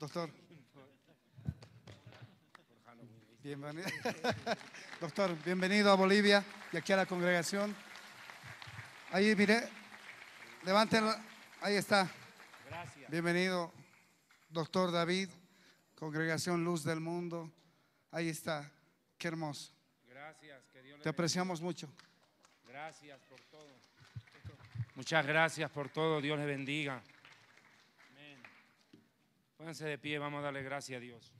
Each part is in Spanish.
Doctor. Bienvenido. Doctor, bienvenido a Bolivia y aquí a la congregación. Ahí, mire, levanten, ahí está. Gracias. Bienvenido, doctor David, congregación Luz del Mundo. Ahí está, qué hermoso. Gracias, que Dios le Te apreciamos mucho. Gracias por todo. Muchas gracias por todo. Dios le bendiga. Pónganse de pie, vamos a darle gracias a Dios.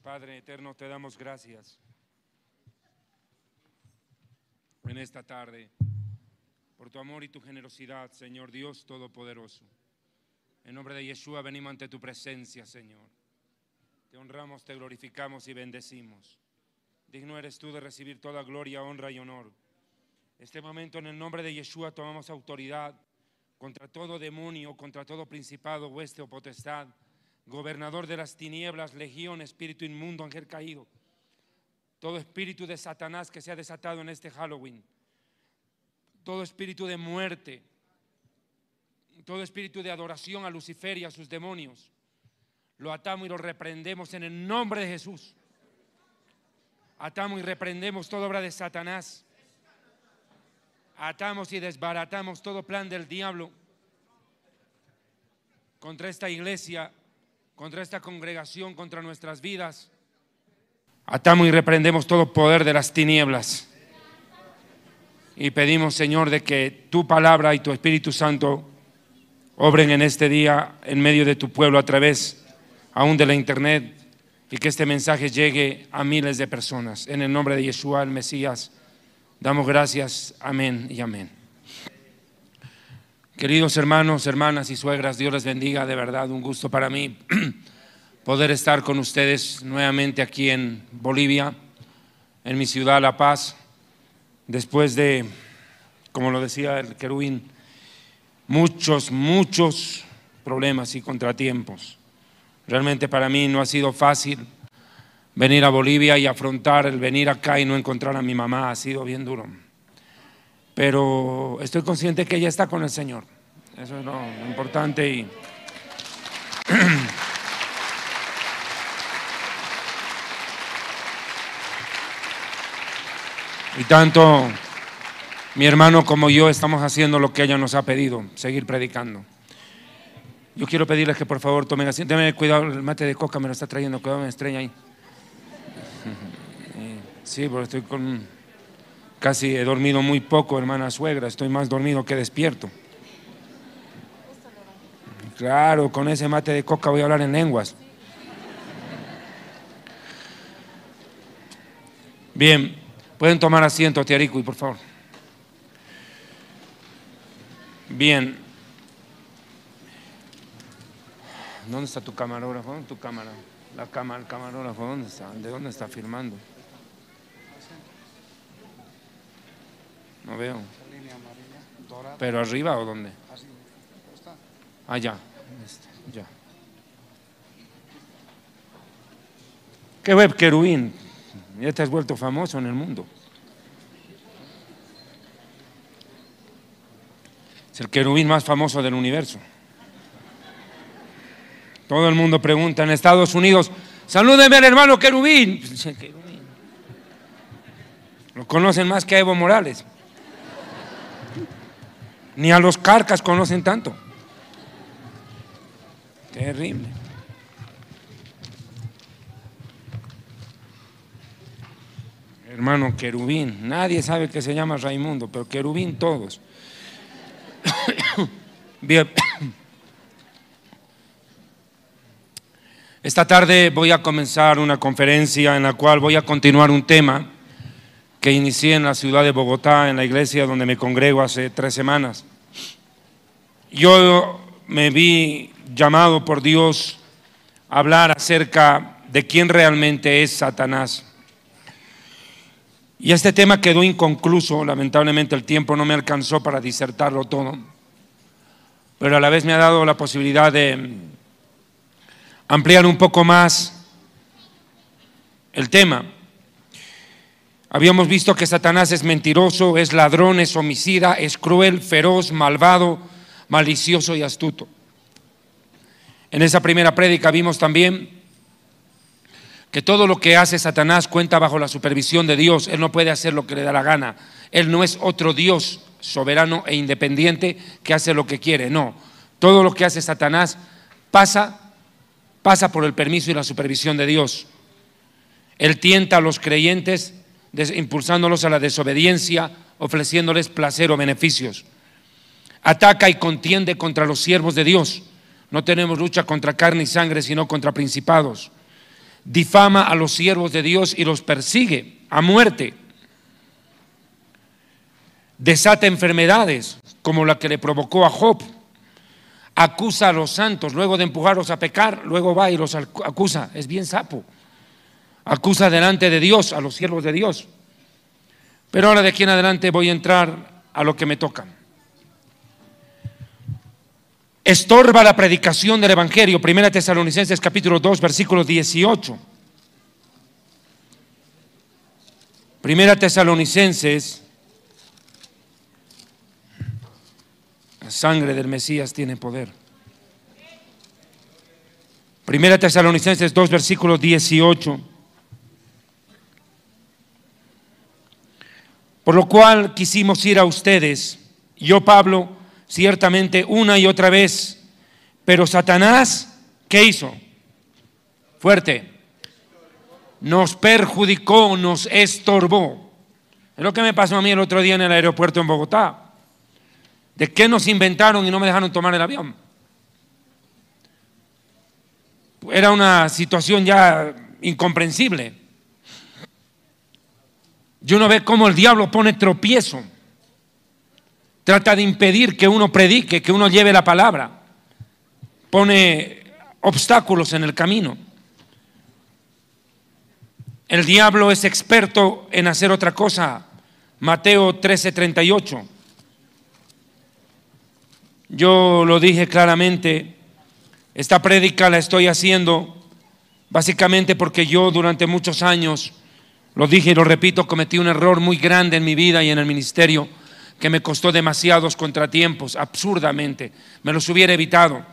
Padre eterno, te damos gracias en esta tarde por tu amor y tu generosidad, Señor Dios Todopoderoso. En nombre de Yeshua venimos ante tu presencia, Señor. Te honramos, te glorificamos y bendecimos. Digno eres tú de recibir toda gloria, honra y honor. Este momento en el nombre de Yeshua tomamos autoridad contra todo demonio, contra todo principado, hueste o potestad, gobernador de las tinieblas, legión, espíritu inmundo, ángel caído. Todo espíritu de Satanás que se ha desatado en este Halloween. Todo espíritu de muerte. Todo espíritu de adoración a Lucifer y a sus demonios. Lo atamos y lo reprendemos en el nombre de Jesús. Atamos y reprendemos toda obra de Satanás. Atamos y desbaratamos todo plan del diablo contra esta iglesia, contra esta congregación, contra nuestras vidas. Atamos y reprendemos todo poder de las tinieblas. Y pedimos, Señor, de que tu palabra y tu Espíritu Santo obren en este día en medio de tu pueblo a través aún de la internet y que este mensaje llegue a miles de personas. En el nombre de Yeshua, el Mesías, damos gracias. Amén y amén. Queridos hermanos, hermanas y suegras, Dios les bendiga. De verdad, un gusto para mí poder estar con ustedes nuevamente aquí en Bolivia, en mi ciudad, La Paz, después de, como lo decía el querubín, muchos, muchos problemas y contratiempos. Realmente para mí no ha sido fácil venir a Bolivia y afrontar el venir acá y no encontrar a mi mamá, ha sido bien duro. Pero estoy consciente que ella está con el Señor. Eso es lo importante y Y tanto mi hermano como yo estamos haciendo lo que ella nos ha pedido, seguir predicando. Yo quiero pedirles que por favor tomen asiento. Denme cuidado, el mate de coca me lo está trayendo, cuidado, me estrella ahí. Sí, porque estoy con. Casi he dormido muy poco, hermana suegra. Estoy más dormido que despierto. Claro, con ese mate de coca voy a hablar en lenguas. Bien, pueden tomar asiento, Tiarico, por favor. Bien. ¿Dónde está tu camarógrafo? ¿Dónde tu cámara? La cámara, el camarógrafo, ¿dónde está? ¿De dónde está filmando? No veo. ¿Pero arriba o dónde? así. Está. Allá. Ya. ¿Qué web querubín? Ya te has vuelto famoso en el mundo. Es el querubín más famoso del universo. Todo el mundo pregunta en Estados Unidos, salúdeme al hermano querubín. Querubín. Lo conocen más que a Evo Morales. Ni a los carcas conocen tanto. Terrible. Hermano querubín, nadie sabe que se llama Raimundo, pero querubín todos. Bien. Esta tarde voy a comenzar una conferencia en la cual voy a continuar un tema que inicié en la ciudad de Bogotá, en la iglesia donde me congrego hace tres semanas. Yo me vi llamado por Dios a hablar acerca de quién realmente es Satanás. Y este tema quedó inconcluso, lamentablemente el tiempo no me alcanzó para disertarlo todo, pero a la vez me ha dado la posibilidad de ampliar un poco más el tema. Habíamos visto que Satanás es mentiroso, es ladrón, es homicida, es cruel, feroz, malvado, malicioso y astuto. En esa primera prédica vimos también que todo lo que hace Satanás cuenta bajo la supervisión de Dios. Él no puede hacer lo que le da la gana. Él no es otro Dios soberano e independiente que hace lo que quiere. No, todo lo que hace Satanás pasa pasa por el permiso y la supervisión de Dios. Él tienta a los creyentes impulsándolos a la desobediencia, ofreciéndoles placer o beneficios. Ataca y contiende contra los siervos de Dios. No tenemos lucha contra carne y sangre, sino contra principados. Difama a los siervos de Dios y los persigue a muerte. Desata enfermedades como la que le provocó a Job acusa a los santos, luego de empujarlos a pecar, luego va y los acusa. Es bien sapo. Acusa delante de Dios, a los siervos de Dios. Pero ahora de aquí en adelante voy a entrar a lo que me toca. Estorba la predicación del Evangelio. Primera Tesalonicenses capítulo 2, versículo 18. Primera Tesalonicenses sangre del Mesías tiene poder. Primera Tesalonicenses 2, versículo 18. Por lo cual quisimos ir a ustedes, yo Pablo, ciertamente una y otra vez, pero Satanás, ¿qué hizo? Fuerte. Nos perjudicó, nos estorbó. Es lo que me pasó a mí el otro día en el aeropuerto en Bogotá. ¿De qué nos inventaron y no me dejaron tomar el avión? Era una situación ya incomprensible. Y uno ve cómo el diablo pone tropiezo. Trata de impedir que uno predique, que uno lleve la palabra. Pone obstáculos en el camino. El diablo es experto en hacer otra cosa. Mateo 13:38. Yo lo dije claramente, esta prédica la estoy haciendo básicamente porque yo durante muchos años, lo dije y lo repito, cometí un error muy grande en mi vida y en el ministerio que me costó demasiados contratiempos, absurdamente. Me los hubiera evitado.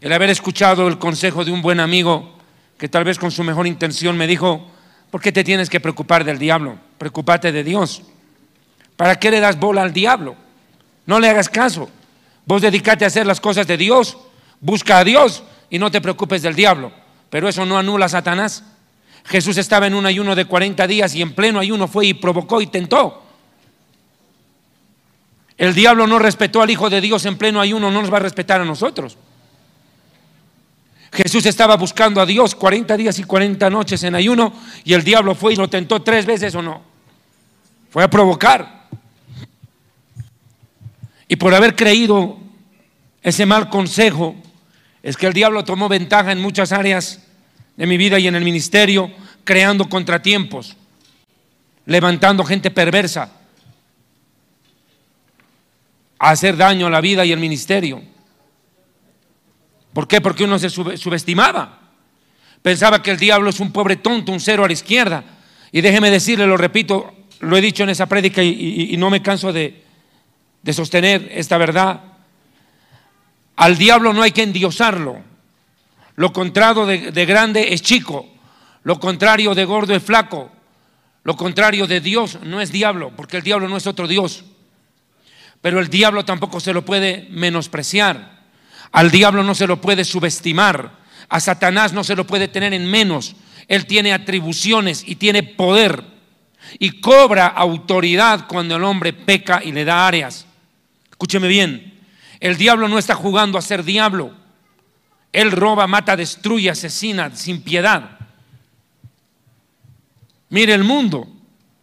El haber escuchado el consejo de un buen amigo que tal vez con su mejor intención me dijo, ¿por qué te tienes que preocupar del diablo? Preocúpate de Dios. ¿Para qué le das bola al diablo? No le hagas caso. Vos dedicate a hacer las cosas de Dios, busca a Dios y no te preocupes del diablo. Pero eso no anula a Satanás. Jesús estaba en un ayuno de 40 días y en pleno ayuno fue y provocó y tentó. El diablo no respetó al Hijo de Dios en pleno ayuno, no nos va a respetar a nosotros. Jesús estaba buscando a Dios 40 días y 40 noches en ayuno y el diablo fue y lo tentó tres veces o no. Fue a provocar. Y por haber creído ese mal consejo, es que el diablo tomó ventaja en muchas áreas de mi vida y en el ministerio, creando contratiempos, levantando gente perversa a hacer daño a la vida y el ministerio. ¿Por qué? Porque uno se subestimaba. Pensaba que el diablo es un pobre tonto, un cero a la izquierda. Y déjeme decirle, lo repito, lo he dicho en esa prédica y, no me canso de sostener esta verdad. Al diablo no hay que endiosarlo. Lo contrario de, de, grande es chico. Lo contrario de gordo es flaco. Lo contrario de Dios no es diablo, porque el diablo no es otro Dios. Pero el diablo tampoco se lo puede menospreciar. Al diablo no se lo puede subestimar. A Satanás no se lo puede tener en menos. Él tiene atribuciones y tiene poder. Y cobra autoridad cuando el hombre peca y le da áreas. Escúcheme bien, el diablo no está jugando a ser diablo. Él roba, mata, destruye, asesina sin piedad. Mire el mundo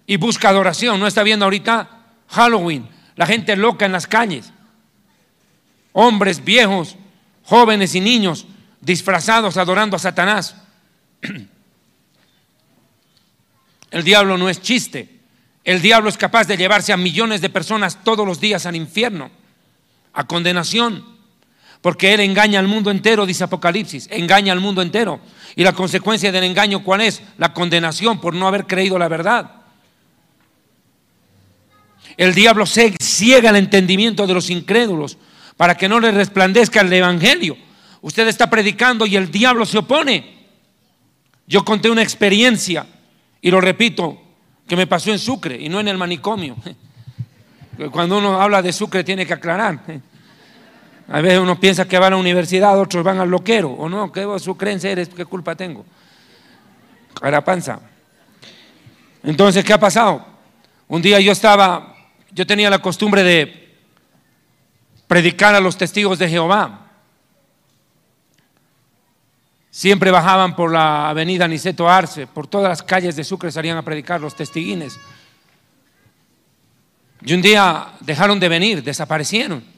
y busca adoración. No está viendo ahorita Halloween, la gente loca en las calles. Hombres, viejos, jóvenes y niños disfrazados adorando a Satanás. El diablo no es chiste. El diablo es capaz de llevarse a millones de personas todos los días al infierno, a condenación, porque él engaña al mundo entero, dice Apocalipsis, engaña al mundo entero. Y la consecuencia del engaño, ¿cuál es? La condenación por no haber creído la verdad. El diablo ciega el entendimiento de los incrédulos para que no le resplandezca el Evangelio. Usted está predicando y el diablo se opone. Yo conté una experiencia, y lo repito, que me pasó en Sucre y no en el manicomio. Cuando uno habla de Sucre tiene que aclarar. A veces uno piensa que va a la universidad, otros van al loquero, o no, que sucrense eres, ¿qué culpa tengo? panza. Entonces, ¿qué ha pasado? Un día yo estaba, yo tenía la costumbre de predicar a los testigos de Jehová. Siempre bajaban por la avenida Niceto Arce, por todas las calles de Sucre salían a predicar los testiguines. Y un día dejaron de venir, desaparecieron.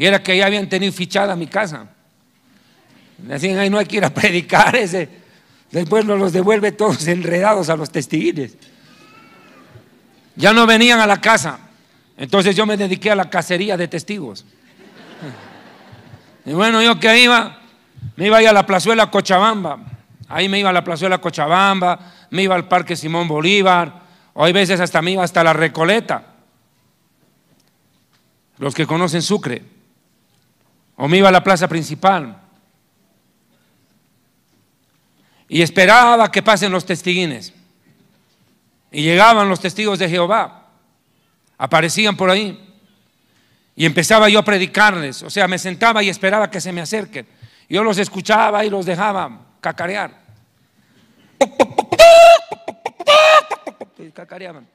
Y era que ya habían tenido fichada mi casa. Decían, ahí no hay que ir a predicar ese. Después nos los devuelve todos enredados a los testiguines. Ya no venían a la casa. Entonces yo me dediqué a la cacería de testigos. Y bueno, yo que iba, me iba a a la plazuela Cochabamba. Ahí me iba a la plazuela Cochabamba, me iba al Parque Simón Bolívar, o hay veces hasta me iba hasta la Recoleta. Los que conocen Sucre. O me iba a la plaza principal. Y esperaba que pasen los testiguines. Y llegaban los testigos de Jehová. Aparecían por ahí. Y empezaba yo a predicarles. O sea, me sentaba y esperaba que se me acerquen. Yo los escuchaba y los dejaba cacarear. Cacareaban.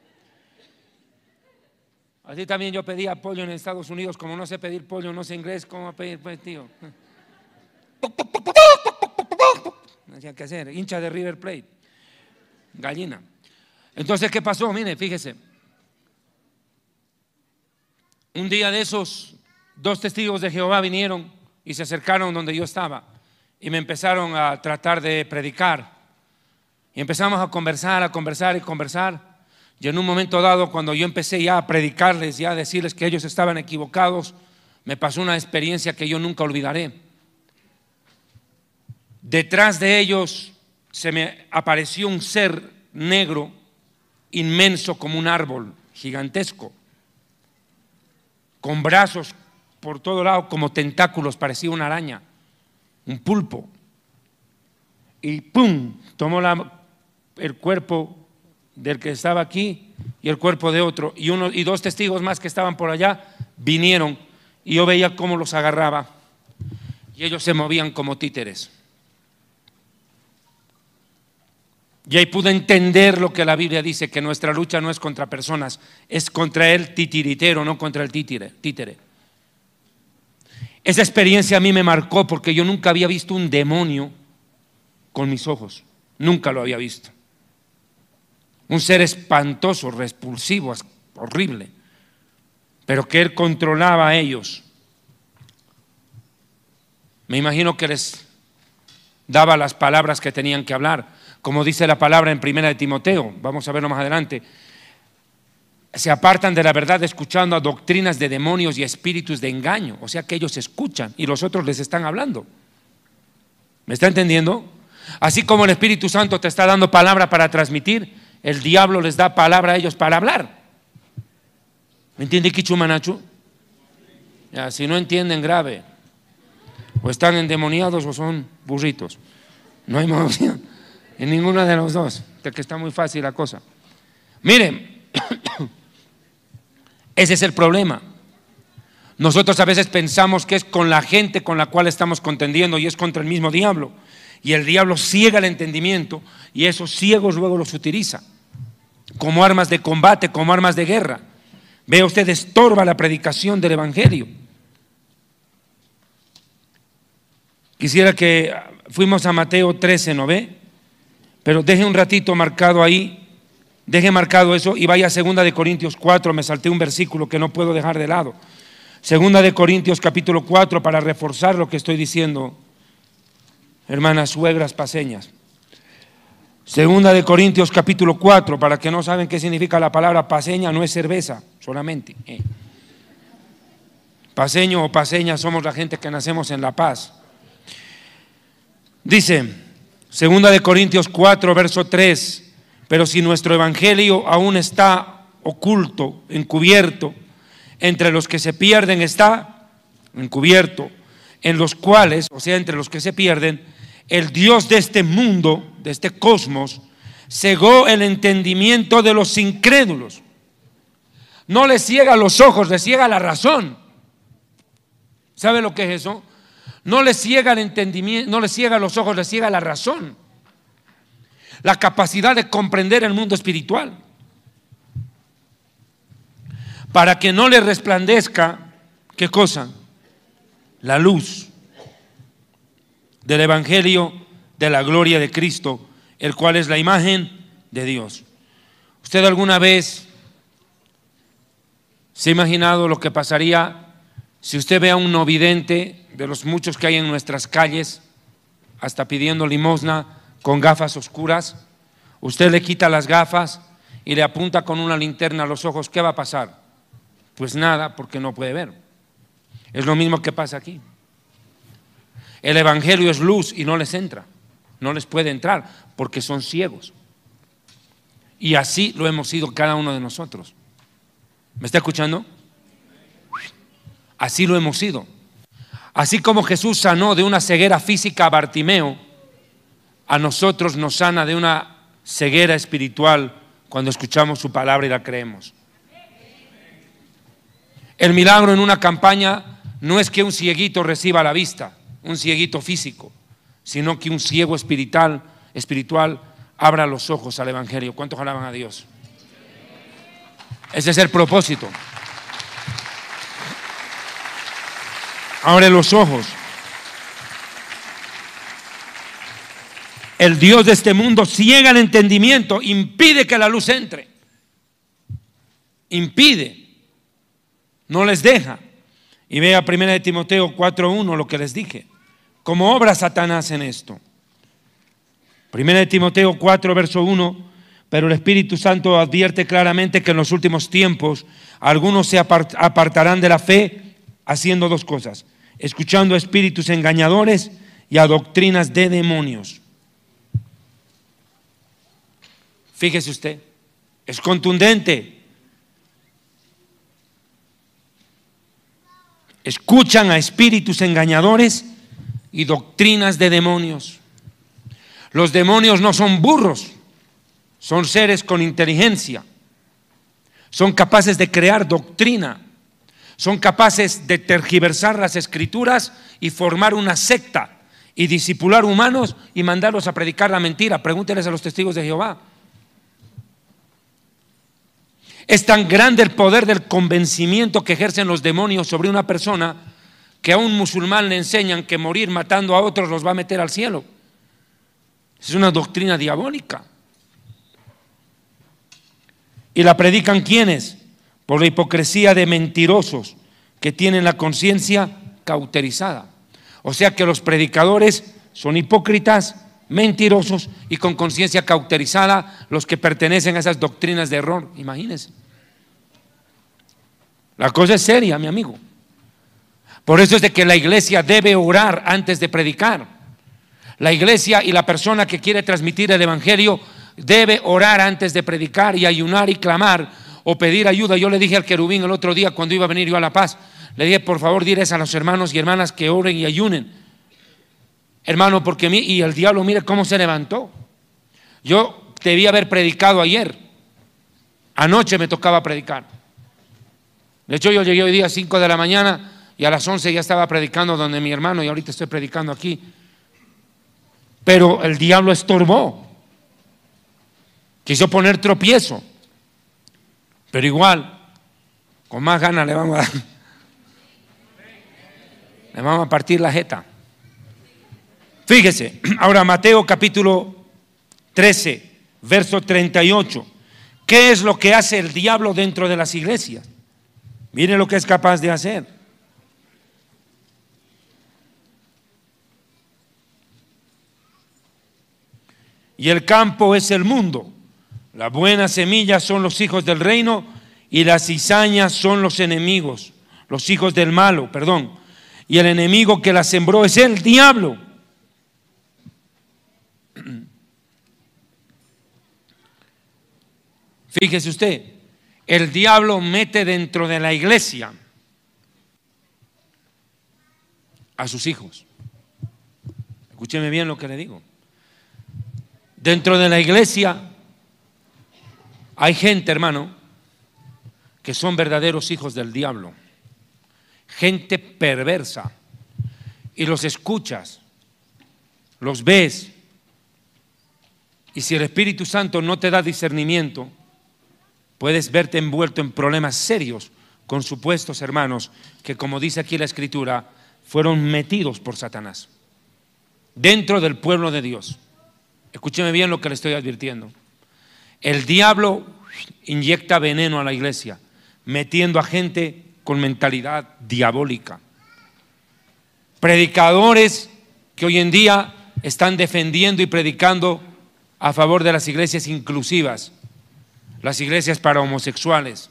Así también yo pedía pollo en Estados Unidos. Como no sé pedir pollo, no sé inglés, ¿cómo pedir pues, tío? No hacía que hacer. Hincha de River Plate. Gallina. Entonces, ¿qué pasó? Mire, fíjese. Un día de esos, dos testigos de Jehová vinieron y se acercaron donde yo estaba y me empezaron a tratar de predicar. Y empezamos a conversar, a conversar y conversar. Y en un momento dado, cuando yo empecé ya a predicarles, ya a decirles que ellos estaban equivocados, me pasó una experiencia que yo nunca olvidaré. Detrás de ellos se me apareció un ser negro, inmenso como un árbol, gigantesco con brazos por todo lado como tentáculos, parecía una araña, un pulpo. Y ¡pum! tomó el cuerpo del que estaba aquí y el cuerpo de otro. Y, uno, y dos testigos más que estaban por allá vinieron y yo veía cómo los agarraba. Y ellos se movían como títeres. Y ahí pude entender lo que la Biblia dice, que nuestra lucha no es contra personas, es contra el titiritero, no contra el títere, títere. Esa experiencia a mí me marcó porque yo nunca había visto un demonio con mis ojos, nunca lo había visto. Un ser espantoso, repulsivo, horrible, pero que él controlaba a ellos. Me imagino que les daba las palabras que tenían que hablar como dice la palabra en primera de Timoteo, vamos a verlo más adelante, se apartan de la verdad escuchando a doctrinas de demonios y espíritus de engaño, o sea que ellos escuchan y los otros les están hablando. ¿Me está entendiendo? Así como el Espíritu Santo te está dando palabra para transmitir, el diablo les da palabra a ellos para hablar. ¿Me entiende, Kichumanachu? Ya, si no entienden, grave. O están endemoniados o son burritos. No hay más opción. En ninguna de los dos, de que está muy fácil la cosa. Miren, ese es el problema. Nosotros a veces pensamos que es con la gente con la cual estamos contendiendo y es contra el mismo diablo. Y el diablo ciega el entendimiento y esos ciegos luego los utiliza como armas de combate, como armas de guerra. Ve usted, estorba la predicación del Evangelio. Quisiera que fuimos a Mateo 13, ¿no ve? Pero deje un ratito marcado ahí, deje marcado eso y vaya a segunda de Corintios 4, me salté un versículo que no puedo dejar de lado. Segunda de Corintios capítulo 4 para reforzar lo que estoy diciendo, hermanas suegras paseñas. Segunda de Corintios capítulo 4, para que no saben qué significa la palabra paseña, no es cerveza solamente. Eh. Paseño o paseña somos la gente que nacemos en La Paz. Dice, Segunda de Corintios 4, verso 3. Pero si nuestro evangelio aún está oculto, encubierto, entre los que se pierden está encubierto, en los cuales, o sea, entre los que se pierden, el Dios de este mundo, de este cosmos, cegó el entendimiento de los incrédulos. No le ciega los ojos, le ciega la razón. ¿Sabe lo que es eso? No le ciega el entendimiento, no le ciega los ojos, le ciega la razón. La capacidad de comprender el mundo espiritual. Para que no le resplandezca, ¿qué cosa? La luz del Evangelio de la gloria de Cristo, el cual es la imagen de Dios. ¿Usted alguna vez se ha imaginado lo que pasaría si usted ve a un no vidente de los muchos que hay en nuestras calles, hasta pidiendo limosna con gafas oscuras? Usted le quita las gafas y le apunta con una linterna a los ojos, ¿qué va a pasar? Pues nada, porque no puede ver. Es lo mismo que pasa aquí. El Evangelio es luz y no les entra, no les puede entrar porque son ciegos. Y así lo hemos sido cada uno de nosotros. ¿Me está escuchando? Así lo hemos sido. Así como Jesús sanó de una ceguera física a Bartimeo, a nosotros nos sana de una ceguera espiritual cuando escuchamos su palabra y la creemos. El milagro en una campaña no es que un cieguito reciba la vista, un cieguito físico, sino que un ciego espiritual, espiritual abra los ojos al Evangelio. ¿Cuántos alaban a Dios? Ese es el propósito. Abre los ojos. El Dios de este mundo ciega el entendimiento, impide que la luz entre. Impide. No les deja. Y vea 1 de Timoteo 4.1 lo que les dije. Como obra Satanás en esto. 1 de Timoteo 4, verso 1. Pero el Espíritu Santo advierte claramente que en los últimos tiempos algunos se apartarán de la fe haciendo dos cosas. Escuchando a espíritus engañadores y a doctrinas de demonios. Fíjese usted, es contundente. Escuchan a espíritus engañadores y doctrinas de demonios. Los demonios no son burros, son seres con inteligencia. Son capaces de crear doctrina. Son capaces de tergiversar las escrituras y formar una secta y disipular humanos y mandarlos a predicar la mentira. Pregúnteles a los testigos de Jehová. Es tan grande el poder del convencimiento que ejercen los demonios sobre una persona que a un musulmán le enseñan que morir matando a otros los va a meter al cielo. Es una doctrina diabólica. ¿Y la predican quiénes? Por la hipocresía de mentirosos que tienen la conciencia cauterizada. O sea que los predicadores son hipócritas, mentirosos y con conciencia cauterizada los que pertenecen a esas doctrinas de error. Imagínense. La cosa es seria, mi amigo. Por eso es de que la iglesia debe orar antes de predicar. La iglesia y la persona que quiere transmitir el Evangelio debe orar antes de predicar y ayunar y clamar o pedir ayuda. Yo le dije al querubín el otro día cuando iba a venir yo a La Paz, le dije, por favor, diles a los hermanos y hermanas que oren y ayunen Hermano, porque mí, y el diablo, mire cómo se levantó. Yo debía haber predicado ayer. Anoche me tocaba predicar. De hecho, yo llegué hoy día a 5 de la mañana y a las 11 ya estaba predicando donde mi hermano y ahorita estoy predicando aquí. Pero el diablo estorbó. Quiso poner tropiezo. Pero igual, con más ganas le vamos a, le vamos a partir la jeta. Fíjese, ahora Mateo capítulo 13, verso 38. ¿Qué es lo que hace el diablo dentro de las iglesias? Mire lo que es capaz de hacer. Y el campo es el mundo. La buena semilla son los hijos del reino y las cizañas son los enemigos, los hijos del malo, perdón. Y el enemigo que la sembró es el diablo. Fíjese usted, el diablo mete dentro de la iglesia a sus hijos. Escúcheme bien lo que le digo. Dentro de la iglesia hay gente, hermano, que son verdaderos hijos del diablo. Gente perversa. Y los escuchas, los ves. Y si el Espíritu Santo no te da discernimiento, puedes verte envuelto en problemas serios con supuestos hermanos que, como dice aquí la Escritura, fueron metidos por Satanás dentro del pueblo de Dios. Escúcheme bien lo que le estoy advirtiendo. El diablo inyecta veneno a la iglesia, metiendo a gente con mentalidad diabólica. Predicadores que hoy en día están defendiendo y predicando a favor de las iglesias inclusivas, las iglesias para homosexuales,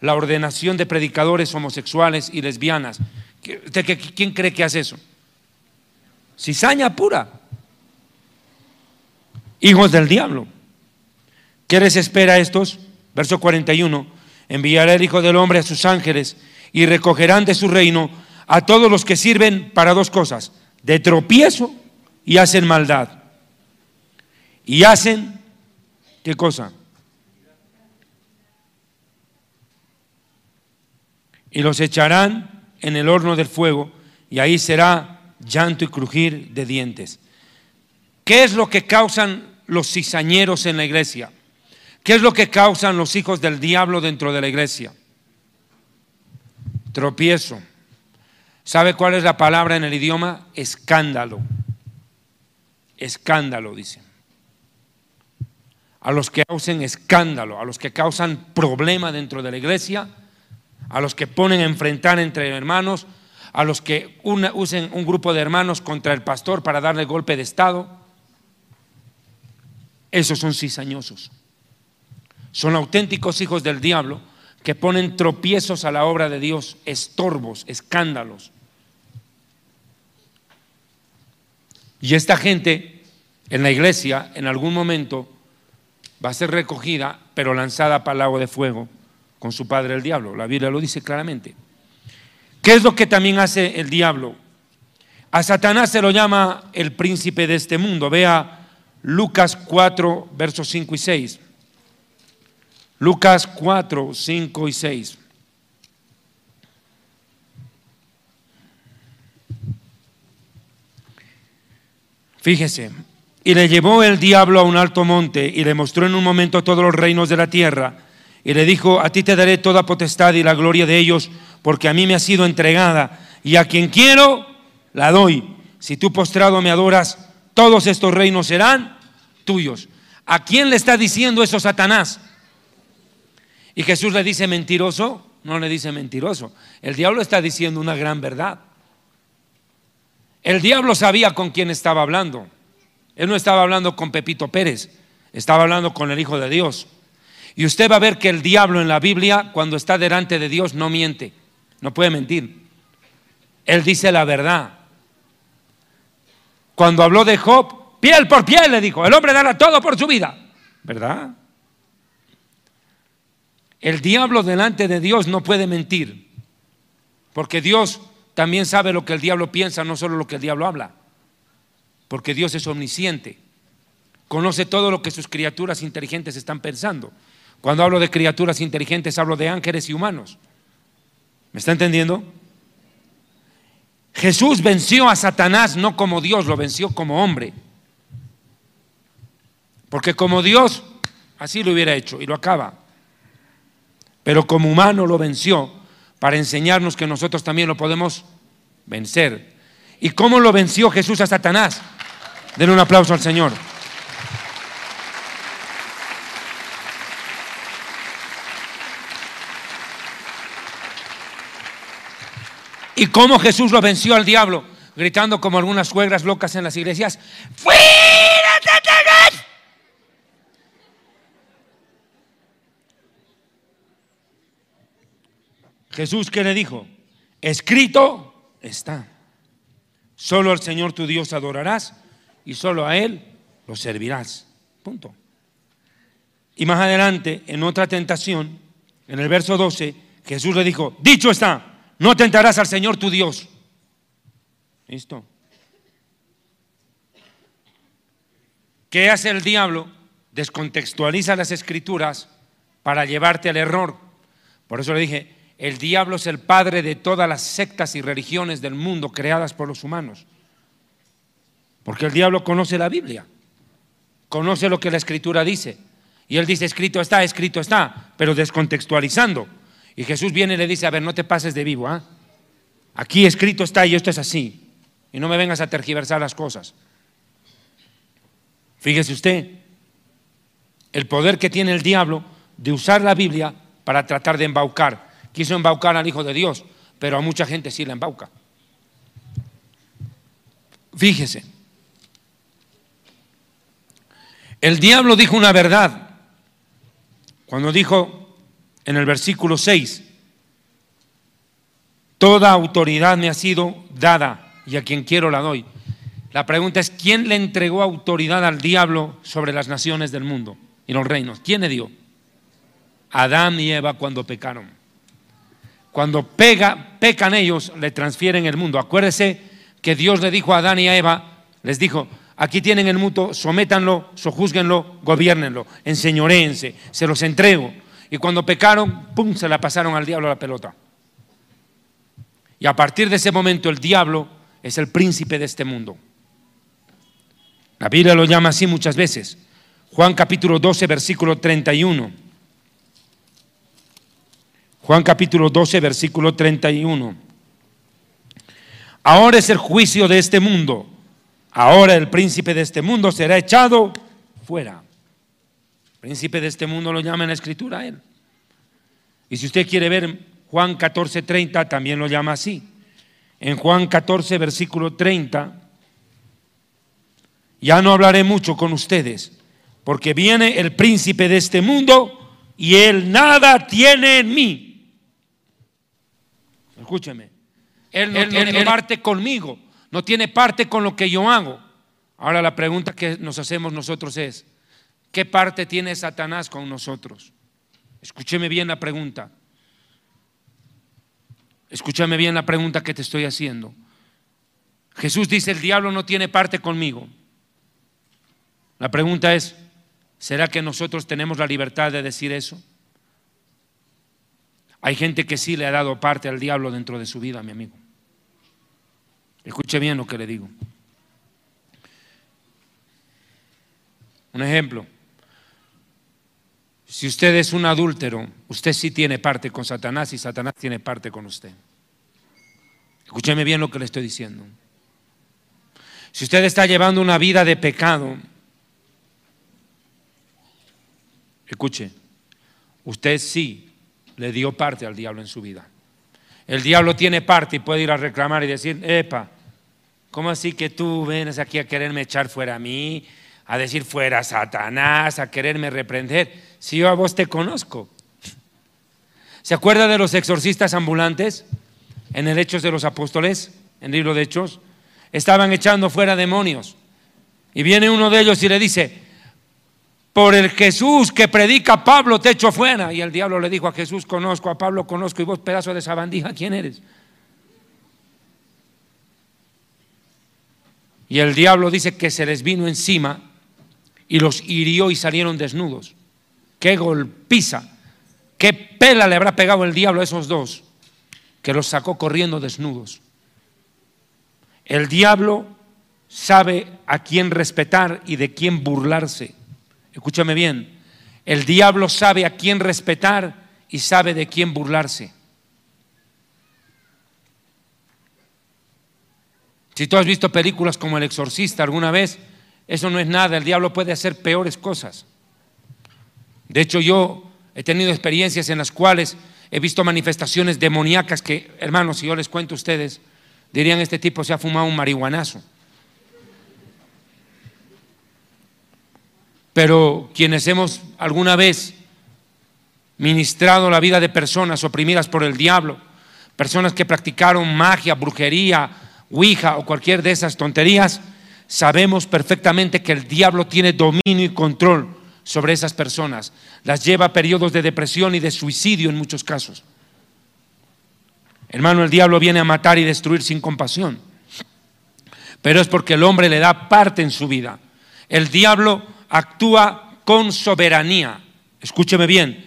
la ordenación de predicadores homosexuales y lesbianas. ¿Quién cree que hace eso? Cizaña pura. Hijos del diablo. ¿Qué les espera a estos? Verso 41. Enviará el Hijo del Hombre a sus ángeles y recogerán de su reino a todos los que sirven para dos cosas, de tropiezo y hacen maldad. Y hacen, ¿qué cosa? Y los echarán en el horno del fuego y ahí será llanto y crujir de dientes. ¿Qué es lo que causan los cizañeros en la iglesia? ¿Qué es lo que causan los hijos del diablo dentro de la iglesia? Tropiezo. ¿Sabe cuál es la palabra en el idioma? Escándalo. Escándalo, dice. A los que causen escándalo, a los que causan problema dentro de la iglesia, a los que ponen a enfrentar entre hermanos, a los que usen un grupo de hermanos contra el pastor para darle golpe de estado. Esos son cizañosos son auténticos hijos del diablo que ponen tropiezos a la obra de Dios, estorbos, escándalos. Y esta gente en la iglesia en algún momento va a ser recogida, pero lanzada para el lago de fuego con su padre el diablo. La Biblia lo dice claramente. ¿Qué es lo que también hace el diablo? A Satanás se lo llama el príncipe de este mundo. Vea Lucas 4, versos 5 y 6. Lucas 4, 5 y 6. Fíjese, y le llevó el diablo a un alto monte y le mostró en un momento todos los reinos de la tierra y le dijo, a ti te daré toda potestad y la gloria de ellos, porque a mí me ha sido entregada y a quien quiero la doy. Si tú postrado me adoras, todos estos reinos serán tuyos. ¿A quién le está diciendo eso Satanás? Y Jesús le dice mentiroso, no le dice mentiroso. El diablo está diciendo una gran verdad. El diablo sabía con quién estaba hablando. Él no estaba hablando con Pepito Pérez, estaba hablando con el Hijo de Dios. Y usted va a ver que el diablo en la Biblia, cuando está delante de Dios, no miente, no puede mentir. Él dice la verdad. Cuando habló de Job, piel por piel le dijo, el hombre dará todo por su vida, ¿verdad? El diablo delante de Dios no puede mentir, porque Dios también sabe lo que el diablo piensa, no solo lo que el diablo habla, porque Dios es omnisciente, conoce todo lo que sus criaturas inteligentes están pensando. Cuando hablo de criaturas inteligentes, hablo de ángeles y humanos. ¿Me está entendiendo? Jesús venció a Satanás no como Dios, lo venció como hombre. Porque como Dios, así lo hubiera hecho y lo acaba pero como humano lo venció para enseñarnos que nosotros también lo podemos vencer. ¿Y cómo lo venció Jesús a Satanás? Denle un aplauso al Señor. ¿Y cómo Jesús lo venció al diablo? Gritando como algunas suegras locas en las iglesias, ¡Fuera Satanás! Jesús, ¿qué le dijo? Escrito está. Solo al Señor tu Dios adorarás y solo a Él lo servirás. Punto. Y más adelante, en otra tentación, en el verso 12, Jesús le dijo, dicho está, no tentarás al Señor tu Dios. ¿Listo? ¿Qué hace el diablo? Descontextualiza las escrituras para llevarte al error. Por eso le dije, el diablo es el padre de todas las sectas y religiones del mundo creadas por los humanos. Porque el diablo conoce la Biblia, conoce lo que la escritura dice. Y él dice, escrito está, escrito está, pero descontextualizando. Y Jesús viene y le dice, a ver, no te pases de vivo. ¿ah? Aquí escrito está y esto es así. Y no me vengas a tergiversar las cosas. Fíjese usted, el poder que tiene el diablo de usar la Biblia para tratar de embaucar. Quiso embaucar al Hijo de Dios, pero a mucha gente sí la embauca. Fíjese, el diablo dijo una verdad cuando dijo en el versículo 6, toda autoridad me ha sido dada y a quien quiero la doy. La pregunta es, ¿quién le entregó autoridad al diablo sobre las naciones del mundo y los reinos? ¿Quién le dio? Adán y Eva cuando pecaron. Cuando pega, pecan ellos, le transfieren el mundo. Acuérdese que Dios le dijo a Adán y a Eva, les dijo, aquí tienen el mundo, sométanlo, sojúzguenlo, gobiernenlo, enseñoréense, se los entrego. Y cuando pecaron, pum, se la pasaron al diablo la pelota. Y a partir de ese momento el diablo es el príncipe de este mundo. La Biblia lo llama así muchas veces. Juan capítulo 12, versículo 31. Juan capítulo 12, versículo 31. Ahora es el juicio de este mundo. Ahora el príncipe de este mundo será echado fuera. príncipe de este mundo lo llama en la escritura él. Y si usted quiere ver Juan 14, 30, también lo llama así. En Juan 14, versículo 30, ya no hablaré mucho con ustedes, porque viene el príncipe de este mundo y él nada tiene en mí. Escúcheme. Él no tiene parte conmigo, no tiene parte con lo que yo hago. Ahora la pregunta que nos hacemos nosotros es, ¿qué parte tiene Satanás con nosotros? Escúcheme bien la pregunta. Escúchame bien la pregunta que te estoy haciendo. Jesús dice, el diablo no tiene parte conmigo. La pregunta es, ¿será que nosotros tenemos la libertad de decir eso? Hay gente que sí le ha dado parte al diablo dentro de su vida, mi amigo. Escuche bien lo que le digo. Un ejemplo. Si usted es un adúltero, usted sí tiene parte con Satanás y Satanás tiene parte con usted. Escúcheme bien lo que le estoy diciendo. Si usted está llevando una vida de pecado, escuche, usted sí le dio parte al diablo en su vida. El diablo tiene parte y puede ir a reclamar y decir, epa, ¿cómo así que tú vienes aquí a quererme echar fuera a mí, a decir fuera Satanás, a quererme reprender? Si yo a vos te conozco. ¿Se acuerda de los exorcistas ambulantes en el Hechos de los Apóstoles, en el libro de Hechos? Estaban echando fuera demonios. Y viene uno de ellos y le dice, por el Jesús que predica Pablo te echo fuera. Y el diablo le dijo a Jesús, conozco, a Pablo conozco, y vos pedazo de sabandija, ¿quién eres? Y el diablo dice que se les vino encima y los hirió y salieron desnudos. Qué golpiza, qué pela le habrá pegado el diablo a esos dos, que los sacó corriendo desnudos. El diablo sabe a quién respetar y de quién burlarse. Escúchame bien, el diablo sabe a quién respetar y sabe de quién burlarse. Si tú has visto películas como El Exorcista alguna vez, eso no es nada, el diablo puede hacer peores cosas. De hecho, yo he tenido experiencias en las cuales he visto manifestaciones demoníacas que, hermanos, si yo les cuento a ustedes, dirían, este tipo se ha fumado un marihuanazo. Pero quienes hemos alguna vez ministrado la vida de personas oprimidas por el diablo, personas que practicaron magia, brujería, ouija o cualquier de esas tonterías, sabemos perfectamente que el diablo tiene dominio y control sobre esas personas. Las lleva a periodos de depresión y de suicidio en muchos casos. Hermano, el diablo viene a matar y destruir sin compasión. pero es porque el hombre le da parte en su vida. El diablo actúa con soberanía. Escúcheme bien.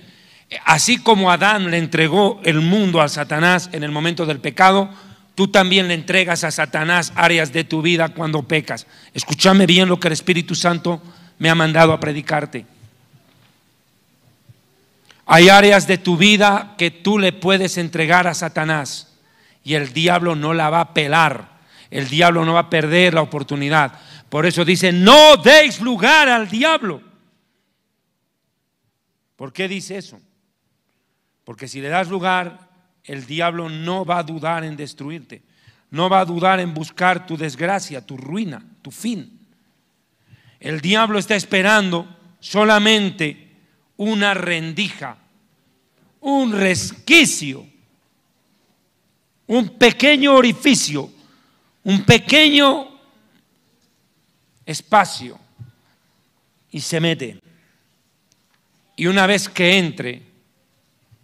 Así como Adán le entregó el mundo a Satanás en el momento del pecado, tú también le entregas a Satanás áreas de tu vida cuando pecas. Escúchame bien lo que el Espíritu Santo me ha mandado a predicarte. Hay áreas de tu vida que tú le puedes entregar a Satanás y el diablo no la va a pelar el diablo no va a perder la oportunidad. Por eso dice, no deis lugar al diablo. ¿Por qué dice eso? Porque si le das lugar, el diablo no va a dudar en destruirte. No va a dudar en buscar tu desgracia, tu ruina, tu fin. El diablo está esperando solamente una rendija, un resquicio, un pequeño orificio un pequeño espacio y se mete. Y una vez que entre,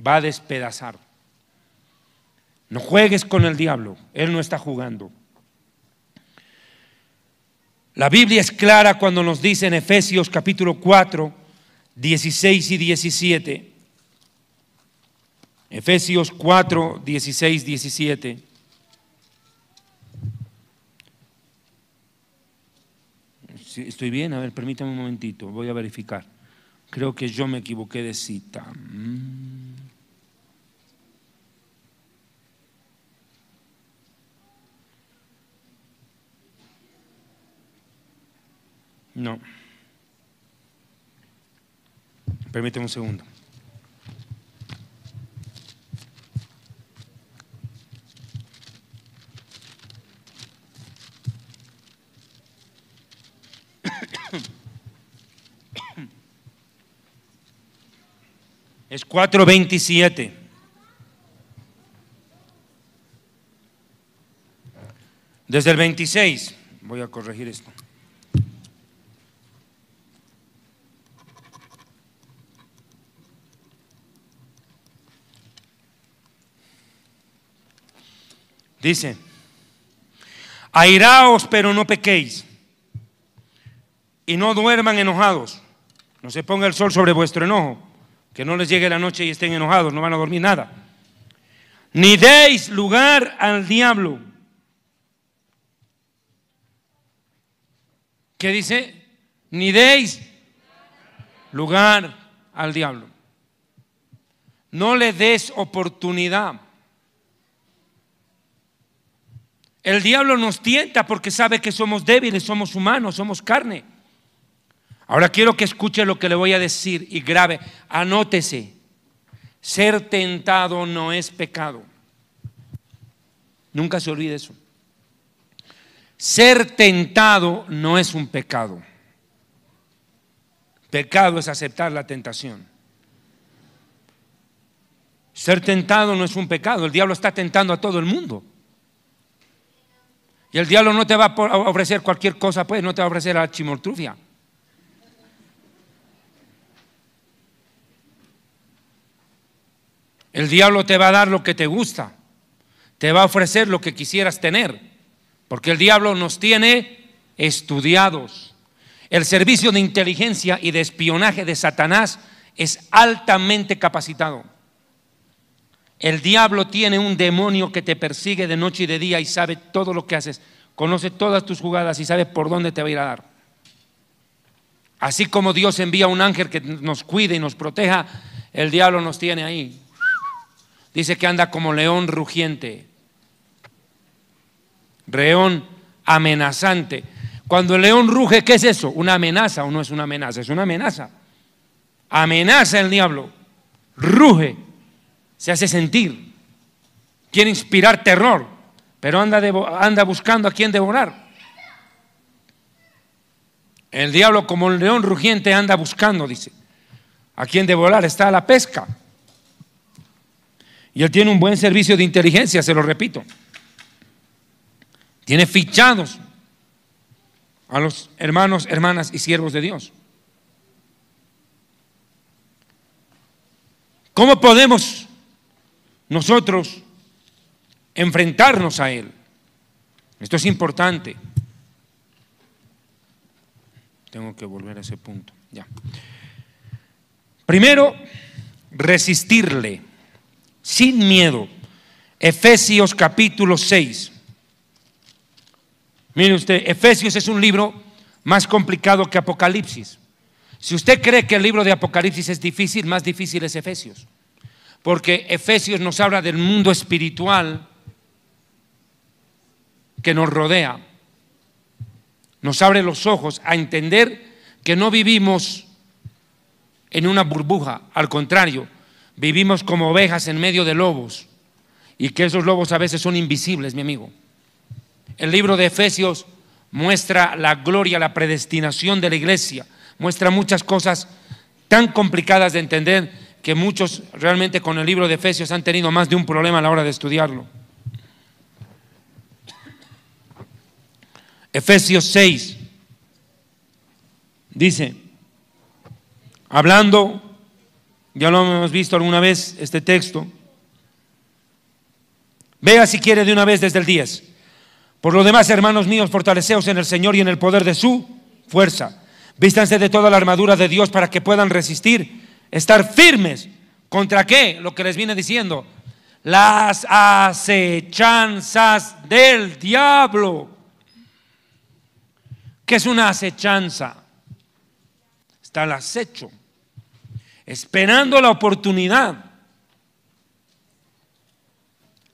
va a despedazar. No juegues con el diablo, él no está jugando. La Biblia es clara cuando nos dice en Efesios capítulo 4, 16 y 17. Efesios 4, 16, 17. Estoy bien, a ver, permítame un momentito, voy a verificar. Creo que yo me equivoqué de cita. Mm. No. Permíteme un segundo. Es 4.27. Desde el 26, voy a corregir esto. Dice, airaos pero no pequéis, y no duerman enojados, no se ponga el sol sobre vuestro enojo que no les llegue la noche y estén enojados, no van a dormir nada. Ni deis lugar al diablo. ¿Qué dice? Ni deis lugar al diablo. No le des oportunidad. El diablo nos tienta porque sabe que somos débiles, somos humanos, somos carne. Ahora quiero que escuche lo que le voy a decir y grave, anótese. Ser tentado no es pecado. Nunca se olvide eso. Ser tentado no es un pecado. Pecado es aceptar la tentación. Ser tentado no es un pecado. El diablo está tentando a todo el mundo. Y el diablo no te va a ofrecer cualquier cosa, pues no te va a ofrecer la chimoltrufia. El diablo te va a dar lo que te gusta, te va a ofrecer lo que quisieras tener, porque el diablo nos tiene estudiados. El servicio de inteligencia y de espionaje de Satanás es altamente capacitado. El diablo tiene un demonio que te persigue de noche y de día y sabe todo lo que haces, conoce todas tus jugadas y sabe por dónde te va a ir a dar. Así como Dios envía un ángel que nos cuide y nos proteja, el diablo nos tiene ahí Dice que anda como león rugiente, león amenazante. Cuando el león ruge, ¿qué es eso? ¿Una amenaza o no es una amenaza? Es una amenaza. Amenaza el diablo, ruge, se hace sentir, quiere inspirar terror, pero anda, anda buscando a quien devorar. El diablo como el león rugiente anda buscando, dice, a quien devorar, está a la pesca. Y él tiene un buen servicio de inteligencia, se lo repito. Tiene fichados a los hermanos, hermanas y siervos de Dios. ¿Cómo podemos nosotros enfrentarnos a Él? Esto es importante. tengo que volver a ese punto. Ya. Primero, resistirle sin miedo. Efesios capítulo 6. Mire usted, Efesios es un libro más complicado que Apocalipsis. Si usted cree que el libro de Apocalipsis es difícil, más difícil es Efesios. Porque Efesios nos habla del mundo espiritual que nos rodea. Nos abre los ojos a entender que no vivimos en una burbuja, al contrario, vivimos como ovejas en medio de lobos y que esos lobos a veces son invisibles, mi amigo. El libro de Efesios muestra la gloria, la predestinación de la iglesia, muestra muchas cosas tan complicadas de entender que muchos realmente con el libro de Efesios han tenido más de un problema a la hora de estudiarlo. Efesios 6 dice, hablando, ya lo hemos visto alguna vez este texto, vea si quiere de una vez desde el 10. Por lo demás, hermanos míos, fortaleceos en el Señor y en el poder de su fuerza. Vístanse de toda la armadura de Dios para que puedan resistir, estar firmes. ¿Contra qué? Lo que les viene diciendo. Las acechanzas del diablo. ¿Qué es una acechanza? Está al acecho, esperando la oportunidad.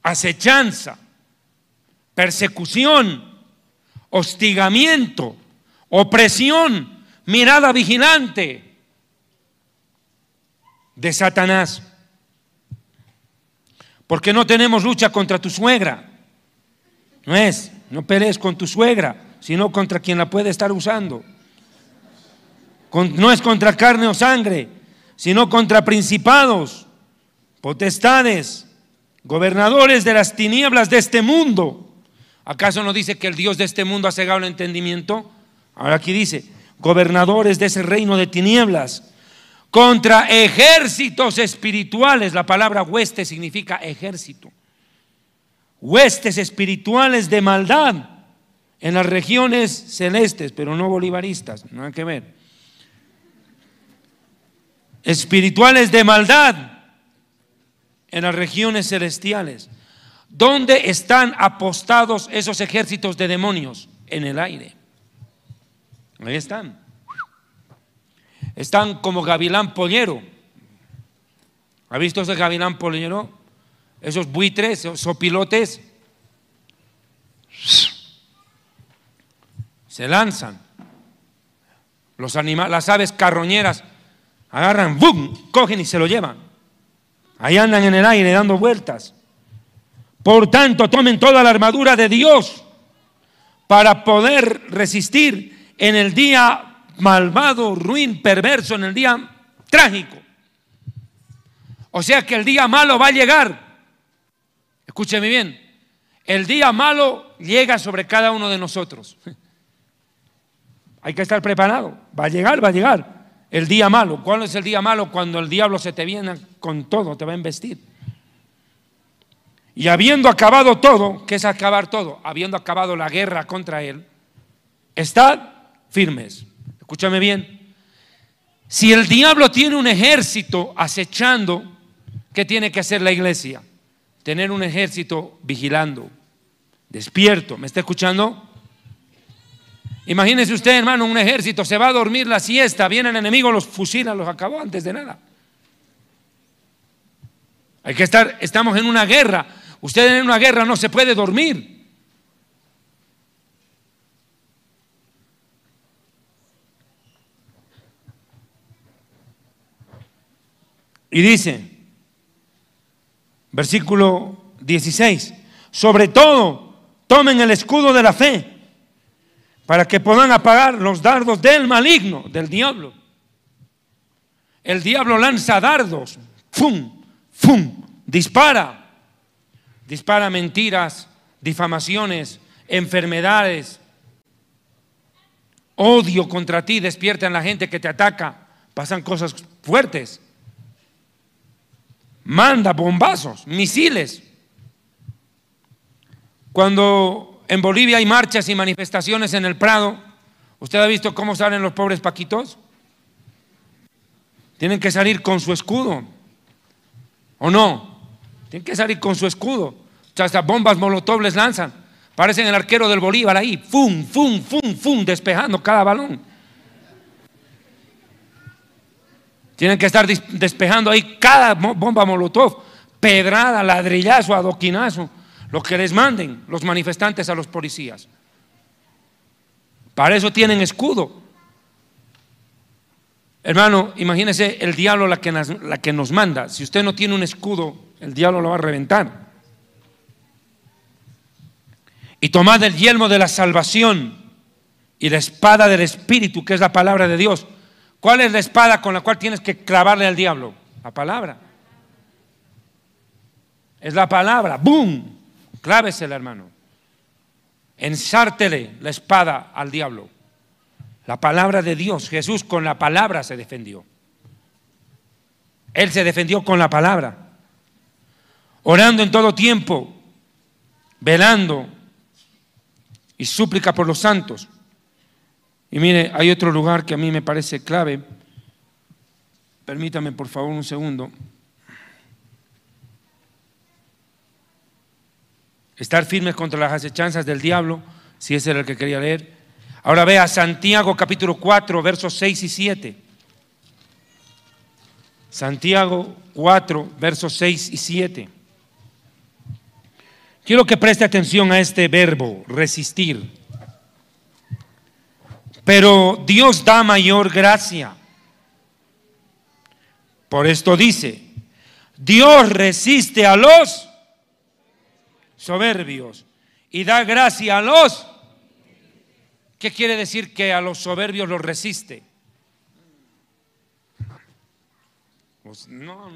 Acechanza, persecución, hostigamiento, opresión, mirada vigilante de Satanás. Porque no tenemos lucha contra tu suegra. No es, no pelees con tu suegra, sino contra quien la puede estar usando. no es contra carne o sangre, sino contra principados, potestades, gobernadores de las tinieblas de este mundo. ¿Acaso no dice que el Dios de este mundo ha cegado el entendimiento? Ahora aquí dice, gobernadores de ese reino de tinieblas, contra ejércitos espirituales. La palabra hueste significa ejército. Huestes espirituales de maldad en las regiones celestes, pero no bolivaristas, nada que ver. Espirituales de maldad en las regiones celestiales. ¿Dónde están apostados esos ejércitos de demonios? En el aire. Ahí están. Están como gavilán pollero. ¿Ha visto ese gavilán pollero? Esos buitres, esos sopilotes. Se lanzan. Los las aves carroñeras agarran, ¡bum! cogen y se lo llevan. Ahí andan en el aire dando vueltas. Por tanto, tomen toda la armadura de Dios para poder resistir en el día malvado, ruin, perverso, en el día trágico. O sea que el día malo va a llegar. Escúcheme bien. El día malo llega sobre cada uno de nosotros. Hay que estar preparado. Va a llegar, va a llegar. El día malo. ¿Cuál es el día malo? Cuando el diablo se te viene con todo, te va a investir. Y habiendo acabado todo, ¿qué es acabar todo? Habiendo acabado la guerra contra él, estad firmes. Escúchame bien. Si el diablo tiene un ejército acechando, ¿qué tiene que hacer la iglesia? Tener un ejército vigilando, despierto. ¿Me está escuchando? Imagínese usted, hermano, un ejército, se va a dormir la siesta, viene el enemigo, los fusila, los acabó antes de nada. Hay que estar, estamos en una guerra. Usted en una guerra no se puede dormir. Y dice, versículo 16, sobre todo tomen el escudo de la fe para que puedan apagar los dardos del maligno, del diablo. El diablo lanza dardos, ¡fum! ¡fum! Dispara, dispara mentiras, difamaciones, enfermedades, odio contra ti, despierta en la gente que te ataca, pasan cosas fuertes manda bombazos, misiles. Cuando en Bolivia hay marchas y manifestaciones en el Prado, ¿Usted ha visto cómo salen los pobres paquitos? Tienen que salir con su escudo. ¿O no? Tienen que salir con su escudo. Hasta bombas molotov les lanzan. Parecen el arquero del Bolívar ahí. Fum, fum, fum, fum, despejando cada balón. Tienen que estar despejando ahí cada bomba molotov. Pedrada, ladrillazo, adoquinazo. Lo que les manden los manifestantes a los policías. Para eso tienen escudo. Hermano, imagínese el diablo la que, nos, la que nos manda. Si usted no tiene un escudo, el diablo lo va a reventar. Y tomad el yelmo de la salvación y la espada del Espíritu, que es la palabra de Dios. ¿Cuál es la espada con la cual tienes que clavarle al diablo? La palabra. Es la palabra. ¡Boom! Clávesela, hermano. Ensártele la espada al diablo. La palabra de Dios. Jesús con la palabra se defendió. Él se defendió con la palabra. Orando en todo tiempo, velando y súplica por los santos. Y mire, hay otro lugar que a mí me parece clave. Permítame por favor un segundo. Estar firmes contra las acechanzas del diablo, si ese era el que quería leer. Ahora vea Santiago capítulo 4, versos 6 y 7. Santiago 4, versos 6 y 7. Quiero que preste atención a este verbo, resistir. Pero Dios da mayor gracia. Por esto dice, Dios resiste a los soberbios y da gracia a los ¿Qué quiere decir que a los soberbios los resiste? Pues no,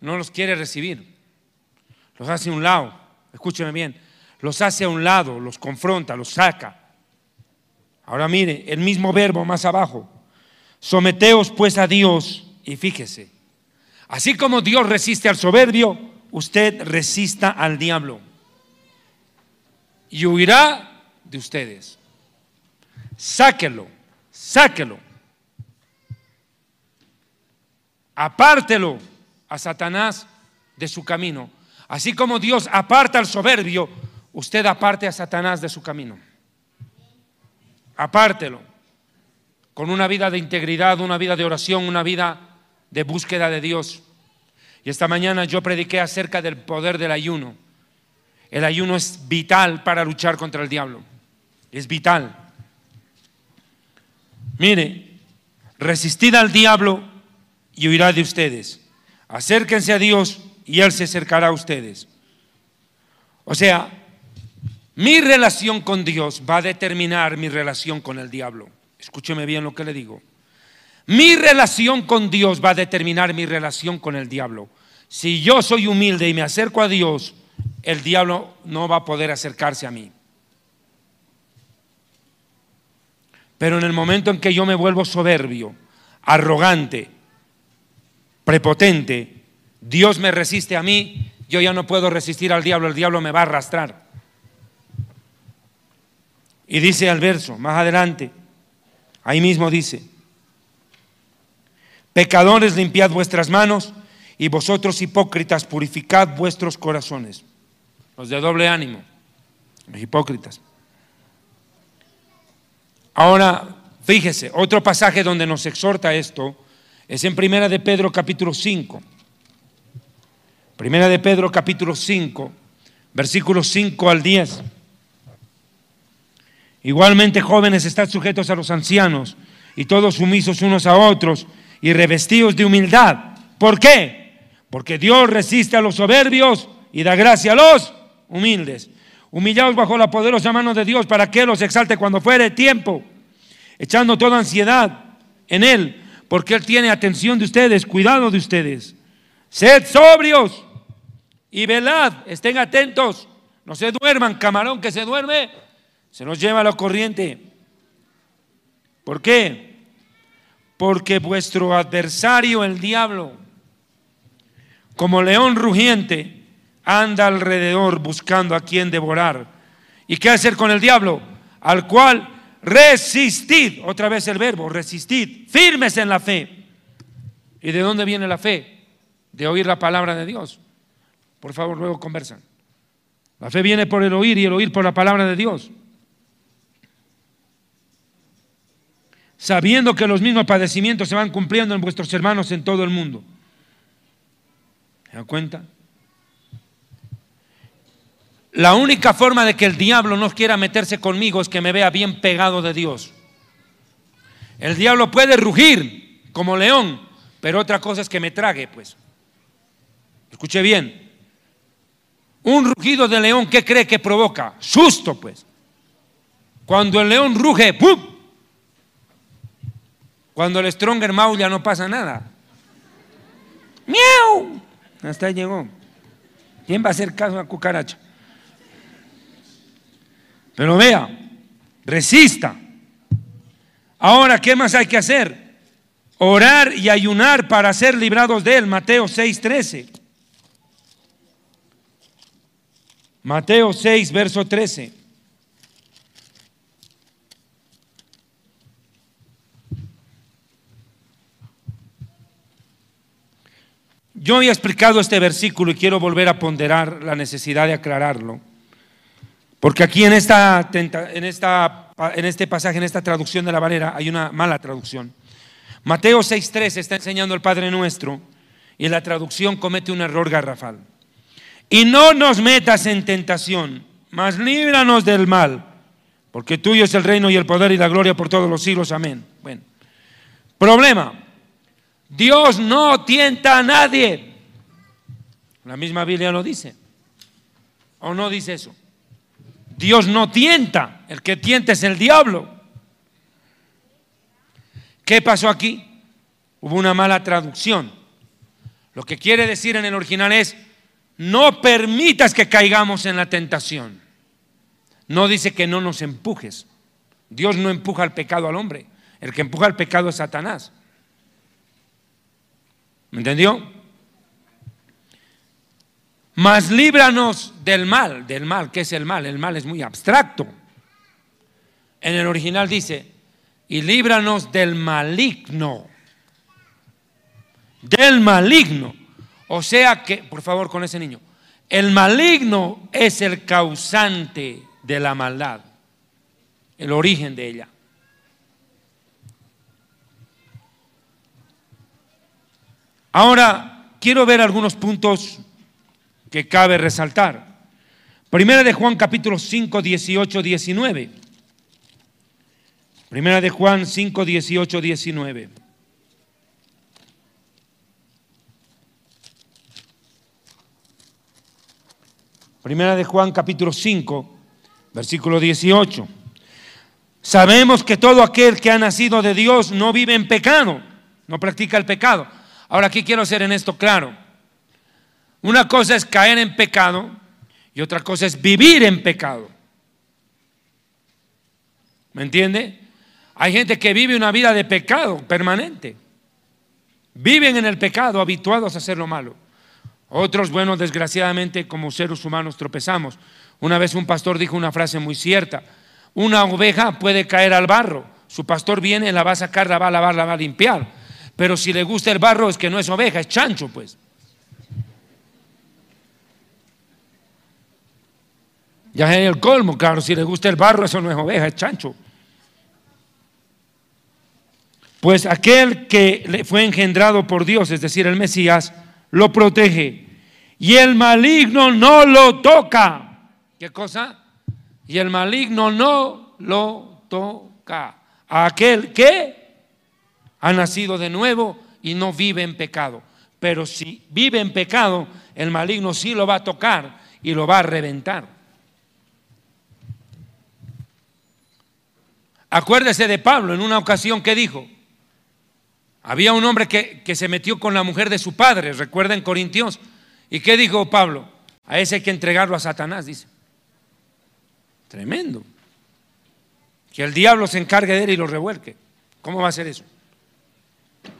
no los quiere recibir. Los hace a un lado. Escúcheme bien. Los hace a un lado, los confronta, los saca. Ahora mire, el mismo verbo más abajo. Someteos pues a Dios y fíjese. Así como Dios resiste al soberbio, usted resista al diablo y huirá de ustedes. Sáquelo, sáquelo. Apártelo a Satanás de su camino. Así como Dios aparta al soberbio, usted aparte a Satanás de su camino. Apártelo. Con una vida de integridad, una vida de oración, una vida de búsqueda de Dios. Y esta mañana yo prediqué acerca del poder del ayuno. El ayuno es vital para luchar contra el diablo. Es vital. Mire, resistid al diablo y huirá de ustedes. Acérquense a Dios y Él se acercará a ustedes. O sea, mi relación con Dios va a determinar mi relación con el diablo. Escúcheme bien lo que le digo. Mi relación con Dios va a determinar mi relación con el diablo. Si yo soy humilde y me acerco a Dios, el diablo no va a poder acercarse a mí. Pero en el momento en que yo me vuelvo soberbio, arrogante, prepotente, Dios me resiste a mí, yo ya no puedo resistir al diablo, el diablo me va a arrastrar. Y dice al verso, más adelante, ahí mismo dice, pecadores limpiad vuestras manos y vosotros hipócritas purificad vuestros corazones los de doble ánimo, los hipócritas. Ahora, fíjese, otro pasaje donde nos exhorta esto es en Primera de Pedro capítulo 5. Primera de Pedro capítulo 5, versículos 5 al 10. Igualmente jóvenes están sujetos a los ancianos y todos sumisos unos a otros y revestidos de humildad. ¿Por qué? Porque Dios resiste a los soberbios y da gracia a los humildes. Humillados bajo la poderosa mano de Dios para que los exalte cuando fuere tiempo, echando toda ansiedad en Él, porque Él tiene atención de ustedes, cuidado de ustedes. Sed sobrios y velad, estén atentos, no se duerman, camarón que se duerme, se nos lleva la corriente. ¿Por qué? Porque vuestro adversario, el diablo, como león rugiente, anda alrededor buscando a quien devorar. ¿Y qué hacer con el diablo? al cual resistid, otra vez el verbo, resistid, firmes en la fe. ¿Y de dónde viene la fe? De oír la palabra de Dios. Por favor, luego conversan. La fe viene por el oír y el oír por la palabra de Dios. Sabiendo que los mismos padecimientos se van cumpliendo en vuestros hermanos en todo el mundo. ¿Se dan cuenta? La única forma de que el diablo no quiera meterse conmigo es que me vea bien pegado de Dios. El diablo puede rugir como león, pero otra cosa es que me trague, pues. Escuche bien. Un rugido de león, ¿qué cree que provoca? Susto, pues. Cuando el león ruge, ¡pum! Cuando el stronger maulla no pasa nada. ¡Miau! Hasta ahí llegó. ¿Quién va a hacer caso a cucaracha? Pero vea, resista. Ahora, ¿qué más hay que hacer? Orar y ayunar para ser librados de él. Mateo 6:13. Mateo 6, verso 13. Yo había explicado este versículo y quiero volver a ponderar la necesidad de aclararlo. Porque aquí en, esta, en, esta, en este pasaje, en esta traducción de la Valera, hay una mala traducción. Mateo 6.3 está enseñando el Padre Nuestro y en la traducción comete un error garrafal. Y no nos metas en tentación, mas líbranos del mal, porque tuyo es el reino y el poder y la gloria por todos los siglos. Amén. Bueno, problema. Dios no tienta a nadie. La misma Biblia lo dice. ¿O no dice eso? Dios no tienta, el que tienta es el diablo. ¿Qué pasó aquí? Hubo una mala traducción. Lo que quiere decir en el original es, no permitas que caigamos en la tentación. No dice que no nos empujes. Dios no empuja al pecado al hombre. El que empuja al pecado es Satanás. ¿Me entendió? Mas líbranos del mal, del mal, ¿qué es el mal? El mal es muy abstracto. En el original dice, y líbranos del maligno. Del maligno. O sea que, por favor, con ese niño, el maligno es el causante de la maldad, el origen de ella. Ahora, quiero ver algunos puntos que cabe resaltar. Primera de Juan capítulo 5, 18, 19. Primera de Juan 5, 18, 19. Primera de Juan capítulo 5, versículo 18. Sabemos que todo aquel que ha nacido de Dios no vive en pecado, no practica el pecado. Ahora aquí quiero ser en esto claro. Una cosa es caer en pecado y otra cosa es vivir en pecado. ¿Me entiende? Hay gente que vive una vida de pecado permanente. Viven en el pecado, habituados a hacer lo malo. Otros, bueno, desgraciadamente como seres humanos tropezamos. Una vez un pastor dijo una frase muy cierta. Una oveja puede caer al barro. Su pastor viene, la va a sacar, la va a lavar, la va a limpiar. Pero si le gusta el barro es que no es oveja, es chancho, pues. Ya es el colmo, claro, si le gusta el barro, eso no es oveja, es chancho. Pues aquel que fue engendrado por Dios, es decir, el Mesías, lo protege. Y el maligno no lo toca. ¿Qué cosa? Y el maligno no lo toca. Aquel que ha nacido de nuevo y no vive en pecado. Pero si vive en pecado, el maligno sí lo va a tocar y lo va a reventar. Acuérdese de Pablo en una ocasión que dijo, había un hombre que, se metió con la mujer de su padre, recuerda en Corintios, ¿y qué dijo Pablo? A ese hay que entregarlo a Satanás, dice. Tremendo. Que el diablo se encargue de él y lo revuelque. ¿Cómo va a ser eso?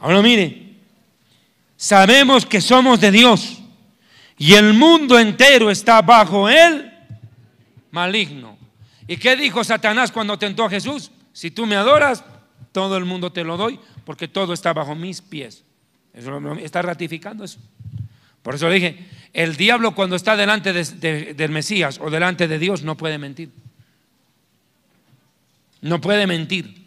Ahora mire, sabemos que somos de Dios y el mundo entero está bajo él maligno. ¿Y qué dijo Satanás cuando tentó a Jesús? Si tú me adoras, todo el mundo te lo doy, porque todo está bajo mis pies. Está ratificando eso. Por eso dije, el diablo cuando está delante del Mesías o delante de Dios no puede mentir. No puede mentir.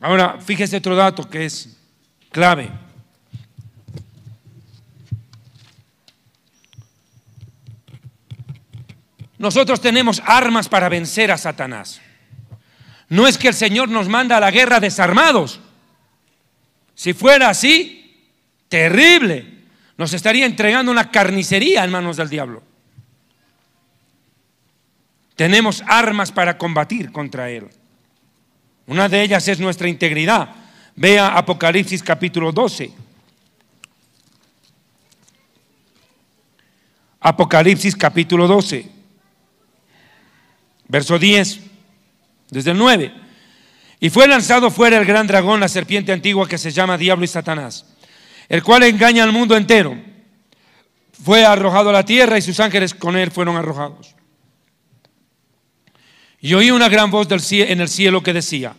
Ahora, fíjese otro dato que es clave. Nosotros tenemos armas para vencer a Satanás. No es que el Señor nos manda a la guerra desarmados. Si fuera así, terrible. Nos estaría entregando una carnicería en manos del diablo. Tenemos armas para combatir contra él. Una de ellas es nuestra integridad. Vea Apocalipsis capítulo 12. Apocalipsis capítulo 12. Verso 10, desde el 9. Y fue lanzado fuera el gran dragón, la serpiente antigua que se llama Diablo y Satanás, el cual engaña al mundo entero. Fue arrojado a la tierra y sus ángeles con él fueron arrojados. Y oí una gran voz en el cielo que decía,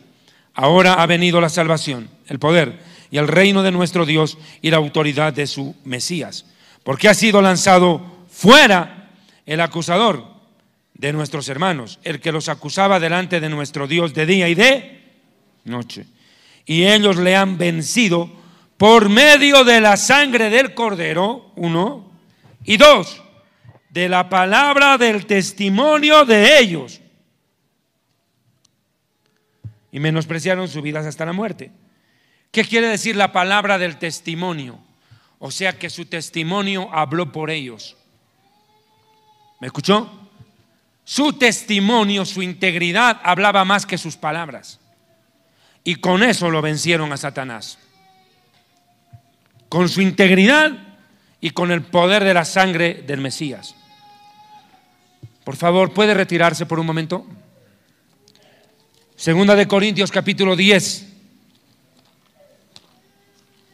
ahora ha venido la salvación, el poder y el reino de nuestro Dios y la autoridad de su Mesías, porque ha sido lanzado fuera el acusador de nuestros hermanos, el que los acusaba delante de nuestro Dios de día y de noche. Y ellos le han vencido por medio de la sangre del cordero, uno, y dos, de la palabra del testimonio de ellos. Y menospreciaron sus vidas hasta la muerte. ¿Qué quiere decir la palabra del testimonio? O sea que su testimonio habló por ellos. ¿Me escuchó? Su testimonio, su integridad hablaba más que sus palabras. Y con eso lo vencieron a Satanás. Con su integridad y con el poder de la sangre del Mesías. Por favor, ¿puede retirarse por un momento? Segunda de Corintios capítulo 10.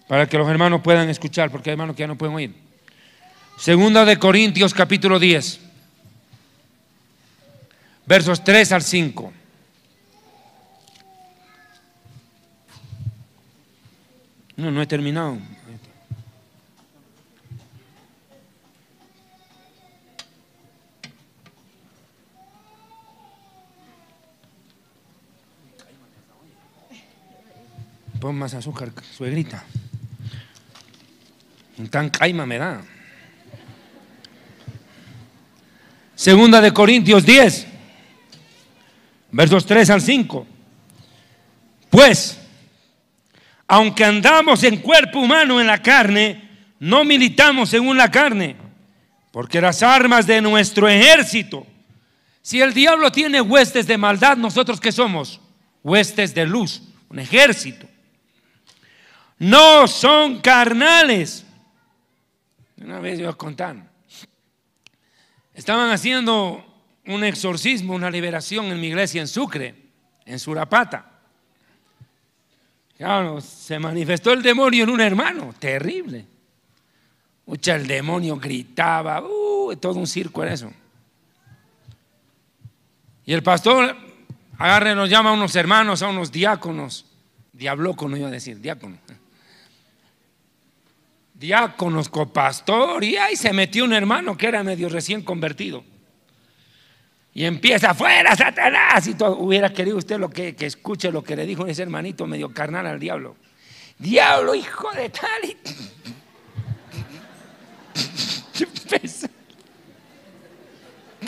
Para que los hermanos puedan escuchar, porque hay hermanos que ya no pueden oír. Segunda de Corintios capítulo 10 versos 3 al 5. No, no he terminado. Pon más azúcar, suegrita. Un tan caima me da. Segunda de Corintios 10 versos 3 al 5. Pues, aunque andamos en cuerpo humano en la carne, no militamos según la carne, porque las armas de nuestro ejército, si el diablo tiene huestes de maldad, nosotros qué somos? Huestes de luz, un ejército. No son carnales. Una vez yo a contar. Estaban haciendo un exorcismo, una liberación en mi iglesia en Sucre, en Surapata. Claro, se manifestó el demonio en un hermano, terrible. Mucha el demonio gritaba, uh, todo un circo era eso. Y el pastor agarre, nos llama a unos hermanos, a unos diáconos, diablócono iba a decir, diácono. Diáconos, copastor, y ahí se metió un hermano que era medio recién convertido. Y empieza afuera, Satanás. Y todo. Hubiera querido usted lo que, escuche lo que le dijo ese hermanito medio carnal al diablo. Diablo, hijo de tal. Y...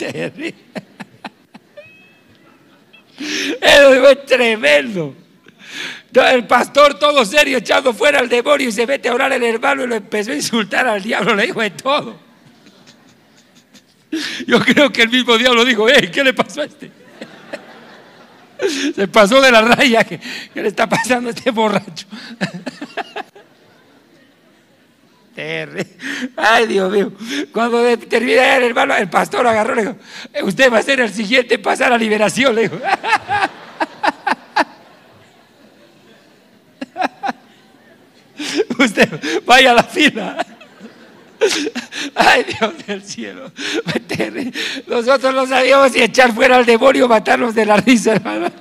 Eso fue tremendo. El pastor todo serio echando fuera al demonio y se mete a orar el hermano y lo empezó a insultar al diablo, le dijo de todo. Yo creo que el mismo diablo dijo, ¿qué le pasó a este? Se pasó de la raya. ¿Qué, le está pasando a este borracho? Ay, Dios mío. Cuando termina el hermano, el pastor agarró le dijo, usted va a ser el siguiente en pasar a liberación. Le dijo. Usted vaya a la fila. Ay, Dios del cielo. Nosotros no sabíamos si echar fuera al demonio o matarnos de la risa, hermano.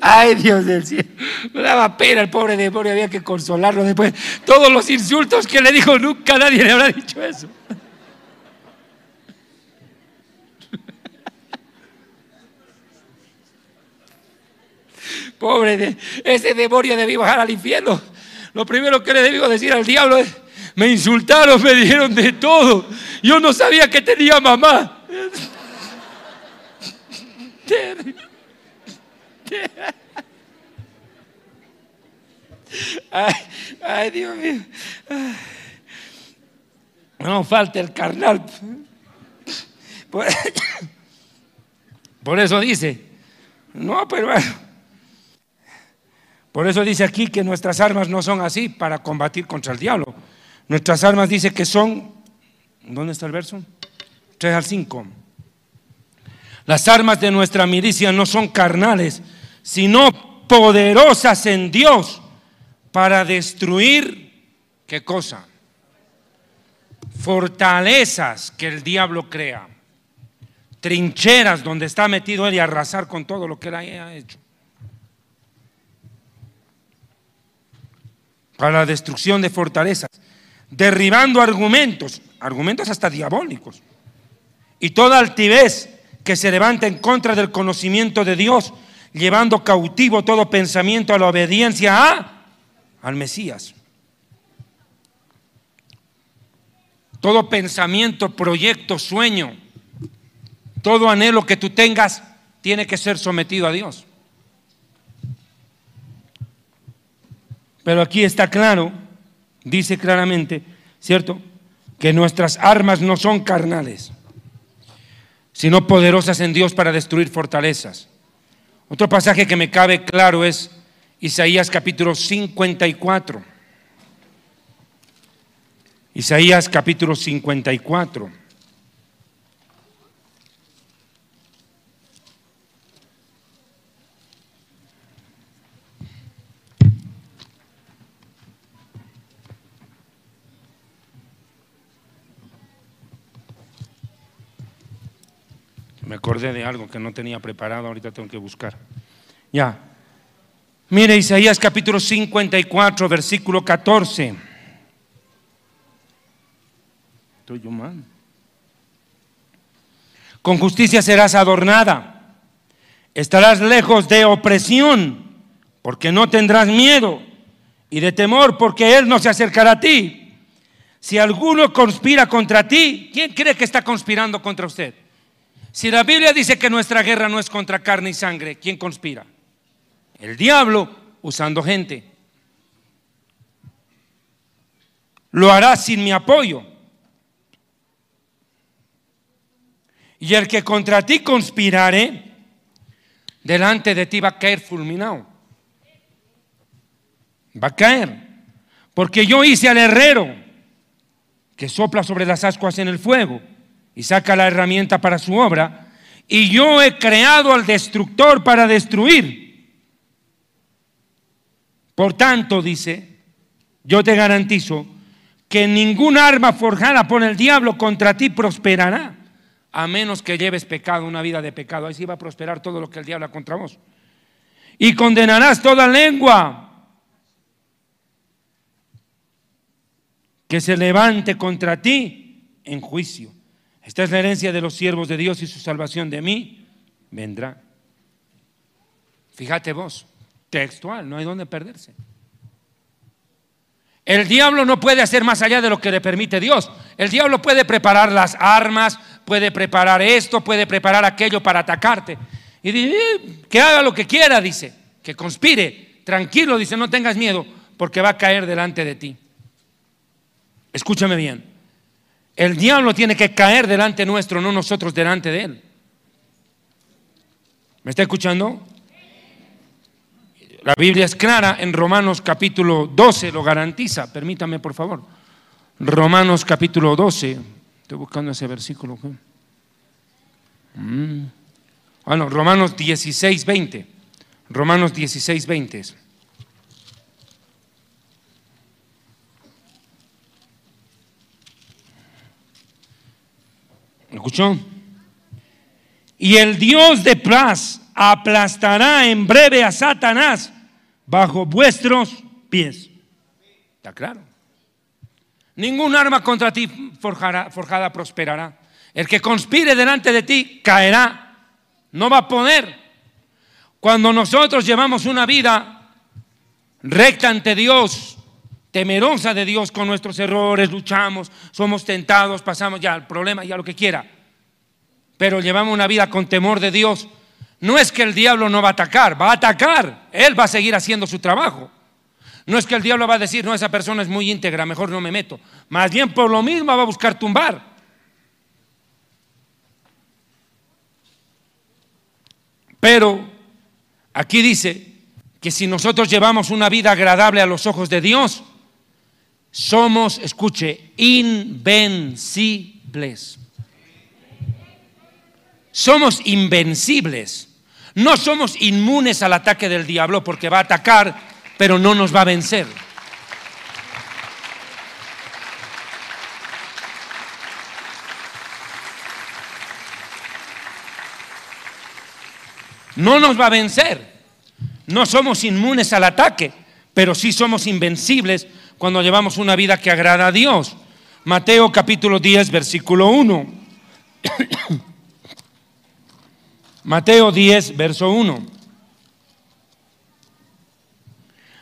Ay, Dios del cielo. Me daba pena el pobre demonio, había que consolarlo después. Todos los insultos que le dijo, nunca nadie le habrá dicho eso. Pobre, de, ese demonio debí bajar al infierno. Lo primero que le debí decir al diablo es, me insultaron, me dijeron de todo. Yo no sabía que tenía mamá. Ay, ay, Dios mío. No falta el carnal. Por, eso dice, no, pero por eso dice aquí que nuestras armas no son así para combatir contra el diablo. Nuestras armas dice que son, ¿dónde está el verso? 3 al 5. Las armas de nuestra milicia no son carnales, sino poderosas en Dios para destruir, ¿qué cosa? Fortalezas que el diablo crea, trincheras donde está metido él y arrasar con todo lo que él haya hecho. Para la destrucción de fortalezas, derribando argumentos, argumentos hasta diabólicos, y toda altivez que se levanta en contra del conocimiento de Dios, llevando cautivo todo pensamiento a la obediencia a, al Mesías. Todo pensamiento, proyecto, sueño, todo anhelo que tú tengas tiene que ser sometido a Dios. Pero aquí está claro, dice claramente, ¿cierto? Que nuestras armas no son carnales, sino poderosas en Dios para destruir fortalezas. Otro pasaje que me cabe claro es Isaías capítulo 54. Isaías capítulo 54. Acordé de algo que no tenía preparado, ahorita tengo que buscar. Ya. Mire Isaías capítulo 54, versículo 14. Estoy mal. Con justicia serás adornada. Estarás lejos de opresión, porque no tendrás miedo, y de temor, porque Él no se acercará a ti. Si alguno conspira contra ti, ¿quién cree que está conspirando contra usted? Si la Biblia dice que nuestra guerra no es contra carne y sangre, ¿quién conspira? El diablo usando gente. Lo hará sin mi apoyo. Y el que contra ti conspirare, delante de ti va a caer fulminado. Va a caer. Porque yo hice al herrero que sopla sobre las ascuas en el fuego y saca la herramienta para su obra, y yo he creado al destructor para destruir. Por tanto, dice, yo te garantizo que ningún arma forjada por el diablo contra ti prosperará, a menos que lleves pecado, una vida de pecado. Ahí sí va a prosperar todo lo que el diablo contra vos. Y condenarás toda lengua que se levante contra ti en juicio. Esta es la herencia de los siervos de Dios y su salvación de mí vendrá. Fíjate vos, textual, no hay donde perderse. El diablo no puede hacer más allá de lo que le permite Dios. El diablo puede preparar las armas, puede preparar esto, puede preparar aquello para atacarte. Y dice, eh, que haga lo que quiera, dice, que conspire. Tranquilo, dice, no tengas miedo, porque va a caer delante de ti. Escúchame bien. El diablo tiene que caer delante nuestro, no nosotros delante de él. ¿Me está escuchando? La Biblia es clara en Romanos capítulo 12, lo garantiza. Permítame, por favor. Romanos capítulo 12. Estoy buscando ese versículo. Mm. Bueno, Romanos 16, 20. Romanos 16, 20. ¿Escuchó? Y el Dios de paz aplastará en breve a Satanás bajo vuestros pies. ¿Está claro? Ningún arma contra ti forjada prosperará. El que conspire delante de ti caerá. No va a poder. Cuando nosotros llevamos una vida recta ante Dios, temerosa de Dios con nuestros errores, luchamos, somos tentados, pasamos ya el problema, ya lo que quiera pero llevamos una vida con temor de Dios, no es que el diablo no va a atacar, va a atacar, él va a seguir haciendo su trabajo. No es que el diablo va a decir, no, esa persona es muy íntegra, mejor no me meto. Más bien por lo mismo va a buscar tumbar. Pero aquí dice que si nosotros llevamos una vida agradable a los ojos de Dios, somos, escuche, invencibles. Somos invencibles. No somos inmunes al ataque del diablo porque va a atacar, pero no nos va a vencer. No nos va a vencer. No somos inmunes al ataque, pero sí somos invencibles cuando llevamos una vida que agrada a Dios. Mateo capítulo 10, versículo 1. Mateo 10, verso 1.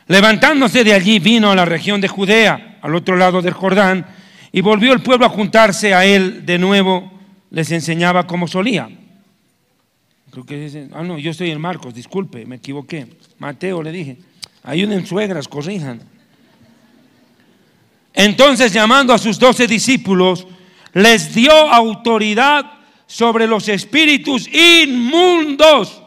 Levantándose de allí vino a la región de Judea, al otro lado del Jordán, y volvió el pueblo a juntarse a él de nuevo, les enseñaba como solía. Creo que dicen, ah, no, yo estoy en Marcos, disculpe, me equivoqué. Mateo le dije, ayuden suegras, corrijan. Entonces llamando a sus doce discípulos, les dio autoridad sobre los espíritus inmundos.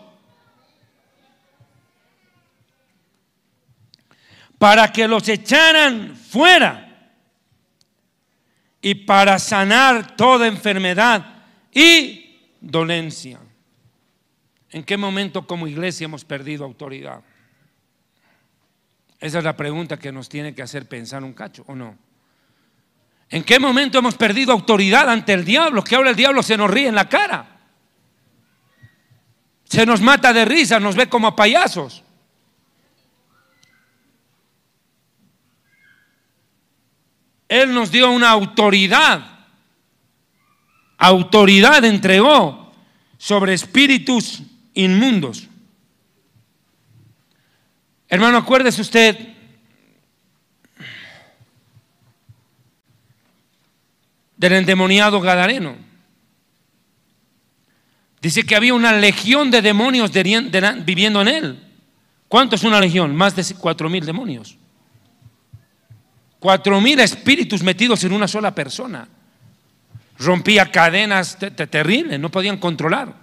Para que los echaran fuera y para sanar toda enfermedad y dolencia. ¿En qué momento como iglesia hemos perdido autoridad? Esa es la pregunta que nos tiene que hacer pensar un cacho, ¿o no? ¿En qué momento hemos perdido autoridad ante el diablo? Que ahora el diablo se nos ríe en la cara. Se nos mata de risa, nos ve como payasos. Él nos dio una autoridad. Autoridad entregó sobre espíritus inmundos. Hermano, acuérdese usted del endemoniado Gadareno. Dice que había una legión de demonios viviendo en él. ¿Cuánto es una legión? Más de cuatro mil demonios. Cuatro mil espíritus metidos en una sola persona. Rompía cadenas terribles, no podían controlar.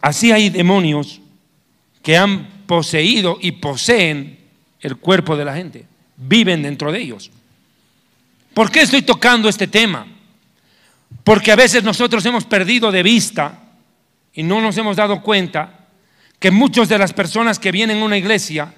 Así hay demonios que han poseído y poseen el cuerpo de la gente. Viven dentro de ellos. ¿Por qué estoy tocando este tema? Porque a veces nosotros hemos perdido de vista y no nos hemos dado cuenta que muchas de las personas que vienen a una iglesia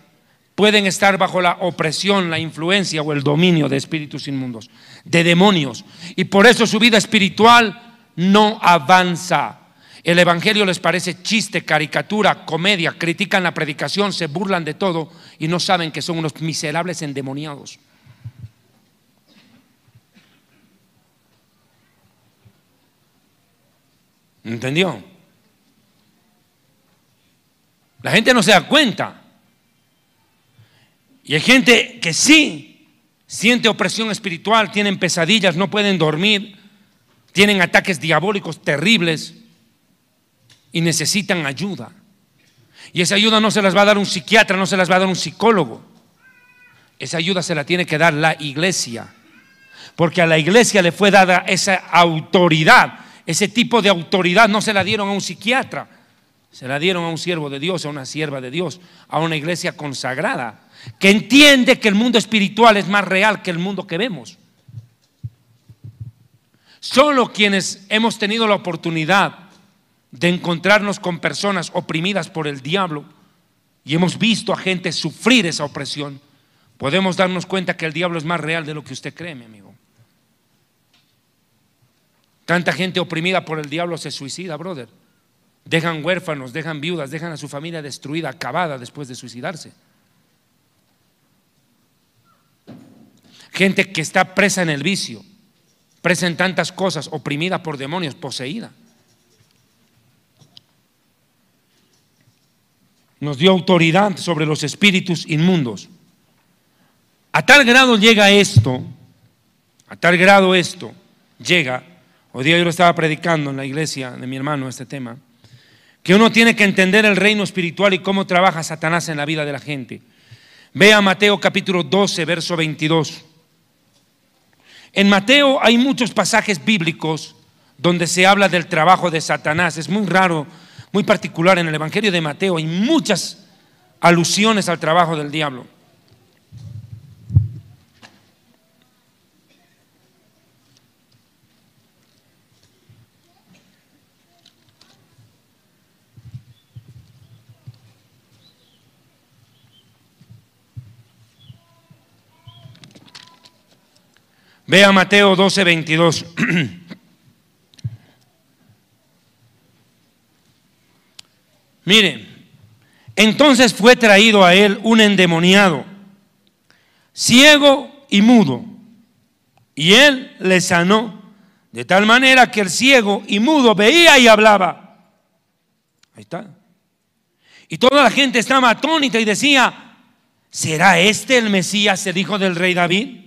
pueden estar bajo la opresión, la influencia o el dominio de espíritus inmundos, de demonios. Y por eso su vida espiritual no avanza. El Evangelio les parece chiste, caricatura, comedia, critican la predicación, se burlan de todo y no saben que son unos miserables endemoniados. ¿Entendió? La gente no se da cuenta. Y hay gente que sí siente opresión espiritual, tienen pesadillas, no pueden dormir, tienen ataques diabólicos terribles y necesitan ayuda. Y esa ayuda no se las va a dar un psiquiatra, no se las va a dar un psicólogo. Esa ayuda se la tiene que dar la iglesia. Porque a la iglesia le fue dada esa autoridad ese tipo de autoridad no se la dieron a un psiquiatra, se la dieron a un siervo de Dios, a una sierva de Dios, a una iglesia consagrada, que entiende que el mundo espiritual es más real que el mundo que vemos. Solo quienes hemos tenido la oportunidad de encontrarnos con personas oprimidas por el diablo y hemos visto a gente sufrir esa opresión, podemos darnos cuenta que el diablo es más real de lo que usted cree, mi amigo. Tanta gente oprimida por el diablo se suicida, brother. Dejan huérfanos, dejan viudas, dejan a su familia destruida, acabada después de suicidarse. Gente que está presa en el vicio, presa en tantas cosas, oprimida por demonios, poseída. Nos dio autoridad sobre los espíritus inmundos. A tal grado llega esto, a tal grado esto llega, hoy día yo lo estaba predicando en la iglesia de mi hermano este tema, que uno tiene que entender el reino espiritual y cómo trabaja Satanás en la vida de la gente. Vea Mateo capítulo 12, verso 22. En Mateo hay muchos pasajes bíblicos donde se habla del trabajo de Satanás. Es muy raro, muy particular en el Evangelio de Mateo. Hay muchas alusiones al trabajo del diablo. Vea Mateo 12, 22. Mire, entonces fue traído a él un endemoniado, ciego y mudo, y él le sanó, de tal manera que el ciego y mudo veía y hablaba. Ahí está. Y toda la gente estaba atónita y decía, ¿será este el Mesías, el hijo del rey David?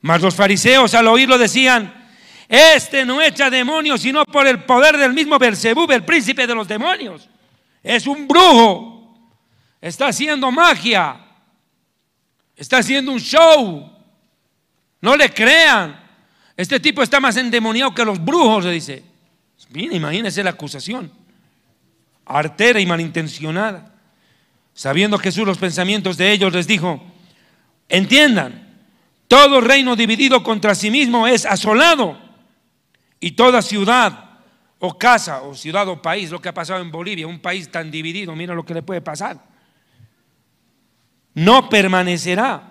Mas los fariseos al oírlo decían, este no echa demonios sino por el poder del mismo Belzebub, el príncipe de los demonios. Es un brujo. Está haciendo magia. Está haciendo un show. No le crean. Este tipo está más endemoniado que los brujos, le dice. Bien, imagínense la acusación. Artera y malintencionada. Sabiendo Jesús los pensamientos de ellos, les dijo, entiendan todo reino dividido contra sí mismo es asolado. Y toda ciudad o casa o ciudad o país, lo que ha pasado en Bolivia, un país tan dividido, mira lo que le puede pasar. No permanecerá.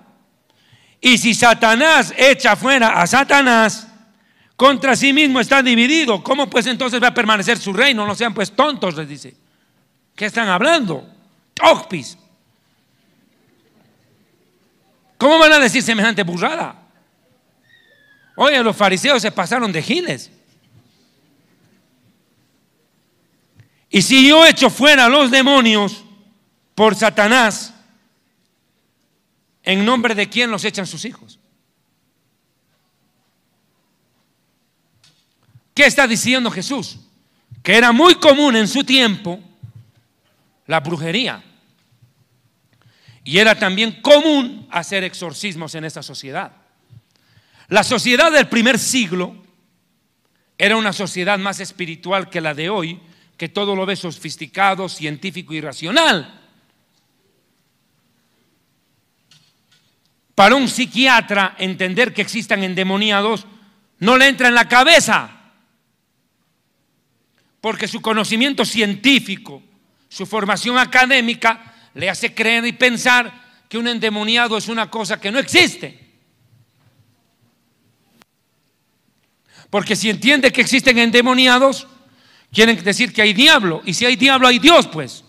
Y si Satanás echa fuera a Satanás, contra sí mismo está dividido. ¿Cómo pues entonces va a permanecer su reino? No sean pues tontos, les dice. ¿Qué están hablando? Tocpis. ¿Cómo van a decir semejante burrada? Oye, los fariseos se pasaron de giles. Y si yo echo fuera los demonios por Satanás, ¿en nombre de quién los echan sus hijos? ¿Qué está diciendo Jesús? Que era muy común en su tiempo la brujería. Y era también común hacer exorcismos en esa sociedad. La sociedad del primer siglo era una sociedad más espiritual que la de hoy, que todo lo ve sofisticado, científico y racional. Para un psiquiatra entender que existan endemoniados no le entra en la cabeza, porque su conocimiento científico, su formación académica le hace creer y pensar que un endemoniado es una cosa que no existe. Porque si entiende que existen endemoniados, quieren decir que hay diablo. Y si hay diablo, hay Dios, pues.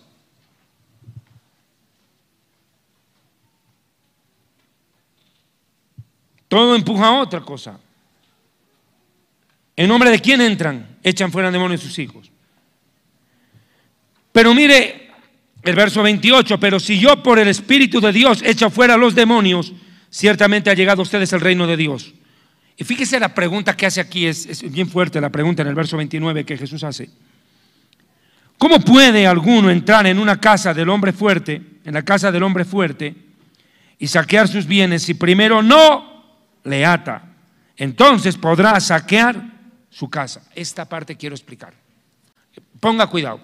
Todo empuja a otra cosa. ¿En nombre de quién entran? Echan fuera demonios sus hijos. Pero mire, el verso 28, pero si yo por el Espíritu de Dios echo fuera a los demonios, ciertamente ha llegado a ustedes el reino de Dios. Y fíjese la pregunta que hace aquí, es, bien fuerte la pregunta en el verso 29 que Jesús hace. ¿Cómo puede alguno entrar en una casa del hombre fuerte, en la casa del hombre fuerte, y saquear sus bienes si primero no le ata? Entonces podrá saquear su casa. Esta parte quiero explicar. Ponga cuidado.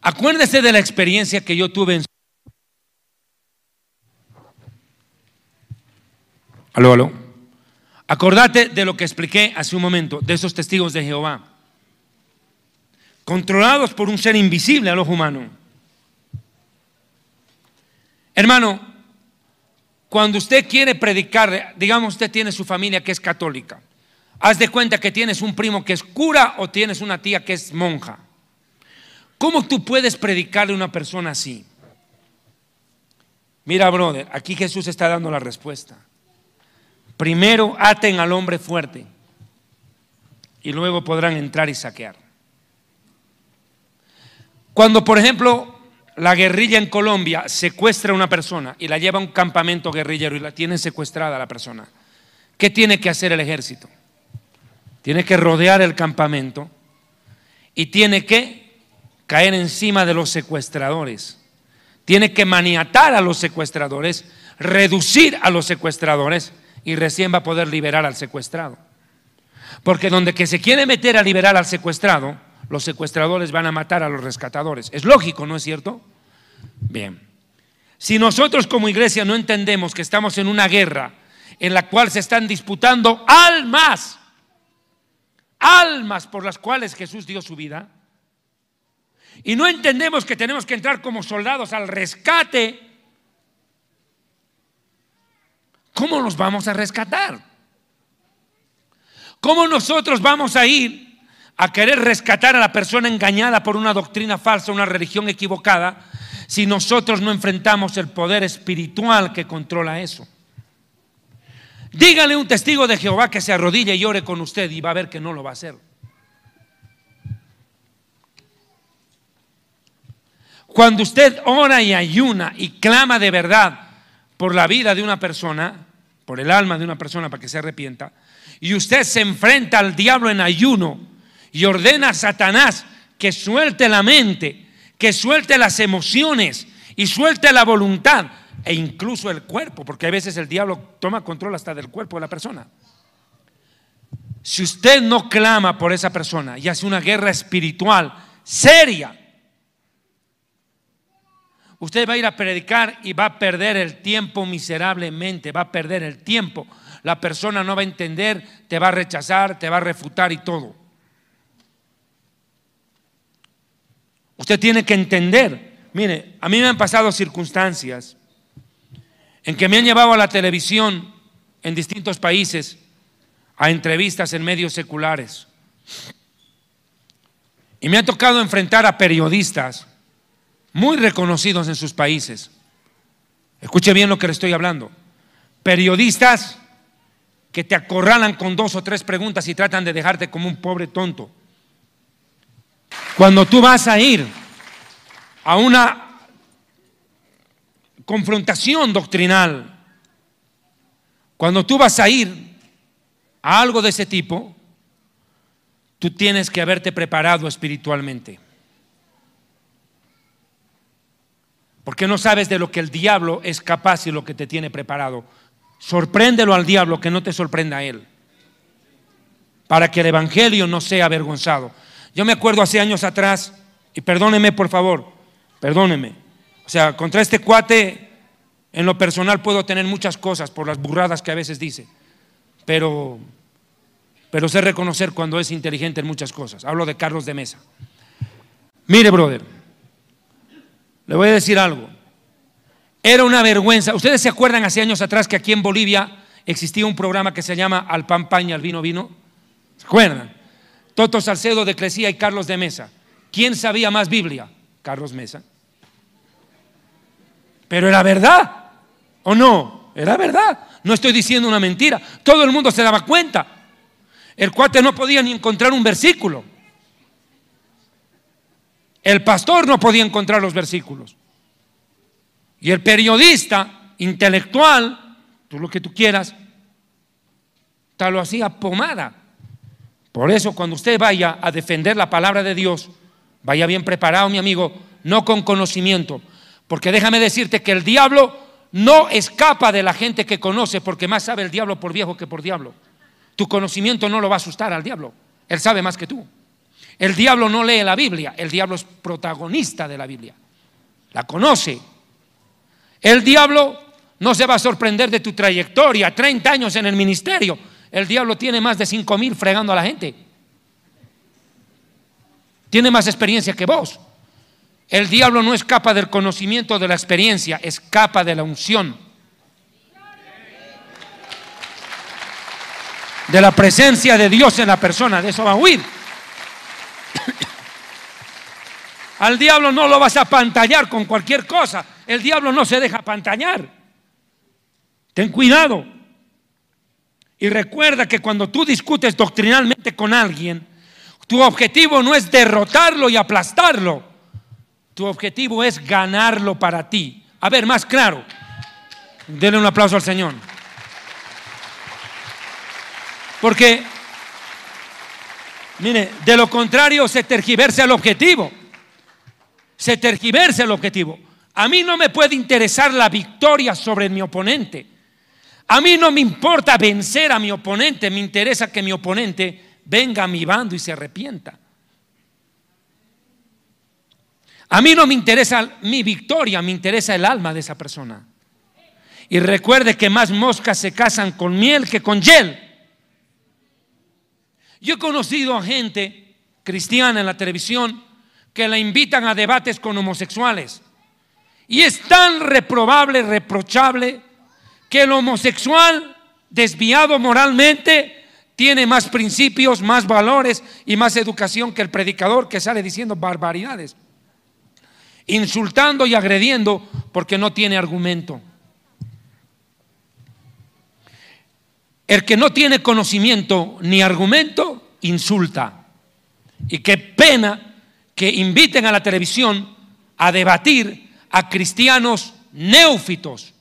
Acuérdese de la experiencia que yo tuve en... Aló, aló. Acordate de lo que expliqué hace un momento, de esos testigos de Jehová. Controlados por un ser invisible al ojo humano. Hermano, cuando usted quiere predicar, digamos usted tiene su familia que es católica. Haz de cuenta que tienes un primo que es cura o tienes una tía que es monja. ¿Cómo tú puedes predicarle a una persona así? Mira, brother, aquí Jesús está dando la respuesta. Primero aten al hombre fuerte y luego podrán entrar y saquear. Cuando, por ejemplo, la guerrilla en Colombia secuestra a una persona y la lleva a un campamento guerrillero y la tiene secuestrada la persona, ¿qué tiene que hacer el ejército? Tiene que rodear el campamento y tiene que caer encima de los secuestradores. Tiene que maniatar a los secuestradores, reducir a los secuestradores y recién va a poder liberar al secuestrado. Porque donde que se quiere meter a liberar al secuestrado, los secuestradores van a matar a los rescatadores. Es lógico, ¿no es cierto? Bien. Si nosotros como iglesia no entendemos que estamos en una guerra en la cual se están disputando almas, almas por las cuales Jesús dio su vida, y no entendemos que tenemos que entrar como soldados al rescate, ¿cómo nos vamos a rescatar? ¿Cómo nosotros vamos a ir a querer rescatar a la persona engañada por una doctrina falsa, una religión equivocada, si nosotros no enfrentamos el poder espiritual que controla eso? Dígale un testigo de Jehová que se arrodille y ore con usted y va a ver que no lo va a hacer. Cuando usted ora y ayuna y clama de verdad por la vida de una persona, por el alma de una persona para que se arrepienta, y usted se enfrenta al diablo en ayuno y ordena a Satanás que suelte la mente, que suelte las emociones y suelte la voluntad e incluso el cuerpo, porque a veces el diablo toma control hasta del cuerpo de la persona. Si usted no clama por esa persona y hace una guerra espiritual seria, usted va a ir a predicar y va a perder el tiempo miserablemente, va a perder el tiempo la persona no va a entender, te va a rechazar, te va a refutar y todo. Usted tiene que entender, mire, a mí me han pasado circunstancias en que me han llevado a la televisión en distintos países a entrevistas en medios seculares. Y me ha tocado enfrentar a periodistas muy reconocidos en sus países. Escuche bien lo que le estoy hablando. Periodistas que te acorralan con dos o tres preguntas y tratan de dejarte como un pobre tonto. Cuando tú vas a ir a una confrontación doctrinal, cuando tú vas a ir a algo de ese tipo, tú tienes que haberte preparado espiritualmente. Porque no sabes de lo que el diablo es capaz y lo que te tiene preparado. Sorpréndelo al diablo que no te sorprenda a él. Para que el Evangelio no sea avergonzado. Yo me acuerdo hace años atrás, y perdóneme por favor, perdóneme. O sea, contra este cuate, en lo personal puedo tener muchas cosas por las burradas que a veces dice. Pero, pero sé reconocer cuando es inteligente en muchas cosas. Hablo de Carlos de Mesa. Mire, brother, le voy a decir algo. Era una vergüenza. ¿Ustedes se acuerdan hace años atrás que aquí en Bolivia existía un programa que se llama Al pan paña, al vino vino? ¿Se acuerdan? Toto Salcedo de Crecía y Carlos de Mesa. ¿Quién sabía más Biblia? Carlos Mesa. Pero era verdad, ¿o no? Era verdad. No estoy diciendo una mentira. Todo el mundo se daba cuenta. El cuate no podía ni encontrar un versículo. El pastor no podía encontrar los versículos. Y el periodista intelectual, tú lo que tú quieras, tal lo hacía pomada. Por eso cuando usted vaya a defender la palabra de Dios, vaya bien preparado, mi amigo, no con conocimiento. Porque déjame decirte que el diablo no escapa de la gente que conoce, porque más sabe el diablo por viejo que por diablo. Tu conocimiento no lo va a asustar al diablo. Él sabe más que tú. El diablo no lee la Biblia, el diablo es protagonista de la Biblia. La conoce, el diablo no se va a sorprender de tu trayectoria, 30 años en el ministerio. El diablo tiene más de 5 mil fregando a la gente. Tiene más experiencia que vos. El diablo no escapa del conocimiento de la experiencia, escapa de la unción. de la presencia de Dios en la persona, de eso va a huir. Al diablo no lo vas a pantallar con cualquier cosa. El diablo no se deja pantallar. Ten cuidado. Y recuerda que cuando tú discutes doctrinalmente con alguien, tu objetivo no es derrotarlo y aplastarlo. Tu objetivo es ganarlo para ti. A ver, más claro. Denle un aplauso al Señor. Porque, mire, de lo contrario se tergiversa el objetivo. Se tergiversa el objetivo. A mí no me puede interesar la victoria sobre mi oponente. A mí no me importa vencer a mi oponente, me interesa que mi oponente venga a mi bando y se arrepienta. A mí no me interesa mi victoria, me interesa el alma de esa persona. Y recuerde que más moscas se casan con miel que con hiel. Yo he conocido a gente cristiana en la televisión que la invitan a debates con homosexuales. Y es tan reprobable, reprochable, que el homosexual desviado moralmente tiene más principios, más valores y más educación que el predicador que sale diciendo barbaridades, insultando y agrediendo porque no tiene argumento. El que no tiene conocimiento ni argumento, insulta. Y qué pena que inviten a la televisión a debatir a cristianos neófitos,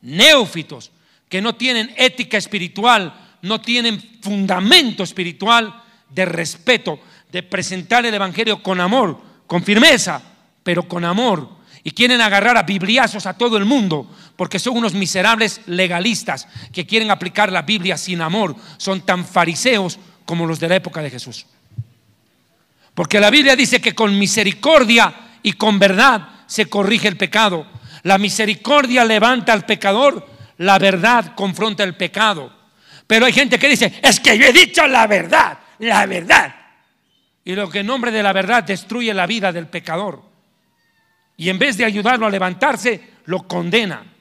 neófitos, que no tienen ética espiritual, no tienen fundamento espiritual de respeto, de presentar el Evangelio con amor, con firmeza, pero con amor. Y quieren agarrar a bibliazos a todo el mundo porque son unos miserables legalistas que quieren aplicar la Biblia sin amor. Son tan fariseos como los de la época de Jesús. Porque la Biblia dice que con misericordia y con verdad se corrige el pecado. La misericordia levanta al pecador, la verdad confronta el pecado. Pero hay gente que dice, es que yo he dicho la verdad, la verdad. Y lo que en nombre de la verdad destruye la vida del pecador. Y en vez de ayudarlo a levantarse, lo condena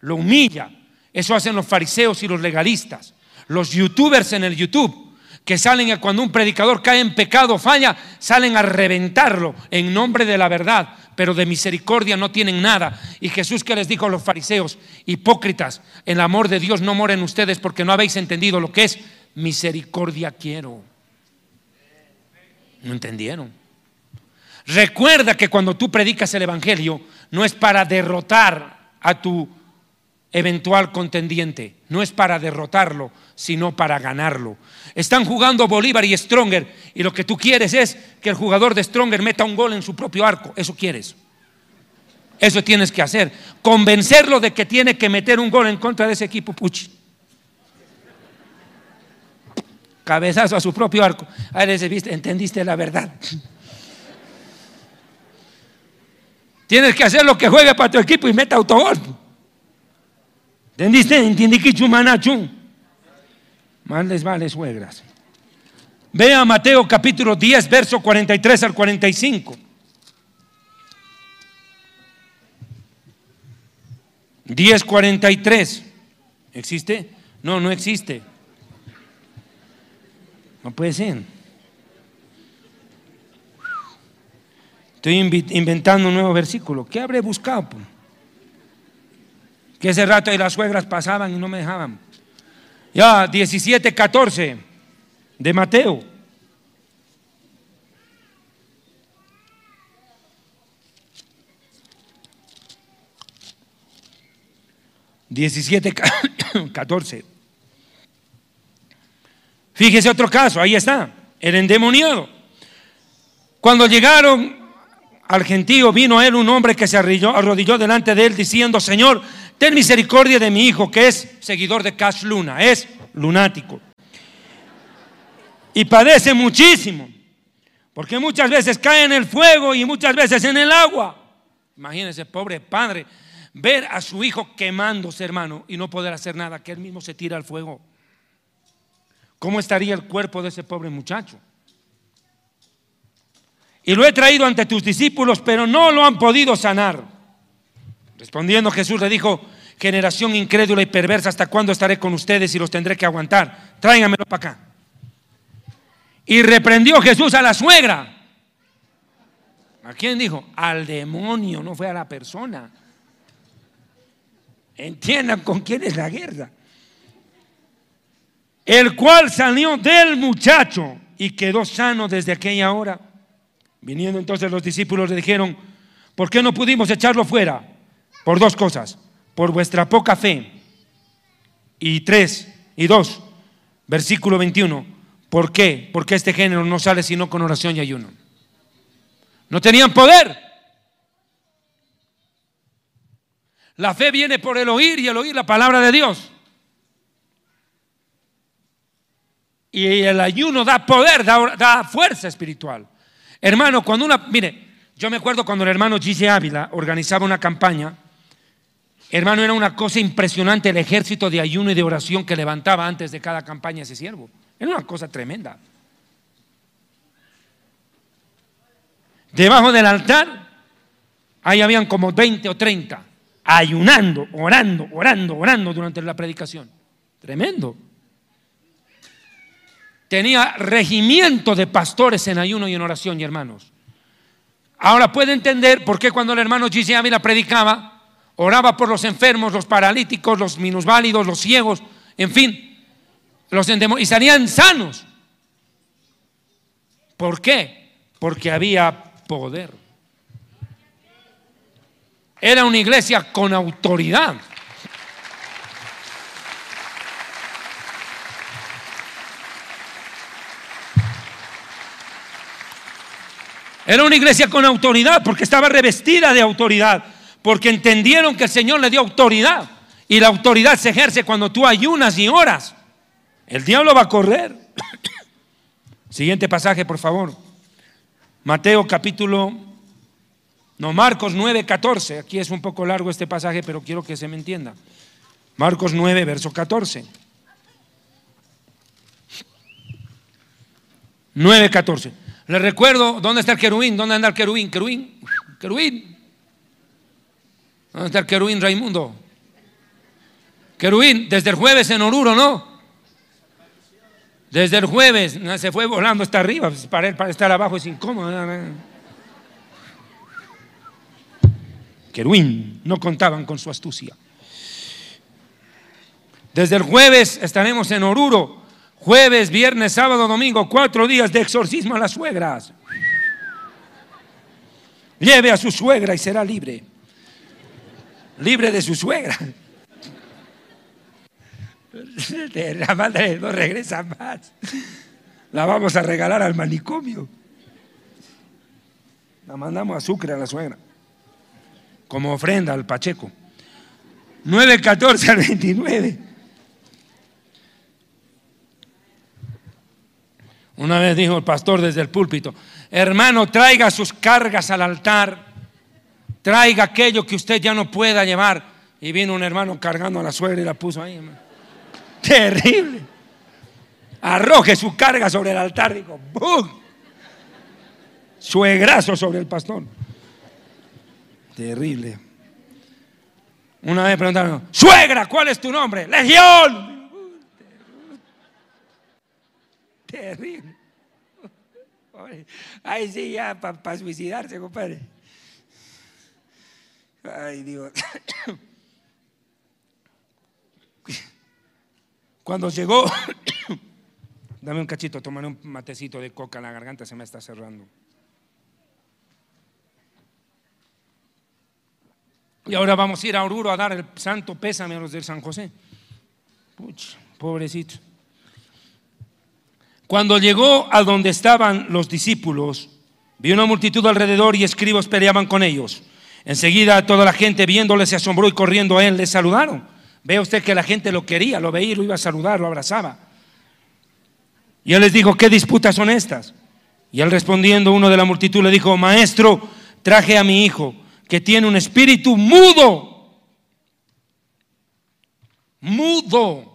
lo humilla. Eso hacen los fariseos y los legalistas. Los youtubers en el YouTube, que salen a cuando un predicador cae en pecado, falla, salen a reventarlo en nombre de la verdad, pero de misericordia no tienen nada. Y Jesús que les dijo a los fariseos, hipócritas, el amor de Dios no mora en ustedes porque no habéis entendido lo que es misericordia quiero. No entendieron. Recuerda que cuando tú predicas el Evangelio, no es para derrotar a tu eventual contendiente. No es para derrotarlo, sino para ganarlo. Están jugando Bolívar y Stronger y lo que tú quieres es que el jugador de Stronger meta un gol en su propio arco. Eso quieres. Eso tienes que hacer. Convencerlo de que tiene que meter un gol en contra de ese equipo. Puchi. Cabezazo a su propio arco. Ahí les viste, entendiste la verdad. Tienes que hacer lo que juegue para tu equipo y meta autogol. ¿Entendiste? ¿Entendí que chumanachu? Más les vale suegras. Vea Mateo capítulo 10, verso 43 al 45. 10.43. ¿Existe? No, no existe. No puede ser. Estoy inventando un nuevo versículo. ¿Qué habré buscado? que ese rato y las suegras pasaban y no me dejaban. Ya, 17, 14 de Mateo. Diecisiete, catorce. Fíjese otro caso, ahí está, el endemoniado. Cuando llegaron al gentío, vino a él un hombre que se arrodilló delante de él diciendo, Señor, ten misericordia de mi hijo, que es seguidor de Cash Luna, es lunático. Y padece muchísimo, porque muchas veces cae en el fuego y muchas veces en el agua. Imagínense, pobre padre, ver a su hijo quemándose, hermano, y no poder hacer nada, que él mismo se tira al fuego. ¿Cómo estaría el cuerpo de ese pobre muchacho? Y lo he traído ante tus discípulos, pero no lo han podido sanar. Respondiendo Jesús le dijo, generación incrédula y perversa, ¿hasta cuándo estaré con ustedes y los tendré que aguantar? Tráigamelo para acá. Y reprendió Jesús a la suegra. ¿A quién dijo? Al demonio, no fue a la persona. Entiendan con quién es la guerra. El cual salió del muchacho y quedó sano desde aquella hora. Viniendo entonces los discípulos le dijeron, ¿por qué no pudimos echarlo fuera? Por dos cosas, por vuestra poca fe. Y tres, y dos, versículo 21, ¿por qué? Porque este género no sale sino con oración y ayuno. No tenían poder. La fe viene por el oír y el oír la palabra de Dios. Y el ayuno da poder, da, fuerza espiritual. Hermano, cuando una, mire, yo me acuerdo cuando el hermano Gigi Ávila organizaba una campaña, hermano, era una cosa impresionante el ejército de ayuno y de oración que levantaba antes de cada campaña ese siervo. Era una cosa tremenda. Debajo del altar, ahí habían como 20 o 30, ayunando, orando, orando, orando durante la predicación. Tremendo tenía regimiento de pastores en ayuno y en oración, y hermanos. Ahora puede entender por qué cuando el hermano Gigi Ávila predicaba, oraba por los enfermos, los paralíticos, los minusválidos, los ciegos, en fin, los y salían sanos. ¿Por qué? Porque había poder. Era una iglesia con autoridad. Era una iglesia con autoridad porque estaba revestida de autoridad, porque entendieron que el Señor le dio autoridad y la autoridad se ejerce cuando tú ayunas y oras. El diablo va a correr. Siguiente pasaje, por favor. Mateo capítulo, no, Marcos 9, 14. Aquí es un poco largo este pasaje, pero quiero que se me entienda. Marcos 9, verso 14. 9, 14. Le recuerdo, ¿dónde está el querubín? ¿Dónde anda el querubín? Querubín, querubín. ¿Dónde está el querubín Raimundo? Querubín, desde el jueves en Oruro, ¿no? Desde el jueves se fue volando hasta arriba, pues, para estar abajo es incómodo. Querubín, no contaban con su astucia. Desde el jueves estaremos en Oruro Jueves, viernes, sábado, domingo, cuatro días de exorcismo a las suegras. Lleve a su suegra y será libre. Libre de su suegra. La madre no regresa más. La vamos a regalar al manicomio. La mandamos a Sucre a la suegra. Como ofrenda al Pacheco. 9, 14 al 29. Una vez dijo el pastor desde el púlpito, hermano, traiga sus cargas al altar, traiga aquello que usted ya no pueda llevar. Y vino un hermano cargando a la suegra y la puso ahí. Terrible. Arroje su carga sobre el altar, dijo, ¡bum! Suegrazo sobre el pastor. Terrible. Una vez preguntaron, suegra, ¿cuál es tu nombre? Legión. Terrible. Ay, sí, ya para suicidarse, compadre. Ay, Dios. Cuando llegó, dame un cachito, tomaré un matecito de coca, la garganta se me está cerrando. Y ahora vamos a ir a Oruro a dar el santo pésame a los del San José. Puch, pobrecito. Cuando llegó a donde estaban los discípulos, vio una multitud alrededor y escribos peleaban con ellos. Enseguida toda la gente viéndole se asombró y corriendo a él le saludaron. Ve usted que la gente lo quería, lo veía, lo iba a saludar, lo abrazaba. Y él les dijo, ¿qué disputas son estas? Y él respondiendo, uno de la multitud le dijo, maestro, traje a mi hijo que tiene un espíritu mudo. Mudo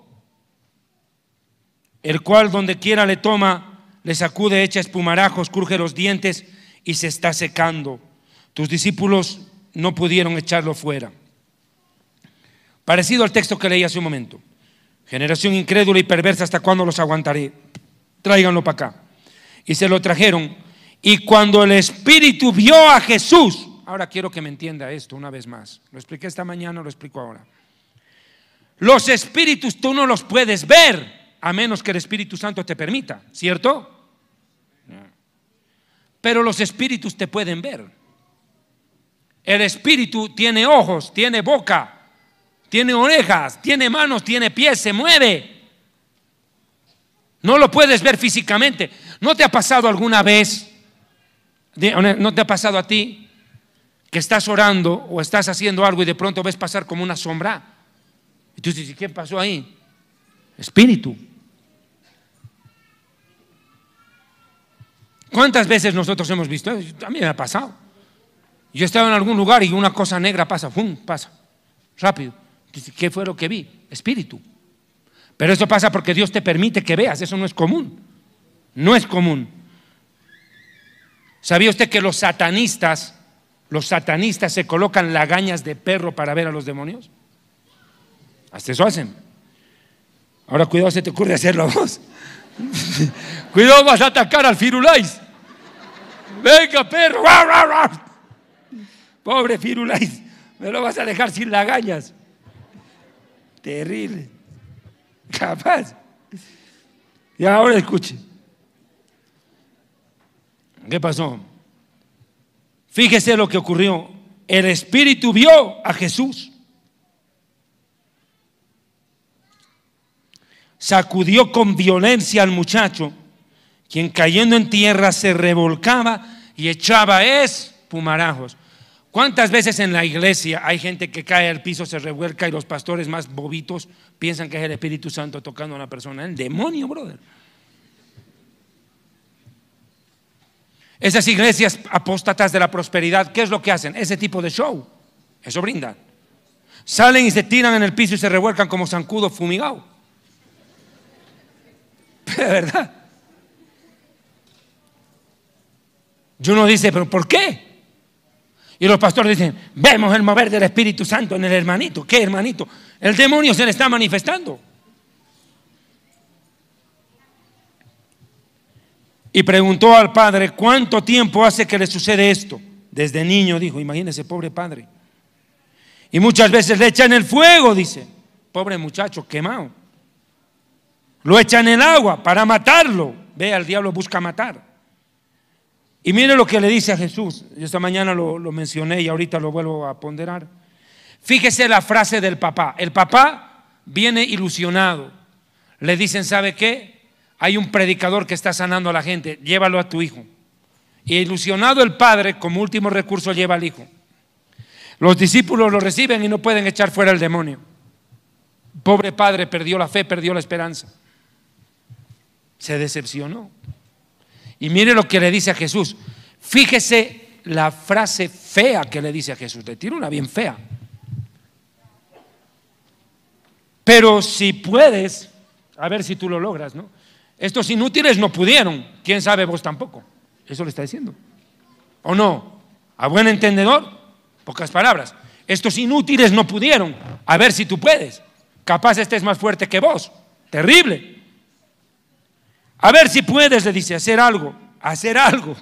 el cual donde quiera le toma, le sacude, echa espumarajos, cruje los dientes y se está secando. Tus discípulos no pudieron echarlo fuera. Parecido al texto que leí hace un momento. Generación incrédula y perversa, ¿hasta cuándo los aguantaré? Tráiganlo para acá. Y se lo trajeron. Y cuando el Espíritu vio a Jesús, ahora quiero que me entienda esto una vez más. Lo expliqué esta mañana, lo explico ahora. Los espíritus tú no los puedes ver a menos que el Espíritu Santo te permita, ¿cierto? Pero los espíritus te pueden ver. El espíritu tiene ojos, tiene boca, tiene orejas, tiene manos, tiene pies, se mueve. No lo puedes ver físicamente. ¿No te ha pasado alguna vez? ¿No te ha pasado a ti que estás orando o estás haciendo algo y de pronto ves pasar como una sombra? Y tú dices, ¿qué pasó ahí? Espíritu. ¿Cuántas veces nosotros hemos visto? A mí me ha pasado. Yo estaba en algún lugar y una cosa negra pasa, ¡pum! pasa, rápido. ¿Qué fue lo que vi? Espíritu. Pero eso pasa porque Dios te permite que veas, eso no es común. No es común. ¿Sabía usted que los satanistas, los satanistas se colocan lagañas de perro para ver a los demonios? Hasta eso hacen. Ahora cuidado, se te ocurre hacerlo a vos. cuidado, vas a atacar al Firulais. Venga, perro. Pobre Firulais, me lo vas a dejar sin lagañas. Terrible. Capaz. Y ahora escuche. ¿Qué pasó? Fíjese lo que ocurrió. El Espíritu vio a Jesús. Sacudió con violencia al muchacho, quien cayendo en tierra se revolcaba y echaba espumarajos. ¿Cuántas veces en la iglesia hay gente que cae al piso, se revuelca y los pastores más bobitos piensan que es el Espíritu Santo tocando a una persona? El demonio, brother. Esas iglesias apóstatas de la prosperidad, ¿qué es lo que hacen? Ese tipo de show. Eso brindan. Salen y se tiran en el piso y se revuelcan como zancudo fumigado. De verdad. Yo no dice, pero ¿por qué? Y los pastores dicen, vemos el mover del Espíritu Santo en el hermanito. ¿Qué hermanito? El demonio se le está manifestando. Y preguntó al padre, ¿cuánto tiempo hace que le sucede esto? Desde niño, dijo, imagínese, pobre padre. Y muchas veces le echan el fuego, dice, pobre muchacho, quemado. Lo echan en el agua para matarlo. Ve, al diablo busca matar. Y mire lo que le dice a Jesús. Yo esta mañana lo, mencioné y ahorita lo vuelvo a ponderar. Fíjese la frase del papá. El papá viene ilusionado. Le dicen, ¿sabe qué? Hay un predicador que está sanando a la gente. Llévalo a tu hijo. Y ilusionado el padre, como último recurso, lleva al hijo. Los discípulos lo reciben y no pueden echar fuera el demonio. Pobre padre perdió la fe, perdió la esperanza. Se decepcionó. Y mire lo que le dice a Jesús. Fíjese la frase fea que le dice a Jesús. Le tira una bien fea. Pero si puedes, a ver si tú lo logras, ¿no? Estos inútiles no pudieron. ¿Quién sabe vos tampoco? Eso le está diciendo. ¿O no? A buen entendedor, pocas palabras. Estos inútiles no pudieron. A ver si tú puedes. Capaz este es más fuerte que vos. Terrible. A ver si puedes, le dice, hacer algo, hacer algo.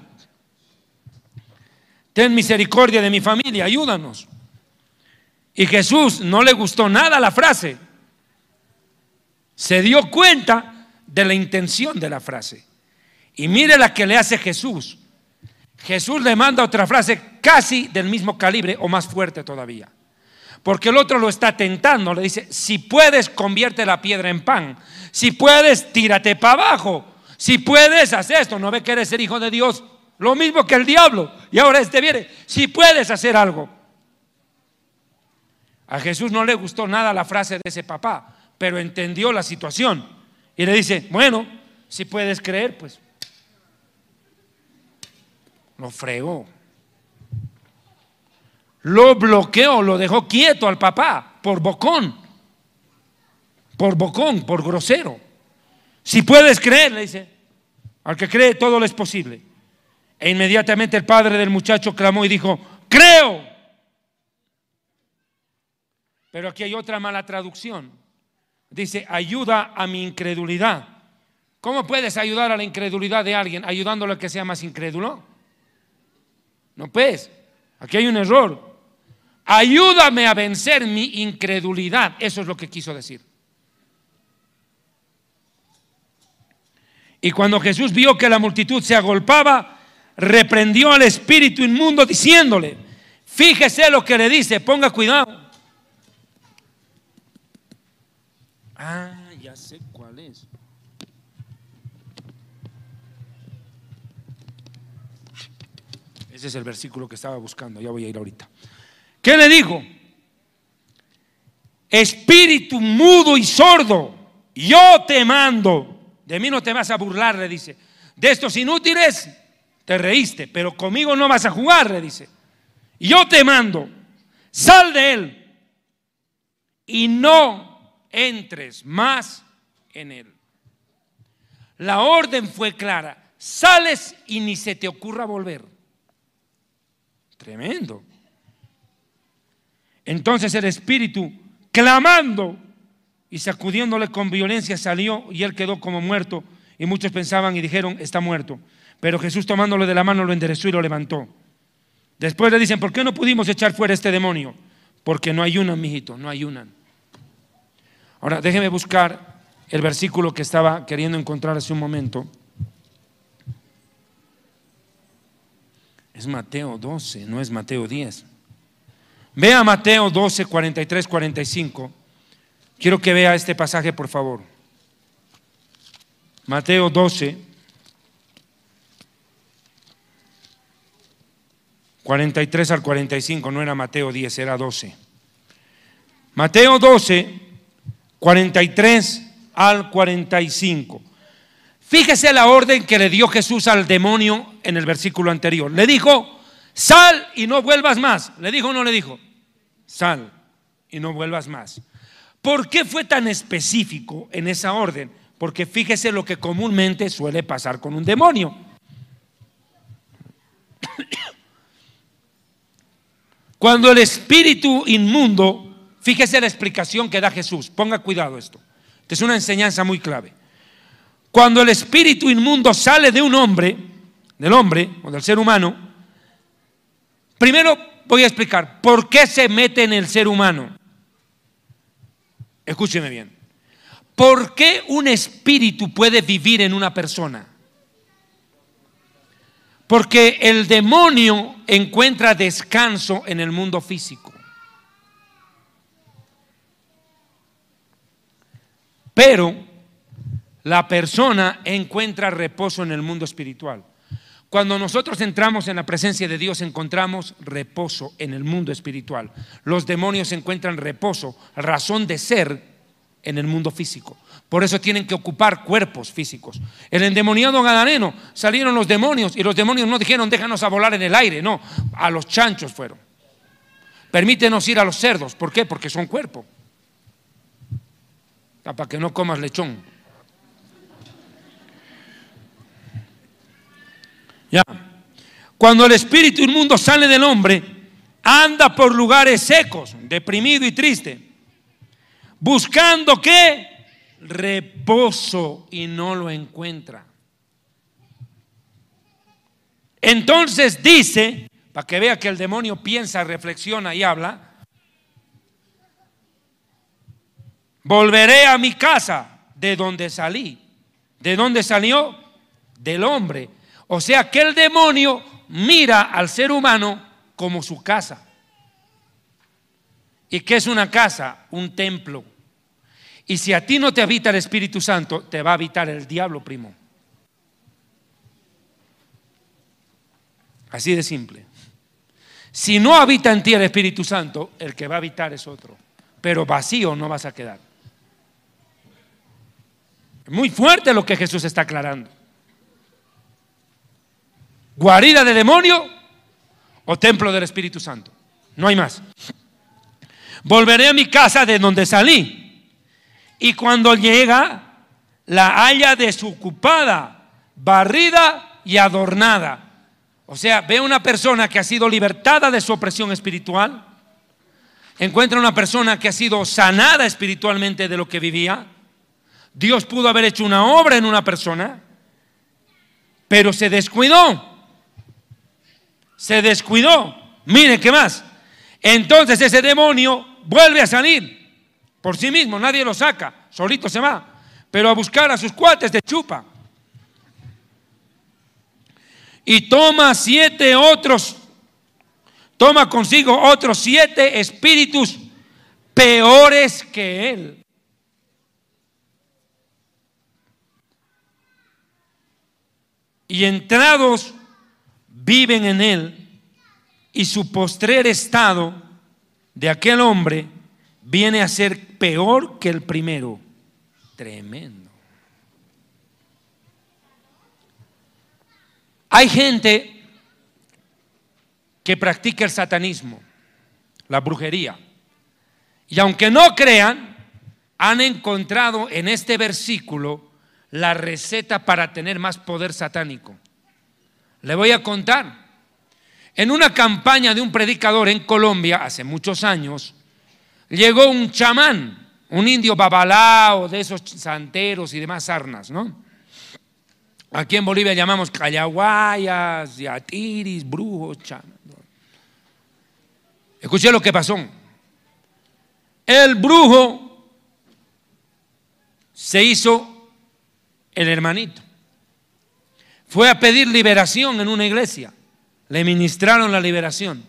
Ten misericordia de mi familia, ayúdanos. Y Jesús no le gustó nada la frase. Se dio cuenta de la intención de la frase. Y mire la que le hace Jesús. Jesús le manda otra frase casi del mismo calibre o más fuerte todavía. Porque el otro lo está tentando, le dice, si puedes, convierte la piedra en pan. Si puedes, tírate para abajo. Si puedes, hacer esto. No ve que eres el hijo de Dios. Lo mismo que el diablo. Y ahora este viene. Si puedes hacer algo. A Jesús no le gustó nada la frase de ese papá, pero entendió la situación. Y le dice, bueno, si puedes creer, pues lo fregó. Lo bloqueó, lo dejó quieto al papá por bocón. Por bocón, por grosero. Si puedes creer, le dice, al que cree todo le es posible. E inmediatamente el padre del muchacho clamó y dijo, creo. Pero aquí hay otra mala traducción. Dice, ayuda a mi incredulidad. ¿Cómo puedes ayudar a la incredulidad de alguien ayudándole a que sea más incrédulo? No puedes. Aquí hay un error. Ayúdame a vencer mi incredulidad. Eso es lo que quiso decir. Y cuando Jesús vio que la multitud se agolpaba, reprendió al espíritu inmundo diciéndole, fíjese lo que le dice, ponga cuidado. Ah, ya sé cuál es. Ese es el versículo que estaba buscando, ya voy a ir ahorita. ¿Qué le dijo? Espíritu mudo y sordo, yo te mando. De mí no te vas a burlar, le dice. De estos inútiles te reíste, pero conmigo no vas a jugar, le dice. Yo te mando, sal de él y no entres más en él. La orden fue clara, sales y ni se te ocurra volver. Tremendo. Entonces el espíritu, clamando y sacudiéndole con violencia, salió y él quedó como muerto. Y muchos pensaban y dijeron, está muerto. Pero Jesús tomándole de la mano lo enderezó y lo levantó. Después le dicen, ¿por qué no pudimos echar fuera este demonio? Porque no ayunan, mijito, no ayunan. Ahora, déjeme buscar el versículo que estaba queriendo encontrar hace un momento. Es Mateo 12, no es Mateo 10. Vea Mateo 12, 43, 45. Quiero que vea este pasaje, por favor. Mateo 12, 43 al 45, no era Mateo 10, era 12. Mateo 12, 43 al 45. Fíjese la orden que le dio Jesús al demonio en el versículo anterior. Le dijo, sal y no vuelvas más. ¿Le dijo o no le dijo? Sal y no vuelvas más. ¿Por qué fue tan específico en esa orden? Porque fíjese lo que comúnmente suele pasar con un demonio. Cuando el espíritu inmundo, fíjese la explicación que da Jesús, ponga cuidado esto, es una enseñanza muy clave. Cuando el espíritu inmundo sale de un hombre, del hombre o del ser humano, primero voy a explicar por qué se mete en el ser humano. Escúcheme bien. ¿Por qué un espíritu puede vivir en una persona? Porque el demonio encuentra descanso en el mundo físico. Pero la persona encuentra reposo en el mundo espiritual. Cuando nosotros entramos en la presencia de Dios encontramos reposo en el mundo espiritual. Los demonios encuentran reposo, razón de ser en el mundo físico. Por eso tienen que ocupar cuerpos físicos. El endemoniado gadareno salieron los demonios y los demonios no dijeron déjanos a volar en el aire, no, a los chanchos fueron. Permítenos ir a los cerdos, ¿por qué? Porque son cuerpo. Para que no comas lechón. Ya. Cuando el espíritu inmundo sale del hombre, anda por lugares secos, deprimido y triste, buscando qué? reposo y no lo encuentra. Entonces dice, para que vea que el demonio piensa, reflexiona y habla, volveré a mi casa de donde salí. ¿De dónde salió? Del hombre. O sea que el demonio mira al ser humano como su casa. ¿Y qué es una casa? Un templo. Y si a ti no te habita el Espíritu Santo, te va a habitar el diablo, primo. Así de simple. Si no habita en ti el Espíritu Santo, el que va a habitar es otro. Pero vacío no vas a quedar. Muy fuerte lo que Jesús está aclarando. Guarida de demonio o templo del Espíritu Santo. No hay más. Volveré a mi casa de donde salí y cuando llega, la halla desocupada, barrida y adornada. O sea, ve una persona que ha sido libertada de su opresión espiritual, encuentra una persona que ha sido sanada espiritualmente de lo que vivía. Dios pudo haber hecho una obra en una persona, pero se descuidó. Se descuidó. Mire, ¿qué más? Entonces ese demonio vuelve a salir por sí mismo, nadie lo saca, solito se va, pero a buscar a sus cuates de chupa. Y toma siete otros toma consigo otros siete espíritus peores que él. Y entrados viven en él y su postrer estado de aquel hombre viene a ser peor que el primero. Tremendo. Hay gente que practica el satanismo, la brujería. Y aunque no crean, han encontrado en este versículo la receta para tener más poder satánico. Le voy a contar. En una campaña de un predicador en Colombia, hace muchos años, llegó un chamán, un indio babalao de esos santeros y demás sarnas, ¿no? Aquí en Bolivia llamamos callaguayas, yatiris, brujos, chamán. Escuché lo que pasó. El brujo se hizo el hermanito. Fue a pedir liberación en una iglesia. Le ministraron la liberación.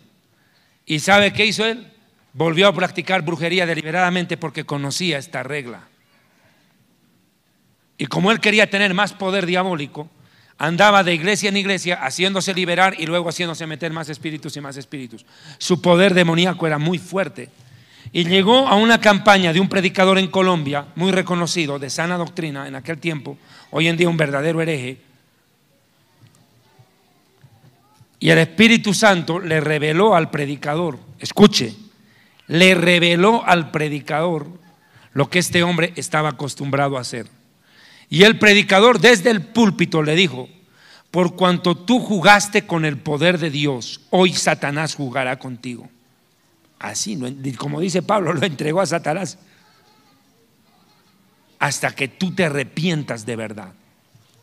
¿Y sabe qué hizo él? Volvió a practicar brujería deliberadamente porque conocía esta regla. Y como él quería tener más poder diabólico, andaba de iglesia en iglesia haciéndose liberar y luego haciéndose meter más espíritus y más espíritus. Su poder demoníaco era muy fuerte. Y llegó a una campaña de un predicador en Colombia, muy reconocido, de sana doctrina en aquel tiempo, hoy en día un verdadero hereje. Y el Espíritu Santo le reveló al predicador, escuche, le reveló al predicador lo que este hombre estaba acostumbrado a hacer. Y el predicador desde el púlpito le dijo, por cuanto tú jugaste con el poder de Dios, hoy Satanás jugará contigo. Así, como dice Pablo, lo entregó a Satanás. Hasta que tú te arrepientas de verdad.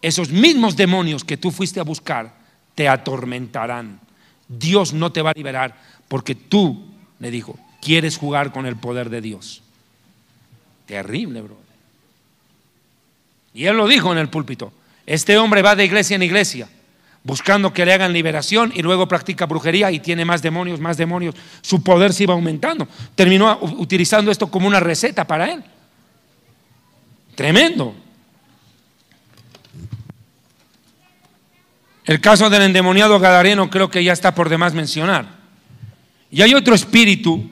Esos mismos demonios que tú fuiste a buscar te atormentarán. Dios no te va a liberar porque tú, le dijo, quieres jugar con el poder de Dios. Terrible, bro. Y él lo dijo en el púlpito. Este hombre va de iglesia en iglesia buscando que le hagan liberación y luego practica brujería y tiene más demonios, más demonios. Su poder se iba aumentando. Terminó utilizando esto como una receta para él. Tremendo. El caso del endemoniado gadareno creo que ya está por demás mencionar. Y hay otro espíritu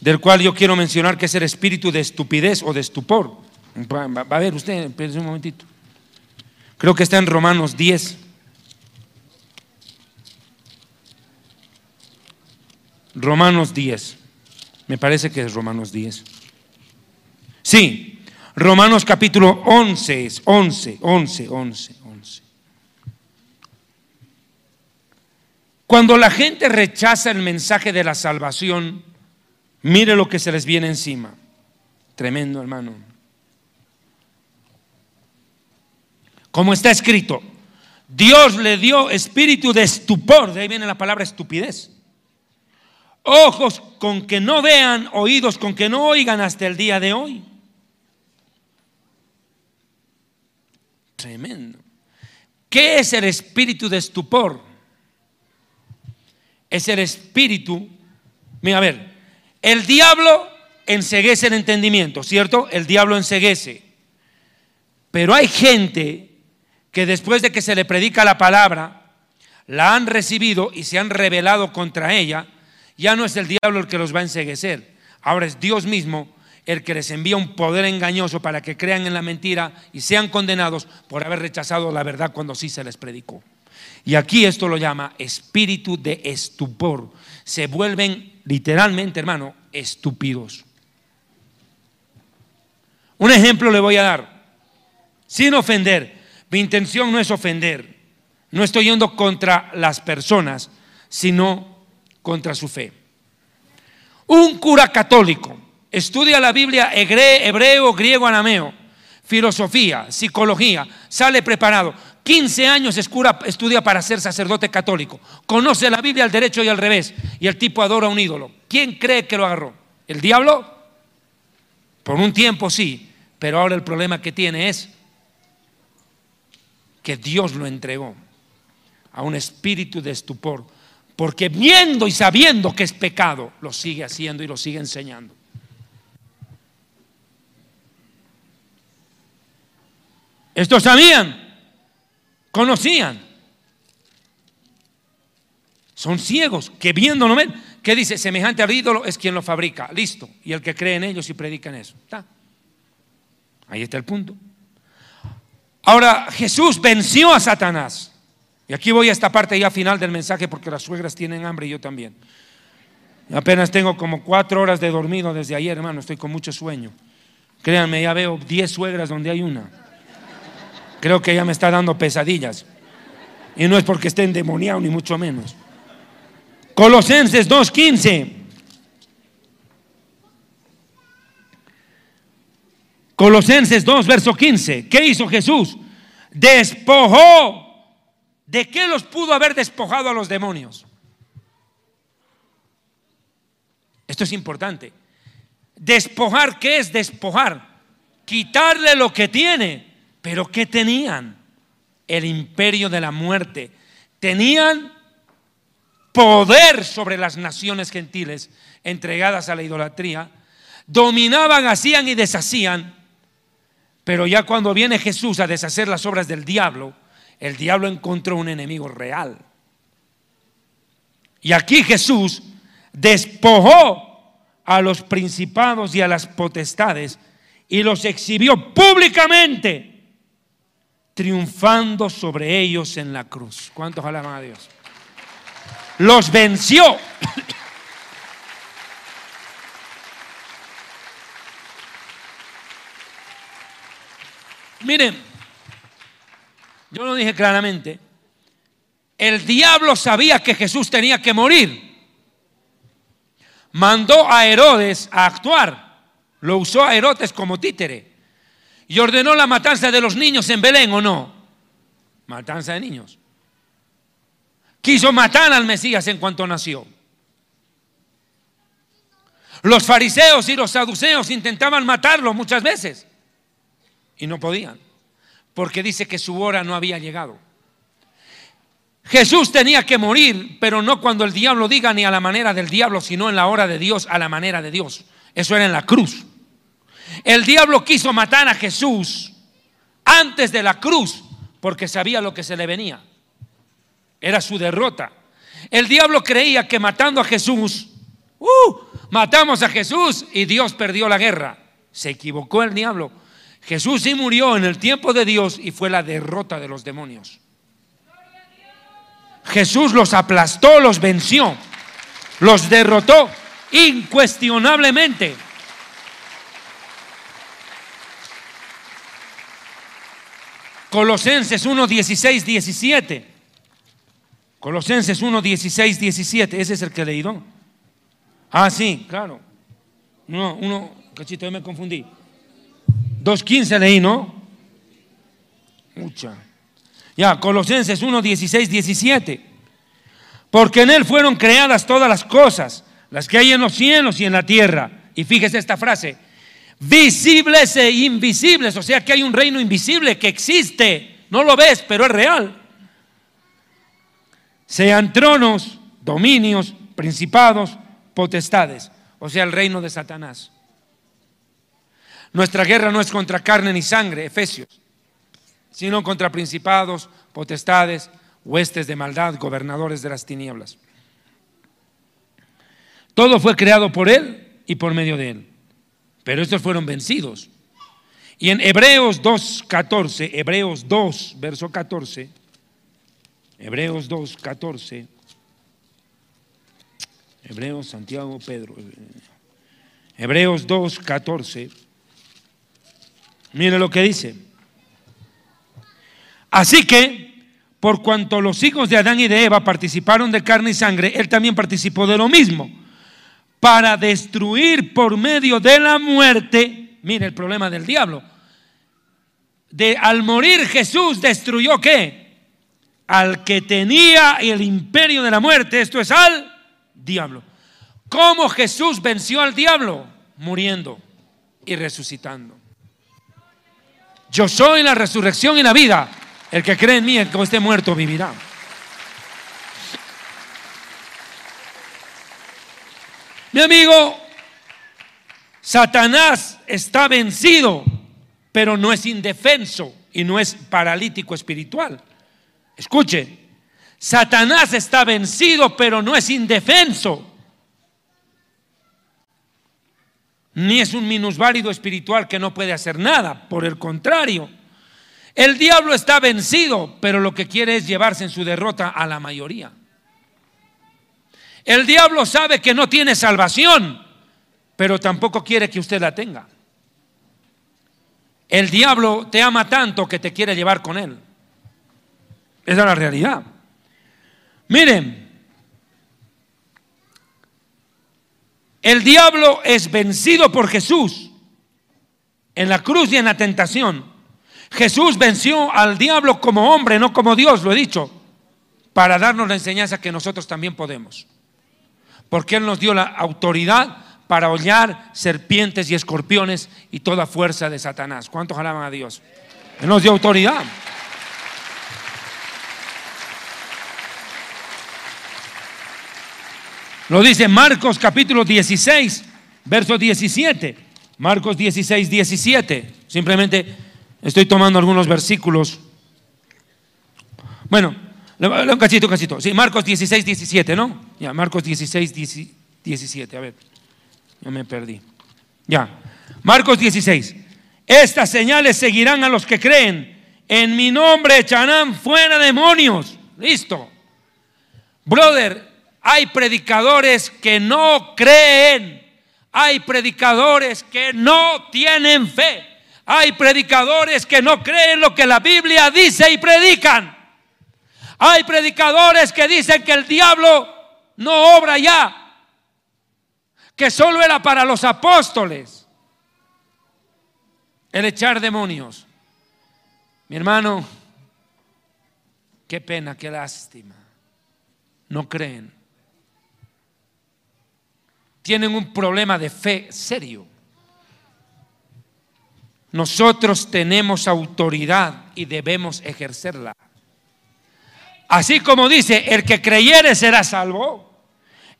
del cual yo quiero mencionar que es el espíritu de estupidez o de estupor. Va, a ver usted, un momentito. Creo que está en Romanos 10. Romanos 10. Me parece que es Romanos 10. Sí, Romanos capítulo 11 es 11, 11, 11, 11. Cuando la gente rechaza el mensaje de la salvación, mire lo que se les viene encima. Tremendo, hermano. Como está escrito, Dios le dio espíritu de estupor, de ahí viene la palabra estupidez. Ojos con que no vean, oídos con que no oigan hasta el día de hoy. Tremendo. ¿Qué es el espíritu de estupor? Es el espíritu, mira a ver, el diablo enseguece el entendimiento, ¿cierto? El diablo enseguece. Pero hay gente que después de que se le predica la palabra, la han recibido y se han rebelado contra ella, ya no es el diablo el que los va a enseguecer, ahora es Dios mismo el que les envía un poder engañoso para que crean en la mentira y sean condenados por haber rechazado la verdad cuando sí se les predicó. Y aquí esto lo llama espíritu de estupor. Se vuelven literalmente, hermano, estúpidos. Un ejemplo le voy a dar, sin ofender. Mi intención no es ofender. No estoy yendo contra las personas, sino contra su fe. Un cura católico estudia la Biblia hebreo, griego, arameo, filosofía, psicología, sale preparado. 15 años estudia para ser sacerdote católico. Conoce la Biblia al derecho y al revés. Y el tipo adora un ídolo. ¿Quién cree que lo agarró? ¿El diablo? Por un tiempo sí, pero ahora el problema que tiene es que Dios lo entregó a un espíritu de estupor, porque viendo y sabiendo que es pecado, lo sigue haciendo y lo sigue enseñando. Estos sabían, conocían. Son ciegos que viendo no ven. ¿Qué dice? Semejante al ídolo es quien lo fabrica. Listo. Y el que cree en ellos y predica en eso. ¿Está? Ahí está el punto. Ahora, Jesús venció a Satanás. Y aquí voy a esta parte ya final del mensaje porque las suegras tienen hambre y yo también. Apenas tengo como cuatro horas de dormido desde ayer, hermano. Estoy con mucho sueño. Créanme, ya veo diez suegras donde hay una. Creo que ya me está dando pesadillas. Y no es porque esté endemoniado, ni mucho menos. Colosenses 2.15. Colosenses 2, verso 15. ¿Qué hizo Jesús? Despojó. ¿De qué los pudo haber despojado a los demonios? Esto es importante. Despojar, ¿qué es despojar? Quitarle lo que tiene. Pero ¿qué tenían? El imperio de la muerte. Tenían poder sobre las naciones gentiles entregadas a la idolatría. Dominaban, hacían y deshacían pero ya cuando viene Jesús a deshacer las obras del diablo, el diablo encontró un enemigo real. Y aquí Jesús despojó a los principados y a las potestades y los exhibió públicamente, triunfando sobre ellos en la cruz. ¿Cuántos alaban a Dios? Los venció. Miren, yo lo dije claramente, el diablo sabía que Jesús tenía que morir. Mandó a Herodes a actuar. Lo usó a Herodes como títere. Y ordenó la matanza de los niños en Belén o no. Matanza de niños. Quiso matar al Mesías en cuanto nació. Los fariseos y los saduceos intentaban matarlo muchas veces y no podían, porque dice que su hora no había llegado. Jesús tenía que morir, pero no cuando el diablo diga ni a la manera del diablo, sino en la hora de Dios, a la manera de Dios. Eso era en la cruz. El diablo quiso matar a Jesús antes de la cruz, porque sabía lo que se le venía. Era su derrota. El diablo creía que matando a Jesús, uh, matamos a Jesús y Dios perdió la guerra. Se equivocó el diablo Jesús sí murió en el tiempo de Dios y fue la derrota de los demonios. Jesús los aplastó, los venció, los derrotó incuestionablemente. Colosenses 1, 16, 17. Colosenses 1, 16, 17. Ese es el que leí, ¿no? Ah, sí, claro. No, uno, cachito, yo me confundí. 2.15 leí, ¿no? Mucha. Ya, Colosenses 1, 16, 17. Porque en Él fueron creadas todas las cosas, las que hay en los cielos y en la tierra. Y fíjese esta frase, visibles e invisibles, o sea que hay un reino invisible que existe, no lo ves, pero es real. Sean tronos, dominios, principados, potestades, o sea, el reino de Satanás. Nuestra guerra no es contra carne ni sangre, Efesios, sino contra principados, potestades, huestes de maldad, gobernadores de las tinieblas. Todo fue creado por Él y por medio de Él. Pero estos fueron vencidos. Y en Hebreos 2, 14, Hebreos 2, verso 14, Hebreos 2, 14, Hebreos, Santiago, Pedro, Hebreos 2, 14. Mire lo que dice. Así que, por cuanto los hijos de Adán y de Eva participaron de carne y sangre, él también participó de lo mismo, para destruir por medio de la muerte. Mire el problema del diablo. De al morir Jesús destruyó qué? Al que tenía el imperio de la muerte, esto es al diablo. ¿Cómo Jesús venció al diablo? Muriendo y resucitando. Yo soy la resurrección y la vida. El que cree en mí, el que esté muerto, vivirá. Mi amigo, Satanás está vencido, pero no es indefenso y no es paralítico espiritual. Escuche, Satanás está vencido, pero no es indefenso. Ni es un minusválido espiritual que no puede hacer nada. Por el contrario, el diablo está vencido, pero lo que quiere es llevarse en su derrota a la mayoría. El diablo sabe que no tiene salvación, pero tampoco quiere que usted la tenga. El diablo te ama tanto que te quiere llevar con él. Esa es la realidad. Miren, el diablo es vencido por Jesús en la cruz y en la tentación. Jesús venció al diablo como hombre, no como Dios, lo he dicho, para darnos la enseñanza que nosotros también podemos porque Él nos dio la autoridad para hollar serpientes y escorpiones y toda fuerza de Satanás. ¿Cuántos alaban a Dios? Él nos dio autoridad. Lo dice Marcos capítulo 16, verso 17. Marcos 16, 17. Simplemente estoy tomando algunos versículos. Bueno, un cachito, un cachito. Sí, Marcos 16, 17, ¿no? Ya, Marcos 16, 17. A ver, ya me perdí. Ya, Marcos 16. Estas señales seguirán a los que creen. En mi nombre echarán fuera demonios. Listo. Brother, hay predicadores que no creen. Hay predicadores que no tienen fe. Hay predicadores que no creen lo que la Biblia dice y predican. Hay predicadores que dicen que el diablo no obra ya, que solo era para los apóstoles el echar demonios. Mi hermano, qué pena, qué lástima. No creen. Tienen un problema de fe serio. Nosotros tenemos autoridad y debemos ejercerla. Así como dice, el que creyere será salvo.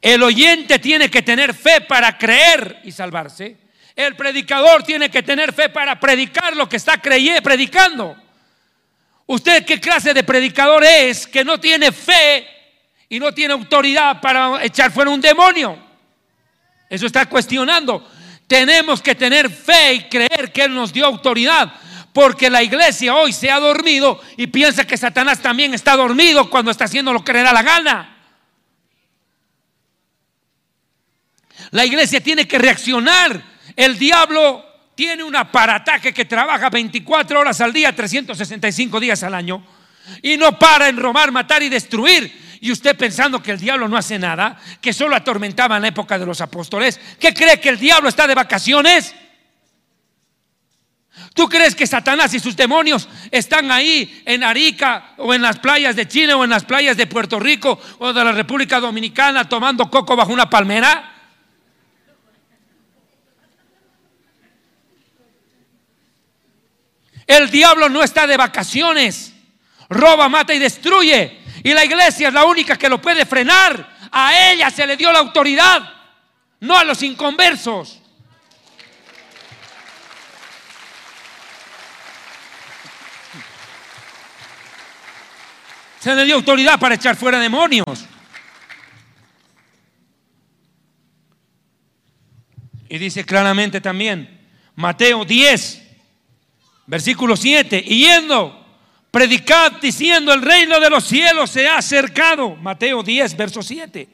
El oyente tiene que tener fe para creer y salvarse. El predicador tiene que tener fe para predicar lo que está creyendo, predicando. ¿Usted qué clase de predicador es que no tiene fe y no tiene autoridad para echar fuera un demonio? Eso está cuestionando. Tenemos que tener fe y creer que Él nos dio autoridad porque la iglesia hoy se ha dormido y piensa que Satanás también está dormido cuando está haciendo lo que le da la gana. La iglesia tiene que reaccionar. El diablo tiene un aparataje que trabaja 24 horas al día, 365 días al año, y no para en robar, matar y destruir. Y usted pensando que el diablo no hace nada, que solo atormentaba en la época de los apóstoles, ¿qué cree que el diablo está de vacaciones? ¿Tú crees que Satanás y sus demonios están ahí en Arica o en las playas de Chile o en las playas de Puerto Rico o de la República Dominicana tomando coco bajo una palmera? El diablo no está de vacaciones. Roba, mata y destruye. Y la iglesia es la única que lo puede frenar. A ella se le dio la autoridad, no a los inconversos. Se le dio autoridad para echar fuera demonios. Y dice claramente también, Mateo 10, versículo 7, y yendo, predicad diciendo, el reino de los cielos se ha acercado. Mateo 10, verso 7.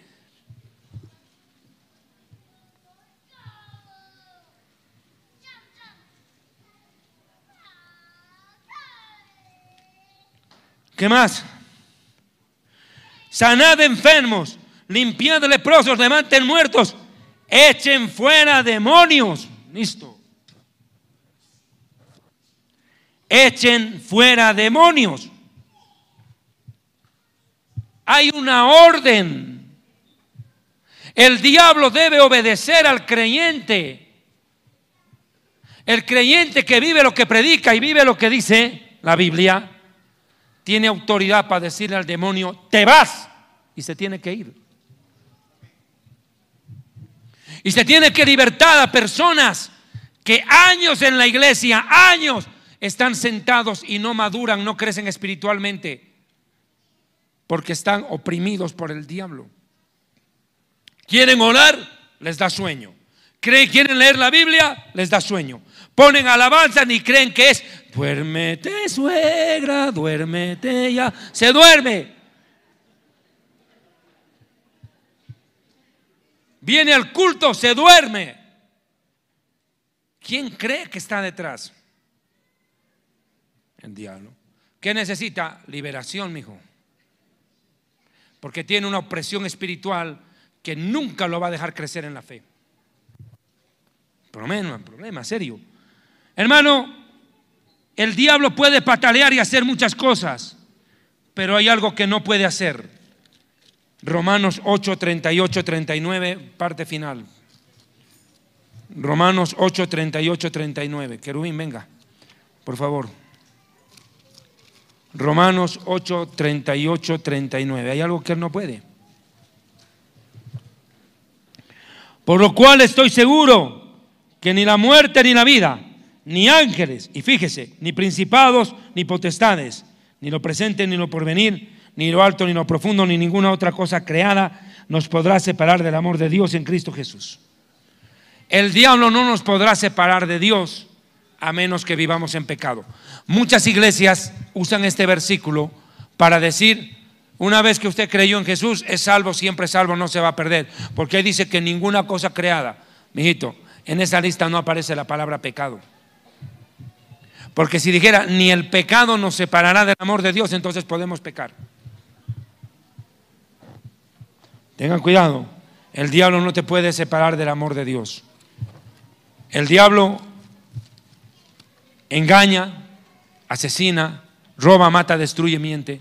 ¿Qué más? Sanad enfermos, limpiad leprosos, levanten muertos Echen fuera demonios. Listo. Echen fuera demonios. Hay una orden. El diablo debe obedecer al creyente. El creyente que vive lo que predica y vive lo que dice la Biblia, tiene autoridad para decirle al demonio, te vas, y se tiene que ir. Y se tiene que libertar a personas que años en la iglesia, años, están sentados y no maduran, no crecen espiritualmente, porque están oprimidos por el diablo. Quieren orar, les da sueño. Quieren leer la Biblia, les da sueño. Ponen alabanza ni creen que es, duérmete suegra, duérmete ya. Se duerme. Viene al culto, se duerme. ¿Quién cree que está detrás? El diablo. ¿Qué necesita? Liberación, mijo. Porque tiene una opresión espiritual que nunca lo va a dejar crecer en la fe. Problema, problema, serio. Hermano, el diablo puede patalear y hacer muchas cosas, pero hay algo que no puede hacer. Romanos 8, 38, 39, parte final. Romanos 8, 38, 39. Querubín, venga, por favor. Romanos 8, 38, 39. Hay algo que él no puede. Por lo cual estoy seguro que ni la muerte ni la vida ni ángeles, y fíjese, ni principados, ni potestades, ni lo presente, ni lo porvenir, ni lo alto, ni lo profundo, ni ninguna otra cosa creada nos podrá separar del amor de Dios en Cristo Jesús. El diablo no nos podrá separar de Dios a menos que vivamos en pecado. Muchas iglesias usan este versículo para decir, una vez que usted creyó en Jesús, es salvo, siempre salvo, no se va a perder. Porque dice que ninguna cosa creada, mijito, en esa lista no aparece la palabra pecado. Porque si dijera, ni el pecado nos separará del amor de Dios, entonces podemos pecar. Tengan cuidado, el diablo no te puede separar del amor de Dios. El diablo engaña, asesina, roba, mata, destruye, miente.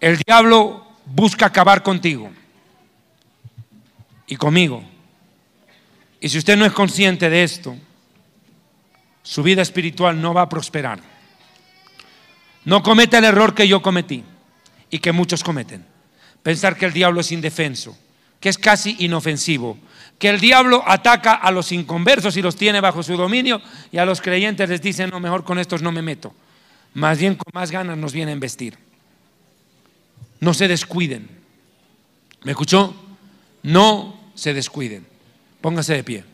El diablo busca acabar contigo y conmigo. Y si usted no es consciente de esto, su vida espiritual no va a prosperar. No cometa el error que yo cometí y que muchos cometen. Pensar que el diablo es indefenso, que es casi inofensivo, que el diablo ataca a los inconversos y los tiene bajo su dominio y a los creyentes les dice, no, mejor con estos no me meto. Más bien con más ganas nos viene a investir. No se descuiden. ¿Me escuchó? No se descuiden. Póngase de pie.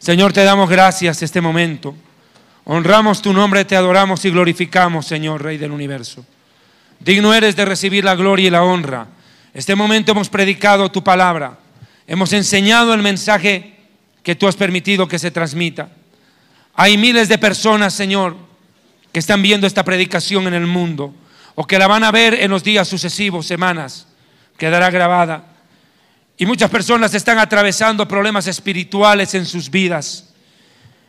Señor, te damos gracias este momento. Honramos tu nombre, te adoramos y glorificamos, Señor, Rey del universo. Digno eres de recibir la gloria y la honra. Este momento hemos predicado tu palabra. Hemos enseñado el mensaje que tú has permitido que se transmita. Hay miles de personas, Señor, que están viendo esta predicación en el mundo o que la van a ver en los días sucesivos, semanas. Quedará grabada. Y muchas personas están atravesando problemas espirituales en sus vidas.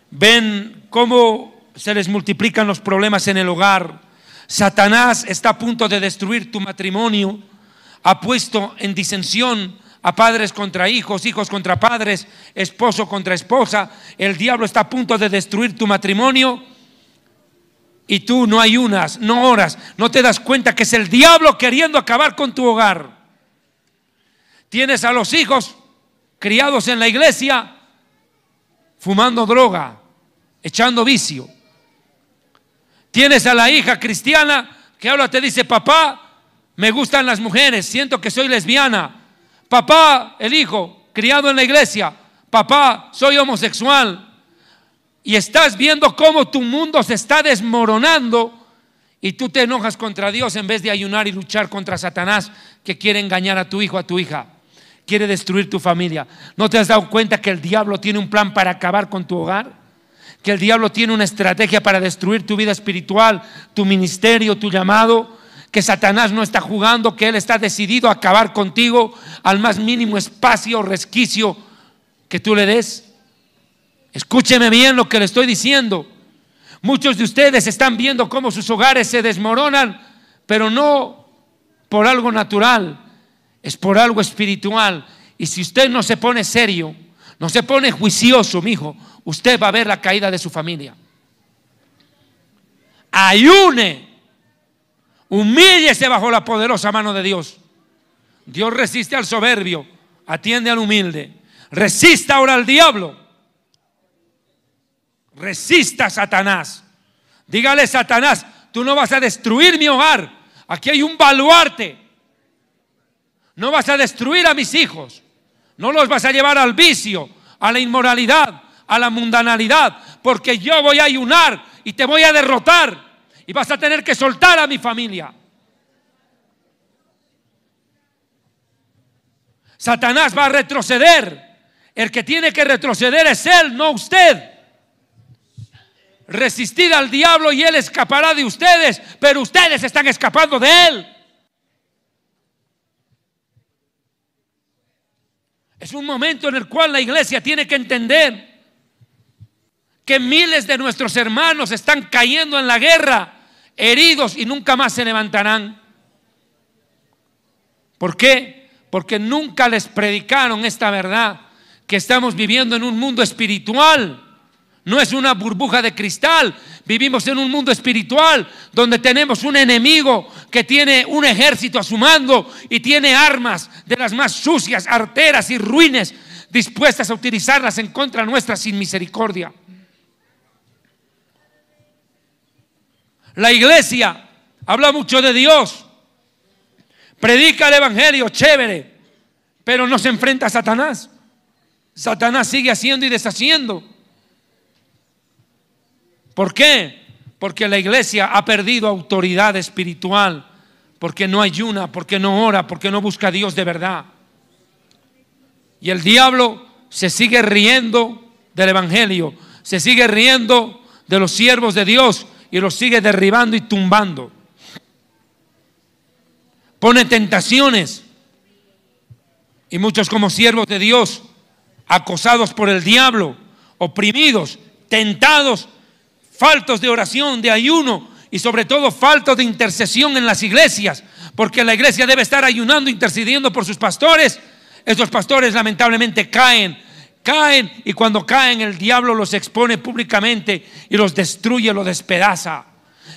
Ven cómo se les multiplican los problemas en el hogar. Satanás está a punto de destruir tu matrimonio. Ha puesto en disensión a padres contra hijos, hijos contra padres, esposo contra esposa. El diablo está a punto de destruir tu matrimonio. Y tú no ayunas, no oras, no te das cuenta que es el diablo queriendo acabar con tu hogar. Tienes a los hijos criados en la iglesia fumando droga, echando vicio. Tienes a la hija cristiana que ahora te dice, papá, me gustan las mujeres, siento que soy lesbiana. Papá, el hijo, criado en la iglesia, papá, soy homosexual. Y estás viendo cómo tu mundo se está desmoronando y tú te enojas contra Dios en vez de ayunar y luchar contra Satanás que quiere engañar a tu hijo, a tu hija quiere destruir tu familia. ¿No te has dado cuenta que el diablo tiene un plan para acabar con tu hogar? Que el diablo tiene una estrategia para destruir tu vida espiritual, tu ministerio, tu llamado. que Satanás no está jugando, que Él está decidido a acabar contigo al más mínimo espacio o resquicio que tú le des. Escúcheme bien lo que le estoy diciendo. Muchos de ustedes están viendo cómo sus hogares se desmoronan, pero no por algo natural, es por algo espiritual. Y si usted no se pone serio, no se pone juicioso, mi hijo, usted va a ver la caída de su familia. Ayune Humíllese bajo la poderosa mano de Dios. Dios resiste al soberbio, atiende al humilde. Resista ahora al diablo. Resista a Satanás. Dígale, Satanás, tú no vas a destruir mi hogar. Aquí hay un baluarte. No vas a destruir a mis hijos. No los vas a llevar al vicio, a la inmoralidad, a la mundanalidad. Porque yo voy a ayunar y te voy a derrotar y vas a tener que soltar a mi familia. Satanás va a retroceder. El que tiene que retroceder es él, no usted. Resistid al diablo y él escapará de ustedes, pero ustedes están escapando de él. Es un momento en el cual la iglesia tiene que entender que miles de nuestros hermanos están cayendo en la guerra, heridos y nunca más se levantarán. ¿Por qué? Porque nunca les predicaron esta verdad, que estamos viviendo en un mundo espiritual. No es una burbuja de cristal. Vivimos en un mundo espiritual donde tenemos un enemigo que tiene un ejército a su mando y tiene armas de las más sucias, arteras y ruines dispuestas a utilizarlas en contra nuestra sin misericordia. La iglesia habla mucho de Dios, predica el Evangelio, chévere, pero no se enfrenta a Satanás. Satanás sigue haciendo y deshaciendo. ¿Por qué? Porque la iglesia ha perdido autoridad espiritual, porque no ayuna, porque no ora, porque no busca a Dios de verdad. Y el diablo se sigue riendo del Evangelio, se sigue riendo de los siervos de Dios y los sigue derribando y tumbando. Pone tentaciones. Y muchos como siervos de Dios, acosados por el diablo, oprimidos, tentados, faltos de oración, de ayuno y sobre todo faltos de intercesión en las iglesias, porque la iglesia debe estar ayunando, intercediendo por sus pastores. Esos pastores lamentablemente caen Caen y cuando caen el diablo los expone públicamente y los destruye, los despedaza.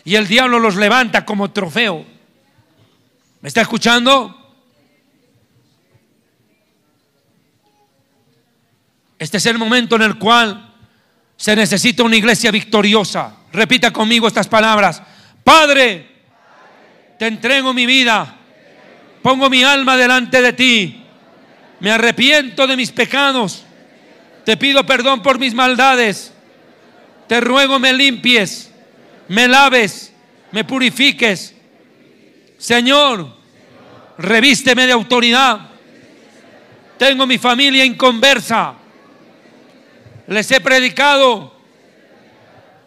Y el diablo los levanta como trofeo. ¿Me está escuchando? Este es el momento en el cual se necesita una iglesia victoriosa. Repita conmigo estas palabras. Padre, te entrego mi vida. Pongo mi alma delante de ti. Me arrepiento de mis pecados te pido perdón por mis maldades. Te ruego me limpies, me laves, me purifiques. Señor, revísteme de autoridad. Tengo mi familia inconversa. Les he predicado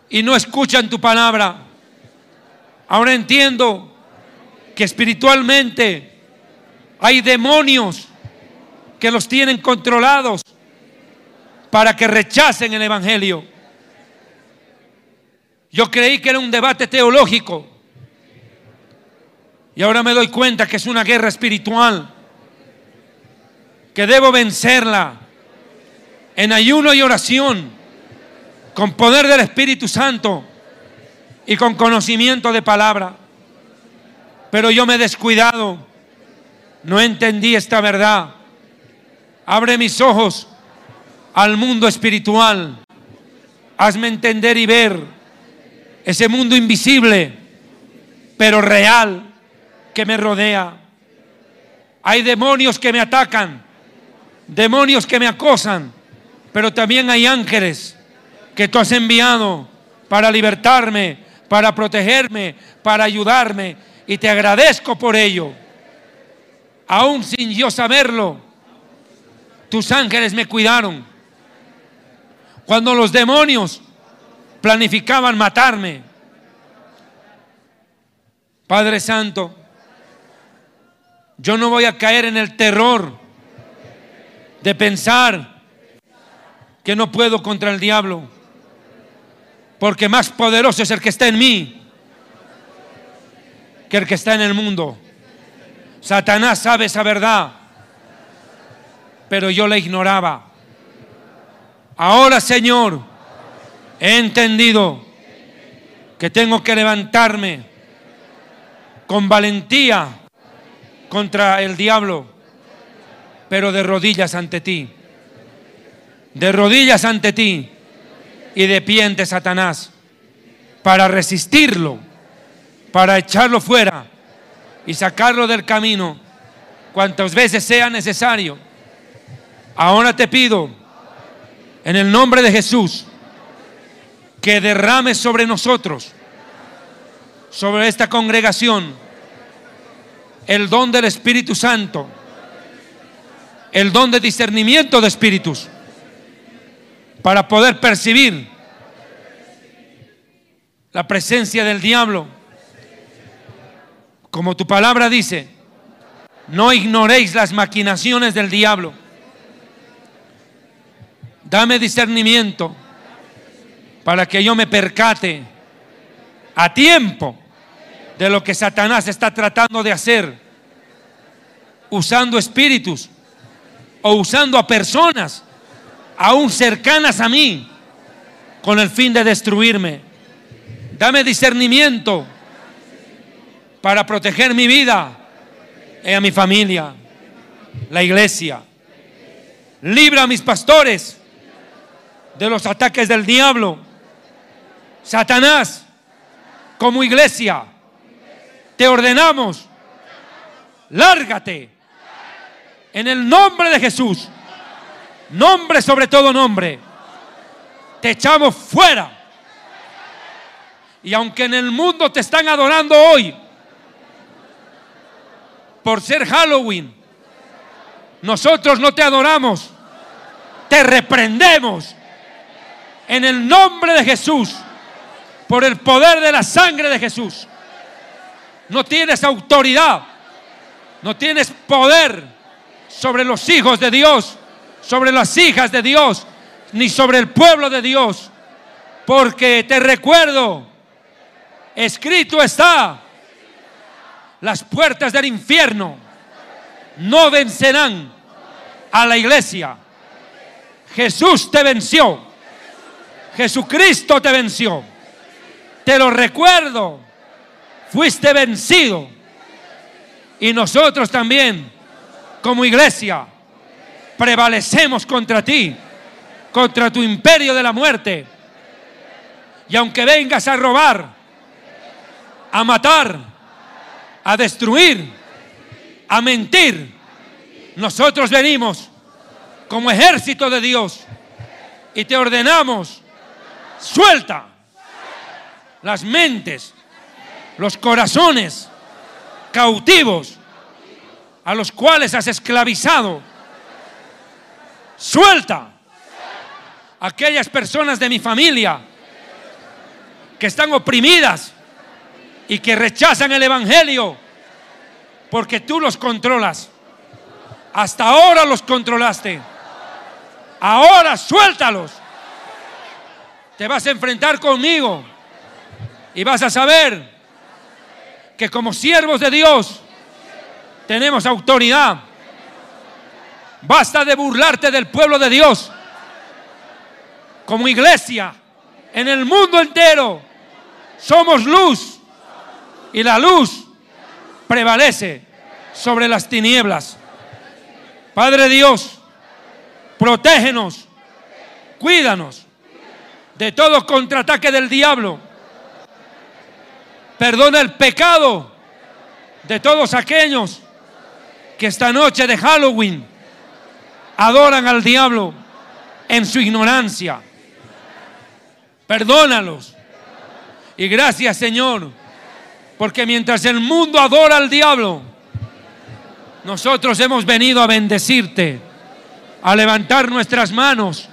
y no escuchan tu palabra. Ahora entiendo que espiritualmente hay demonios que los tienen controlados para que rechacen el Evangelio. Yo creí que era un debate teológico y ahora me doy cuenta que es una guerra espiritual, que debo vencerla en ayuno y oración, con poder del Espíritu Santo y con conocimiento de palabra. Pero yo me he descuidado, no entendí esta verdad. Abre mis ojos al mundo espiritual. Hazme entender y ver ese mundo invisible, pero real, que me rodea. Hay demonios que me atacan, demonios que me acosan, pero también hay ángeles que tú has enviado para libertarme, para protegerme, para ayudarme. Y te agradezco por ello. Aún sin yo saberlo, tus ángeles me cuidaron cuando los demonios planificaban matarme. Padre Santo, Yo no voy a caer en el terror de pensar que no puedo contra el diablo, porque más poderoso es el que está en mí que el que está en el mundo. Satanás sabe esa verdad, pero yo la ignoraba. Ahora, Señor, he entendido que tengo que levantarme con valentía contra el diablo, pero de rodillas ante ti. De rodillas ante ti y de pie ante Satanás, para resistirlo, para echarlo fuera y sacarlo del camino cuantas veces sea necesario. Ahora te pido, en el nombre de Jesús, que derrame sobre nosotros, sobre esta congregación, el don del Espíritu Santo, el don de discernimiento de espíritus, para poder percibir la presencia del diablo. Como tu palabra dice, no ignoréis las maquinaciones del diablo. Dame discernimiento para que yo me percate a tiempo de lo que Satanás está tratando de hacer, usando espíritus o usando a personas aún cercanas a mí con el fin de destruirme. Dame discernimiento para proteger mi vida y a mi familia, la iglesia. Libra a mis pastores de los ataques del diablo. Satanás, como iglesia, te ordenamos, lárgate en el nombre de Jesús. Nombre sobre todo nombre. Te echamos fuera. Y aunque en el mundo te están adorando hoy por ser Halloween, nosotros no te adoramos, te reprendemos en el nombre de Jesús, por el poder de la sangre de Jesús. No tienes autoridad, no tienes poder sobre los hijos de Dios, sobre las hijas de Dios, ni sobre el pueblo de Dios. Porque te recuerdo, escrito está, las puertas del infierno no vencerán a la iglesia. Jesús te venció. Jesucristo te venció. Te lo recuerdo. Fuiste vencido. Y nosotros también, como iglesia, prevalecemos contra ti, contra tu imperio de la muerte. Y aunque vengas a robar, a matar, a destruir, a mentir, nosotros venimos como ejército de Dios y te ordenamos, suelta las mentes, los corazones cautivos a los cuales has esclavizado. Suelta aquellas personas de mi familia que están oprimidas y que rechazan el Evangelio porque tú los controlas. Hasta ahora los controlaste. Ahora suéltalos. Te vas a enfrentar conmigo y vas a saber que como siervos de Dios tenemos autoridad. Basta de burlarte del pueblo de Dios. Como iglesia, en el mundo entero, somos luz. Y la luz prevalece sobre las tinieblas. Padre Dios, protégenos, cuídanos de todo contraataque del diablo. Perdona el pecado de todos aquellos que esta noche de Halloween adoran al diablo en su ignorancia. Perdónalos. Y gracias Señor, porque mientras el mundo adora al diablo, nosotros hemos venido a bendecirte, a levantar nuestras manos,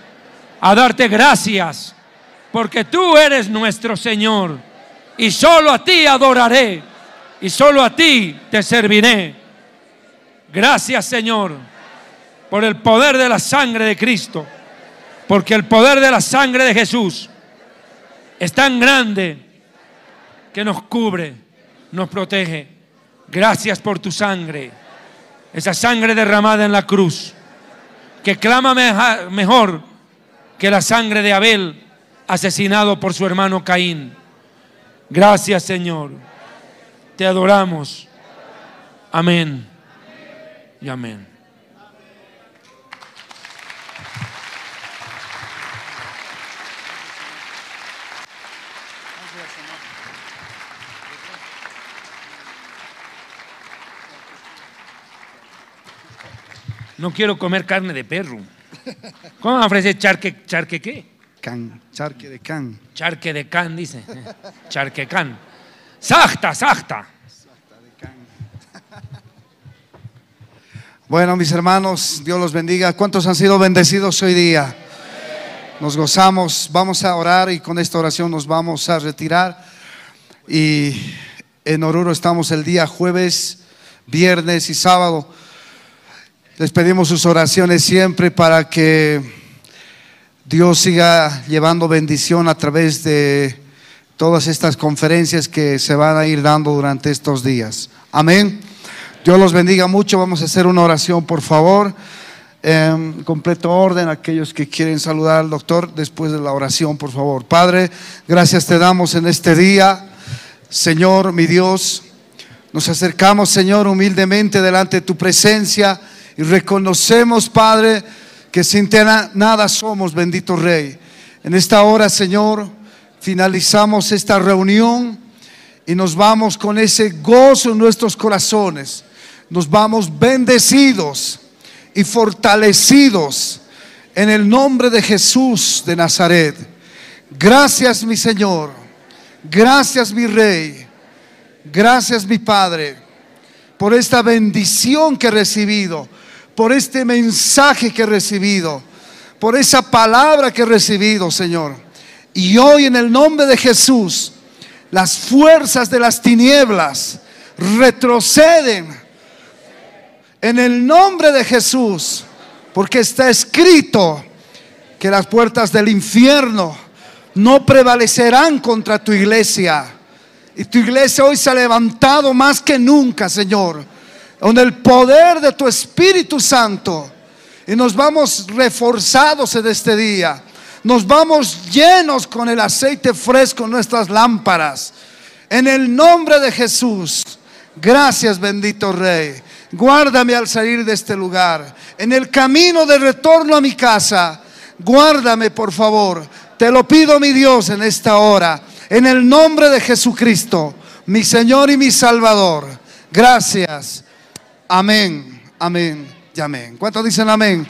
a darte gracias, porque tú eres nuestro Señor y solo a ti adoraré y solo a ti te serviré. Gracias Señor por el poder de la sangre de Cristo. Porque el poder de la sangre de Jesús es tan grande que nos cubre, nos protege. Gracias por tu sangre. Esa sangre derramada en la cruz. Que clama mejor que la sangre de Abel asesinado por su hermano Caín. Gracias Señor. Te adoramos. Amén. Y amén. No quiero comer carne de perro. ¿Cómo me ofrece charque, charque qué? Can, charque de can. Charque de can, dice. Charque can. Sachta, sachta. Bueno, mis hermanos, Dios los bendiga. ¿Cuántos han sido bendecidos hoy día? Nos gozamos, vamos a orar y con esta oración nos vamos a retirar. Y en Oruro estamos el día jueves, viernes y sábado. Les pedimos sus oraciones siempre para que Dios siga llevando bendición a través de todas estas conferencias que se van a ir dando durante estos días. Amén. Dios los bendiga mucho. Vamos a hacer una oración, por favor. En completo orden, aquellos que quieren saludar al doctor después de la oración, por favor. Padre, gracias te damos en este día. Señor, mi Dios, nos acercamos, Señor, humildemente delante de tu presencia y reconocemos, Padre, que sin ti nada somos, bendito Rey. En esta hora, Señor, finalizamos esta reunión y nos vamos con ese gozo en nuestros corazones. Nos vamos bendecidos y fortalecidos en el nombre de Jesús de Nazaret. Gracias, mi Señor. Gracias, mi Rey. Gracias, mi Padre, por esta bendición que he recibido por este mensaje que he recibido, por esa palabra que he recibido, Señor. Y hoy en el nombre de Jesús, las fuerzas de las tinieblas retroceden en el nombre de Jesús, porque está escrito que las puertas del infierno no prevalecerán contra tu iglesia. Y tu iglesia hoy se ha levantado más que nunca, Señor con el poder de tu Espíritu Santo. Y nos vamos reforzados en este día. Nos vamos llenos con el aceite fresco en nuestras lámparas. En el nombre de Jesús. Gracias, bendito Rey. Guárdame al salir de este lugar. En el camino de retorno a mi casa. Guárdame, por favor. Te lo pido, mi Dios, en esta hora. En el nombre de Jesucristo, mi Señor y mi Salvador. Gracias. Amén, amén y amén. ¿Cuántos dicen amén?